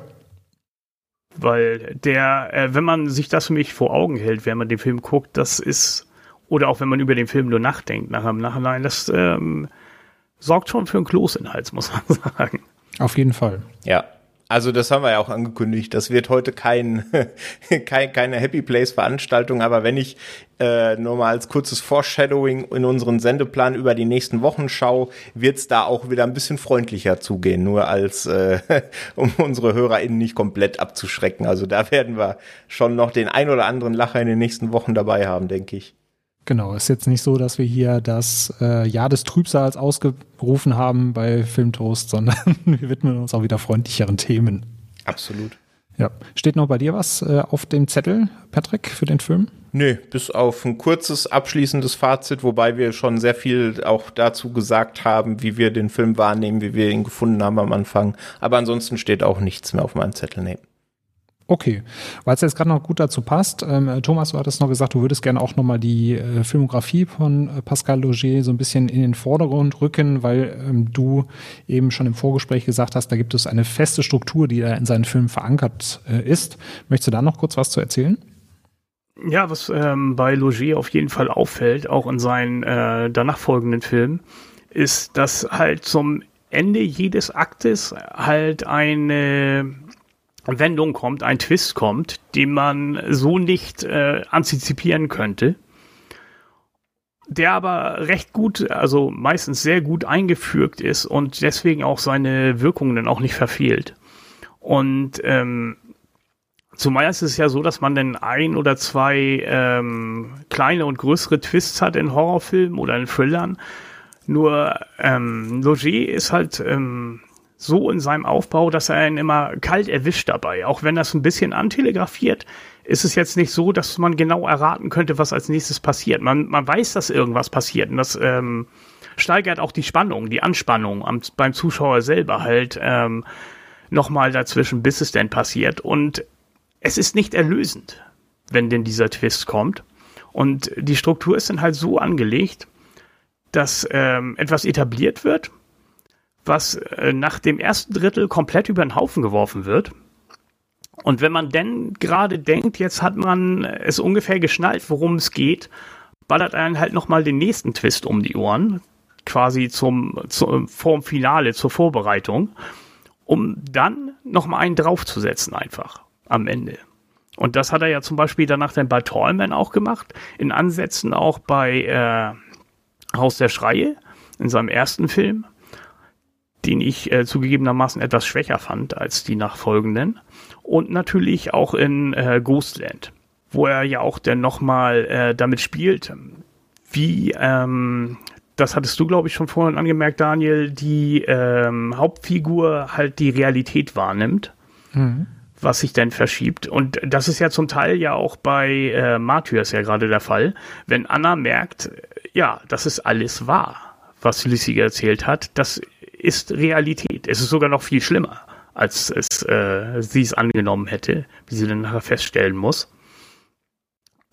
A: Weil der, äh, wenn man sich das für mich vor Augen hält, wenn man den Film guckt, das ist, oder auch wenn man über den Film nur nachdenkt, nachher im Nachhinein, das ähm, sorgt schon für einen Kloß in den Hals, muss man sagen.
C: auf jeden Fall.
D: Ja. Also das haben wir ja auch angekündigt. Das wird heute kein, kein keine Happy Place Veranstaltung, aber wenn ich äh, nur mal als kurzes Foreshadowing in unseren Sendeplan über die nächsten Wochen schaue, wird's da auch wieder ein bisschen freundlicher zugehen, nur als äh, um unsere HörerInnen nicht komplett abzuschrecken. Also da werden wir schon noch den ein oder anderen Lacher in den nächsten Wochen dabei haben, denke ich.
C: Genau, ist jetzt nicht so, dass wir hier das äh, Jahr des Trübsals ausgerufen haben bei Filmtoast, sondern wir widmen uns auch wieder freundlicheren Themen.
D: Absolut.
C: Ja. Steht noch bei dir was äh, auf dem Zettel, Patrick, für den Film?
D: Nö, bis auf ein kurzes abschließendes Fazit, wobei wir schon sehr viel auch dazu gesagt haben, wie wir den Film wahrnehmen, wie wir ihn gefunden haben am Anfang. Aber ansonsten steht auch nichts mehr auf meinem Zettel. Nee.
C: Okay, weil es jetzt gerade noch gut dazu passt. Ähm, äh, Thomas, du hattest noch gesagt, du würdest gerne auch nochmal die äh, Filmografie von äh, Pascal Logier so ein bisschen in den Vordergrund rücken, weil ähm, du eben schon im Vorgespräch gesagt hast, da gibt es eine feste Struktur, die da in seinen Filmen verankert äh, ist. Möchtest du da noch kurz was zu erzählen?
A: Ja, was ähm, bei Logier auf jeden Fall auffällt, auch in seinen äh, danach folgenden Filmen, ist, dass halt zum Ende jedes Aktes halt eine Wendung kommt, ein Twist kommt, den man so nicht äh, antizipieren könnte, der aber recht gut, also meistens sehr gut eingefügt ist und deswegen auch seine Wirkungen dann auch nicht verfehlt. Und ähm, Zumal ist es ja so, dass man dann ein oder zwei ähm, kleine und größere Twists hat in Horrorfilmen oder in Thrillern. Nur ähm, Loger ist halt ähm, so in seinem Aufbau, dass er einen immer kalt erwischt dabei. Auch wenn das ein bisschen antelegrafiert, ist es jetzt nicht so, dass man genau erraten könnte, was als nächstes passiert. Man, man weiß, dass irgendwas passiert und das ähm, steigert auch die Spannung, die Anspannung am, beim Zuschauer selber halt ähm, nochmal dazwischen, bis es denn passiert. Und es ist nicht erlösend, wenn denn dieser Twist kommt. Und die Struktur ist dann halt so angelegt, dass ähm, etwas etabliert wird, was äh, nach dem ersten Drittel komplett über den Haufen geworfen wird. Und wenn man denn gerade denkt, jetzt hat man es ungefähr geschnallt, worum es geht, ballert einen halt nochmal den nächsten Twist um die Ohren, quasi zum, zum vorm Finale, zur Vorbereitung, um dann nochmal einen draufzusetzen einfach am Ende. Und das hat er ja zum Beispiel danach dann bei Tallman auch gemacht, in Ansätzen auch bei äh, Haus der Schreie, in seinem ersten Film, den ich äh, zugegebenermaßen etwas schwächer fand als die nachfolgenden. Und natürlich auch in äh, Ghostland, wo er ja auch dann nochmal äh, damit spielt, wie, ähm, das hattest du, glaube ich, schon vorhin angemerkt, Daniel, die ähm, Hauptfigur halt die Realität wahrnimmt. was sich denn verschiebt. Und das ist ja zum Teil ja auch bei äh, Martyrs ja gerade der Fall. Wenn Anna merkt, ja, das ist alles wahr, was Lissy erzählt hat, das ist Realität. Es ist sogar noch viel schlimmer, als es äh, sie es angenommen hätte, wie sie dann nachher feststellen muss.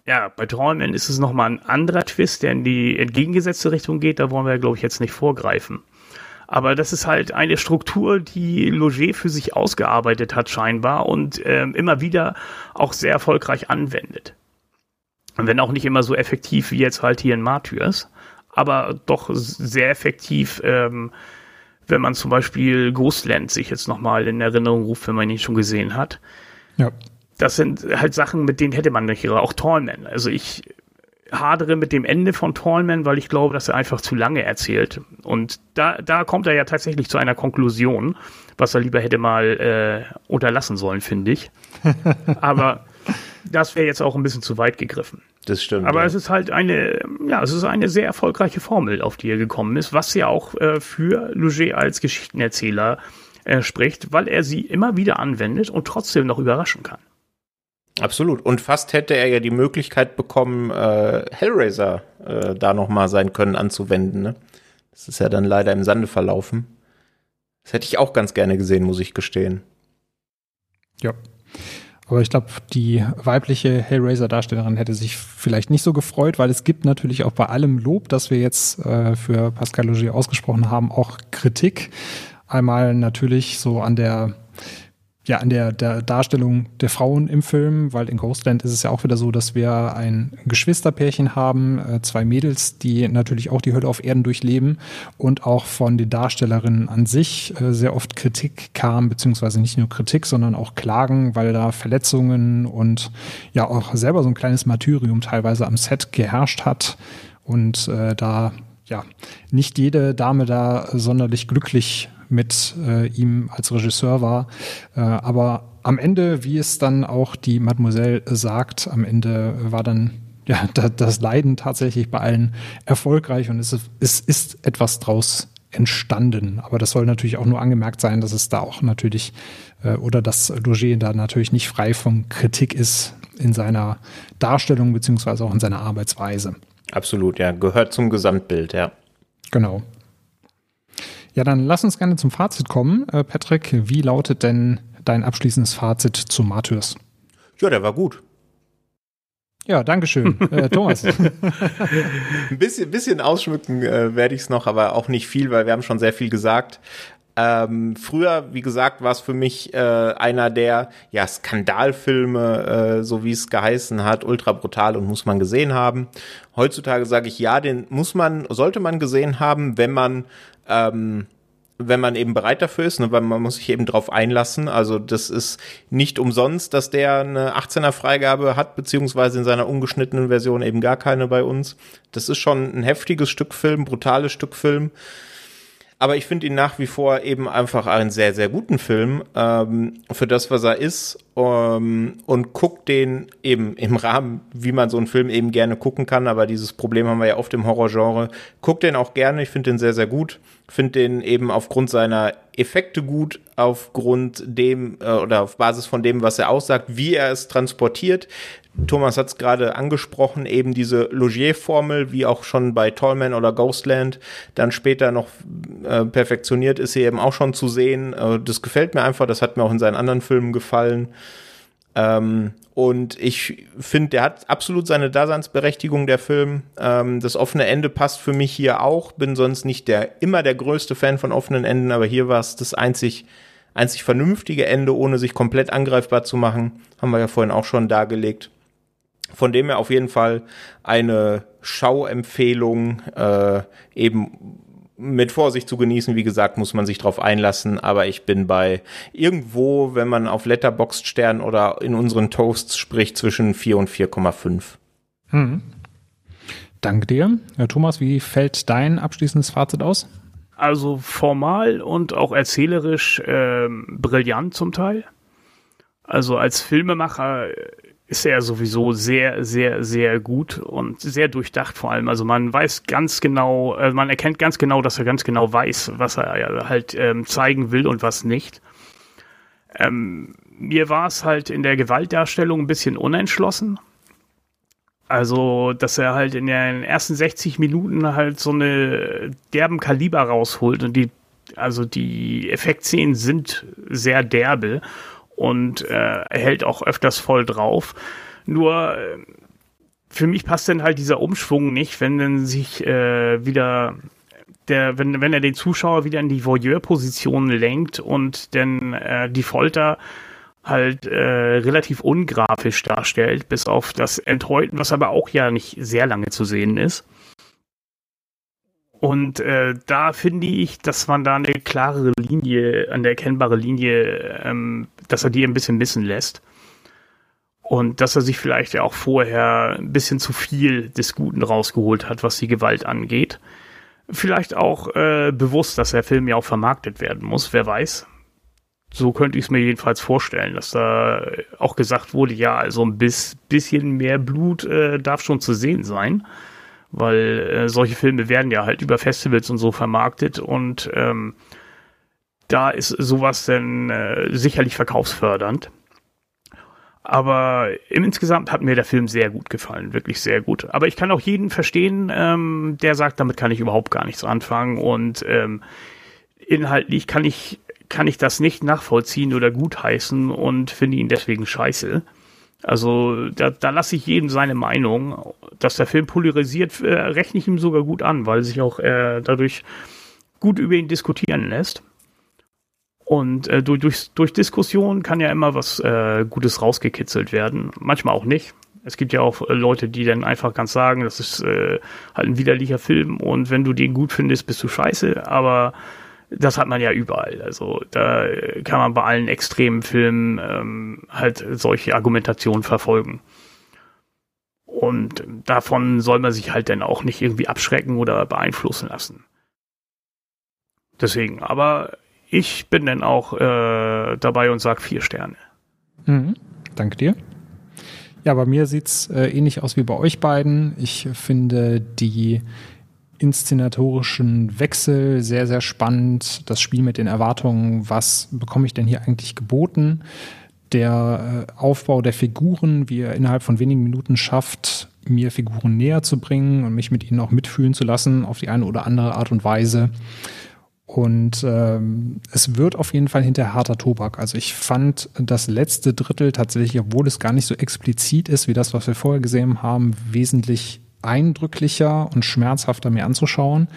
A: Ja, bei Träumen ist es nochmal ein anderer Twist, der in die entgegengesetzte Richtung geht. Da wollen wir, glaube ich, jetzt nicht vorgreifen. Aber das ist halt eine Struktur, die Loger für sich ausgearbeitet hat scheinbar und ähm, immer wieder auch sehr erfolgreich anwendet. Wenn auch nicht immer so effektiv wie jetzt halt hier in Martyrs, aber doch sehr effektiv, ähm, wenn man zum Beispiel Ghostland sich jetzt nochmal in Erinnerung ruft, wenn man ihn schon gesehen hat. Ja. Das sind halt Sachen, mit denen hätte man nicht, auch Tallman. Also ich hadere mit dem Ende von Tallman, weil ich glaube, dass er einfach zu lange erzählt. Und da, da kommt er ja tatsächlich zu einer Konklusion, was er lieber hätte mal äh, unterlassen sollen, finde ich. Aber das wäre jetzt auch ein bisschen zu weit gegriffen.
D: Das stimmt.
A: Aber ja. es ist halt eine, ja, es ist eine sehr erfolgreiche Formel, auf die er gekommen ist, was ja auch äh, für Luger als Geschichtenerzähler äh, spricht, weil er sie immer wieder anwendet und trotzdem noch überraschen kann.
D: Absolut. Und fast hätte er ja die Möglichkeit bekommen, äh, Hellraiser äh, da nochmal sein Können anzuwenden. Ne? Das ist ja dann leider im Sande verlaufen. Das hätte ich auch ganz gerne gesehen, muss ich gestehen.
C: Ja. Aber ich glaube, die weibliche Hellraiser-Darstellerin hätte sich vielleicht nicht so gefreut, weil es gibt natürlich auch bei allem Lob, das wir jetzt äh, für Pascal Logier ausgesprochen haben, auch Kritik. Einmal natürlich so an der ja, an der, der Darstellung der Frauen im Film, weil in Ghostland ist es ja auch wieder so, dass wir ein Geschwisterpärchen haben, äh, zwei Mädels, die natürlich auch die Hölle auf Erden durchleben und auch von den Darstellerinnen an sich äh, sehr oft Kritik kam, beziehungsweise nicht nur Kritik, sondern auch Klagen, weil da Verletzungen und ja auch selber so ein kleines Martyrium teilweise am Set geherrscht hat und äh, da ja nicht jede Dame da sonderlich glücklich mit äh, ihm als Regisseur war. Äh, aber am Ende, wie es dann auch die Mademoiselle sagt, am Ende war dann ja das Leiden tatsächlich bei allen erfolgreich und es ist, es ist etwas draus entstanden. Aber das soll natürlich auch nur angemerkt sein, dass es da auch natürlich äh, oder dass Doger da natürlich nicht frei von Kritik ist in seiner Darstellung beziehungsweise auch in seiner Arbeitsweise.
D: Absolut, ja, gehört zum Gesamtbild, ja.
C: Genau. Ja, dann lass uns gerne zum Fazit kommen. Äh, Patrick, wie lautet denn dein abschließendes Fazit zu Martyrs?
D: Ja, der war gut.
C: Ja, Dankeschön. äh, Thomas.
D: Ein bisschen, bisschen ausschmücken äh, werde ich es noch, aber auch nicht viel, weil wir haben schon sehr viel gesagt. Ähm, früher, wie gesagt, war es für mich äh, einer der ja, Skandalfilme, äh, so wie es geheißen hat, ultra brutal und muss man gesehen haben. Heutzutage sage ich ja, den muss man, sollte man gesehen haben, wenn man ähm, wenn man eben bereit dafür ist, ne, weil man muss sich eben drauf einlassen. Also das ist nicht umsonst, dass der eine 18er Freigabe hat, beziehungsweise in seiner ungeschnittenen Version eben gar keine bei uns. Das ist schon ein heftiges Stück Film, brutales Stück Film aber ich finde ihn nach wie vor eben einfach einen sehr, sehr guten Film ähm, für das, was er ist ähm, und guckt den eben im Rahmen, wie man so einen Film eben gerne gucken kann, aber dieses Problem haben wir ja oft im Horrorgenre. Guckt den auch gerne, ich finde den sehr, sehr gut, finde den eben aufgrund seiner Effekte gut, aufgrund dem äh, oder auf Basis von dem, was er aussagt, wie er es transportiert, Thomas hat es gerade angesprochen, eben diese Logier-Formel, wie auch schon bei Tallman oder Ghostland, dann später noch äh, perfektioniert ist hier eben auch schon zu sehen. Äh, das gefällt mir einfach, das hat mir auch in seinen anderen Filmen gefallen. Ähm, und ich finde, der hat absolut seine Daseinsberechtigung, der Film. Ähm, das offene Ende passt für mich hier auch. Bin sonst nicht der immer der größte Fan von offenen Enden, aber hier war es das einzig einzig vernünftige Ende, ohne sich komplett angreifbar zu machen. Haben wir ja vorhin auch schon dargelegt. Von dem her auf jeden Fall eine Schauempfehlung, äh, eben mit Vorsicht zu genießen. Wie gesagt, muss man sich drauf einlassen. Aber ich bin bei irgendwo, wenn man auf Letterboxd Stern oder in unseren Toasts spricht, zwischen 4 und 4,5. Hm.
C: Danke dir. Herr Thomas, wie fällt dein abschließendes Fazit aus?
A: Also formal und auch erzählerisch äh, brillant zum Teil. Also als Filmemacher ist er sowieso sehr, sehr, sehr gut und sehr durchdacht vor allem. Also man weiß ganz genau, äh, man erkennt ganz genau, dass er ganz genau weiß, was er halt ähm, zeigen will und was nicht. Ähm, mir war es halt in der Gewaltdarstellung ein bisschen unentschlossen. Also, dass er halt in den ersten 60 Minuten halt so eine derben Kaliber rausholt und die, also die Effektszenen sind sehr derbe und äh, er hält auch öfters voll drauf. Nur äh, für mich passt dann halt dieser Umschwung nicht, wenn dann sich äh, wieder der, wenn, wenn er den Zuschauer wieder in die Voyeur-Position lenkt und dann äh, die Folter halt äh, relativ ungrafisch darstellt, bis auf das Enthäuten, was aber auch ja nicht sehr lange zu sehen ist. Und äh, da finde ich, dass man da eine klarere Linie, eine erkennbare Linie, ähm, dass er die ein bisschen missen lässt. Und dass er sich vielleicht ja auch vorher ein bisschen zu viel des Guten rausgeholt hat, was die Gewalt angeht. Vielleicht auch äh, bewusst, dass der Film ja auch vermarktet werden muss, wer weiß. So könnte ich es mir jedenfalls vorstellen, dass da auch gesagt wurde, ja, also ein bisschen mehr Blut äh, darf schon zu sehen sein, weil äh, solche Filme werden ja halt über Festivals und so vermarktet und ähm, da ist sowas dann äh, sicherlich verkaufsfördernd. Aber insgesamt hat mir der Film sehr gut gefallen, wirklich sehr gut. Aber ich kann auch jeden verstehen, ähm, der sagt, damit kann ich überhaupt gar nichts anfangen. Und ähm, inhaltlich kann ich, kann ich das nicht nachvollziehen oder gutheißen und finde ihn deswegen scheiße. Also da, da lasse ich jedem seine Meinung. Dass der Film polarisiert, äh, rechne ich ihm sogar gut an, weil sich auch äh, dadurch gut über ihn diskutieren lässt. Und äh, durch, durch, durch Diskussion kann ja immer was äh, Gutes rausgekitzelt werden. Manchmal auch nicht. Es gibt ja auch äh, Leute, die dann einfach ganz sagen, das ist äh, halt ein widerlicher Film und wenn du den gut findest, bist du scheiße. Aber das hat man ja überall. Also da kann man bei allen extremen Filmen ähm, halt solche Argumentationen verfolgen. Und davon soll man sich halt dann auch nicht irgendwie abschrecken oder beeinflussen lassen. Deswegen, aber ich bin dann auch äh, dabei und sage vier Sterne.
C: Mhm. Danke dir. Ja, bei mir sieht's äh, ähnlich aus wie bei euch beiden. Ich finde die inszenatorischen Wechsel sehr, sehr spannend. Das Spiel mit den Erwartungen, was bekomme ich denn hier eigentlich geboten? Der äh, Aufbau der Figuren, wie er innerhalb von wenigen Minuten schafft, mir Figuren näher zu bringen und mich mit ihnen auch mitfühlen zu lassen auf die eine oder andere Art und Weise. Und ähm, es wird auf jeden Fall hinter harter Tobak. Also ich fand das letzte Drittel tatsächlich, obwohl es gar nicht so explizit ist wie das, was wir vorher gesehen haben, wesentlich eindrücklicher und schmerzhafter mir anzuschauen.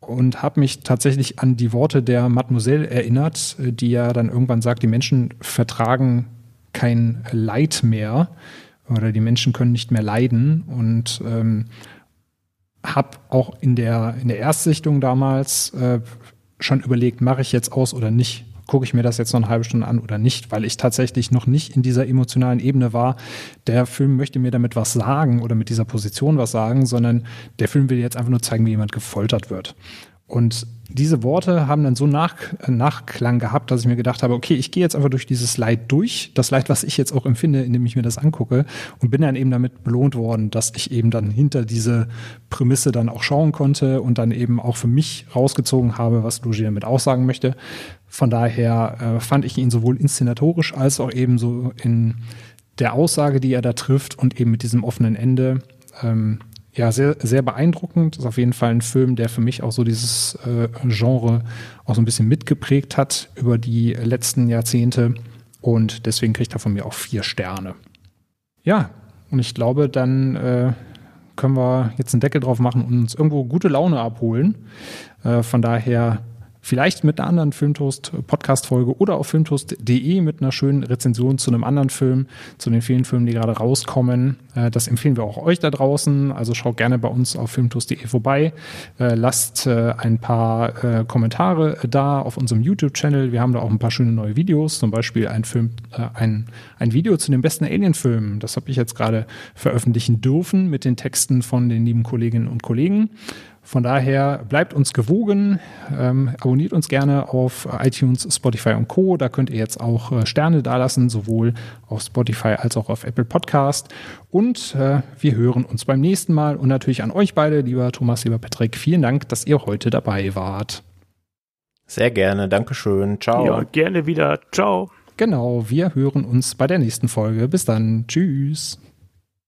C: Und habe mich tatsächlich an die Worte der Mademoiselle erinnert, die ja dann irgendwann sagt, die Menschen vertragen kein Leid mehr oder die Menschen können nicht mehr leiden. Und ähm, habe auch in der, in der Erstsichtung damals äh, schon überlegt, mache ich jetzt aus oder nicht? Gucke ich mir das jetzt noch eine halbe Stunde an oder nicht? Weil ich tatsächlich noch nicht in dieser emotionalen Ebene war. Der Film möchte mir damit was sagen oder mit dieser Position was sagen, sondern der Film will jetzt einfach nur zeigen, wie jemand gefoltert wird. Und diese Worte haben dann so Nach Nachklang gehabt, dass ich mir gedacht habe, okay, ich gehe jetzt einfach durch dieses Leid durch, das Leid, was ich jetzt auch empfinde, indem ich mir das angucke und bin dann eben damit belohnt worden, dass ich eben dann hinter diese Prämisse dann auch schauen konnte und dann eben auch für mich rausgezogen habe, was Luigi damit aussagen möchte. Von daher äh, fand ich ihn sowohl inszenatorisch als auch eben so in der Aussage, die er da trifft und eben mit diesem offenen Ende ähm, ja, sehr, sehr beeindruckend. Ist auf jeden Fall ein Film, der für mich auch so dieses äh, Genre auch so ein bisschen mitgeprägt hat über die letzten Jahrzehnte. Und deswegen kriegt er von mir auch vier Sterne. Ja, und ich glaube, dann äh, können wir jetzt einen Deckel drauf machen und uns irgendwo gute Laune abholen. Äh, von daher vielleicht mit einer anderen Filmtoast-Podcast-Folge oder auf filmtoast.de mit einer schönen Rezension zu einem anderen Film, zu den vielen Filmen, die gerade rauskommen. Äh, das empfehlen wir auch euch da draußen. Also schaut gerne bei uns auf filmtoast.de vorbei. Äh, lasst äh, ein paar Kommentare da auf unserem YouTube-Channel. Wir haben da auch ein paar schöne neue Videos, zum Beispiel ein Film, ein, ein Video zu den besten Alien-Filmen. Das habe ich jetzt gerade veröffentlichen dürfen mit den Texten von den lieben Kolleginnen und Kollegen. Von daher bleibt uns gewogen, ähm, abonniert uns gerne auf iTunes, Spotify und Co. Da könnt ihr jetzt auch äh, Sterne dalassen, sowohl auf Spotify als auch auf Apple Podcast. Und äh, wir hören uns beim nächsten Mal und natürlich an euch beide, lieber Thomas, lieber Patrick. Vielen Dank, dass ihr heute dabei wart.
D: Sehr gerne, Dankeschön. Ciao.
A: Ja, gerne wieder. Ciao.
C: Genau, wir hören uns bei der nächsten Folge. Bis dann. Tschüss.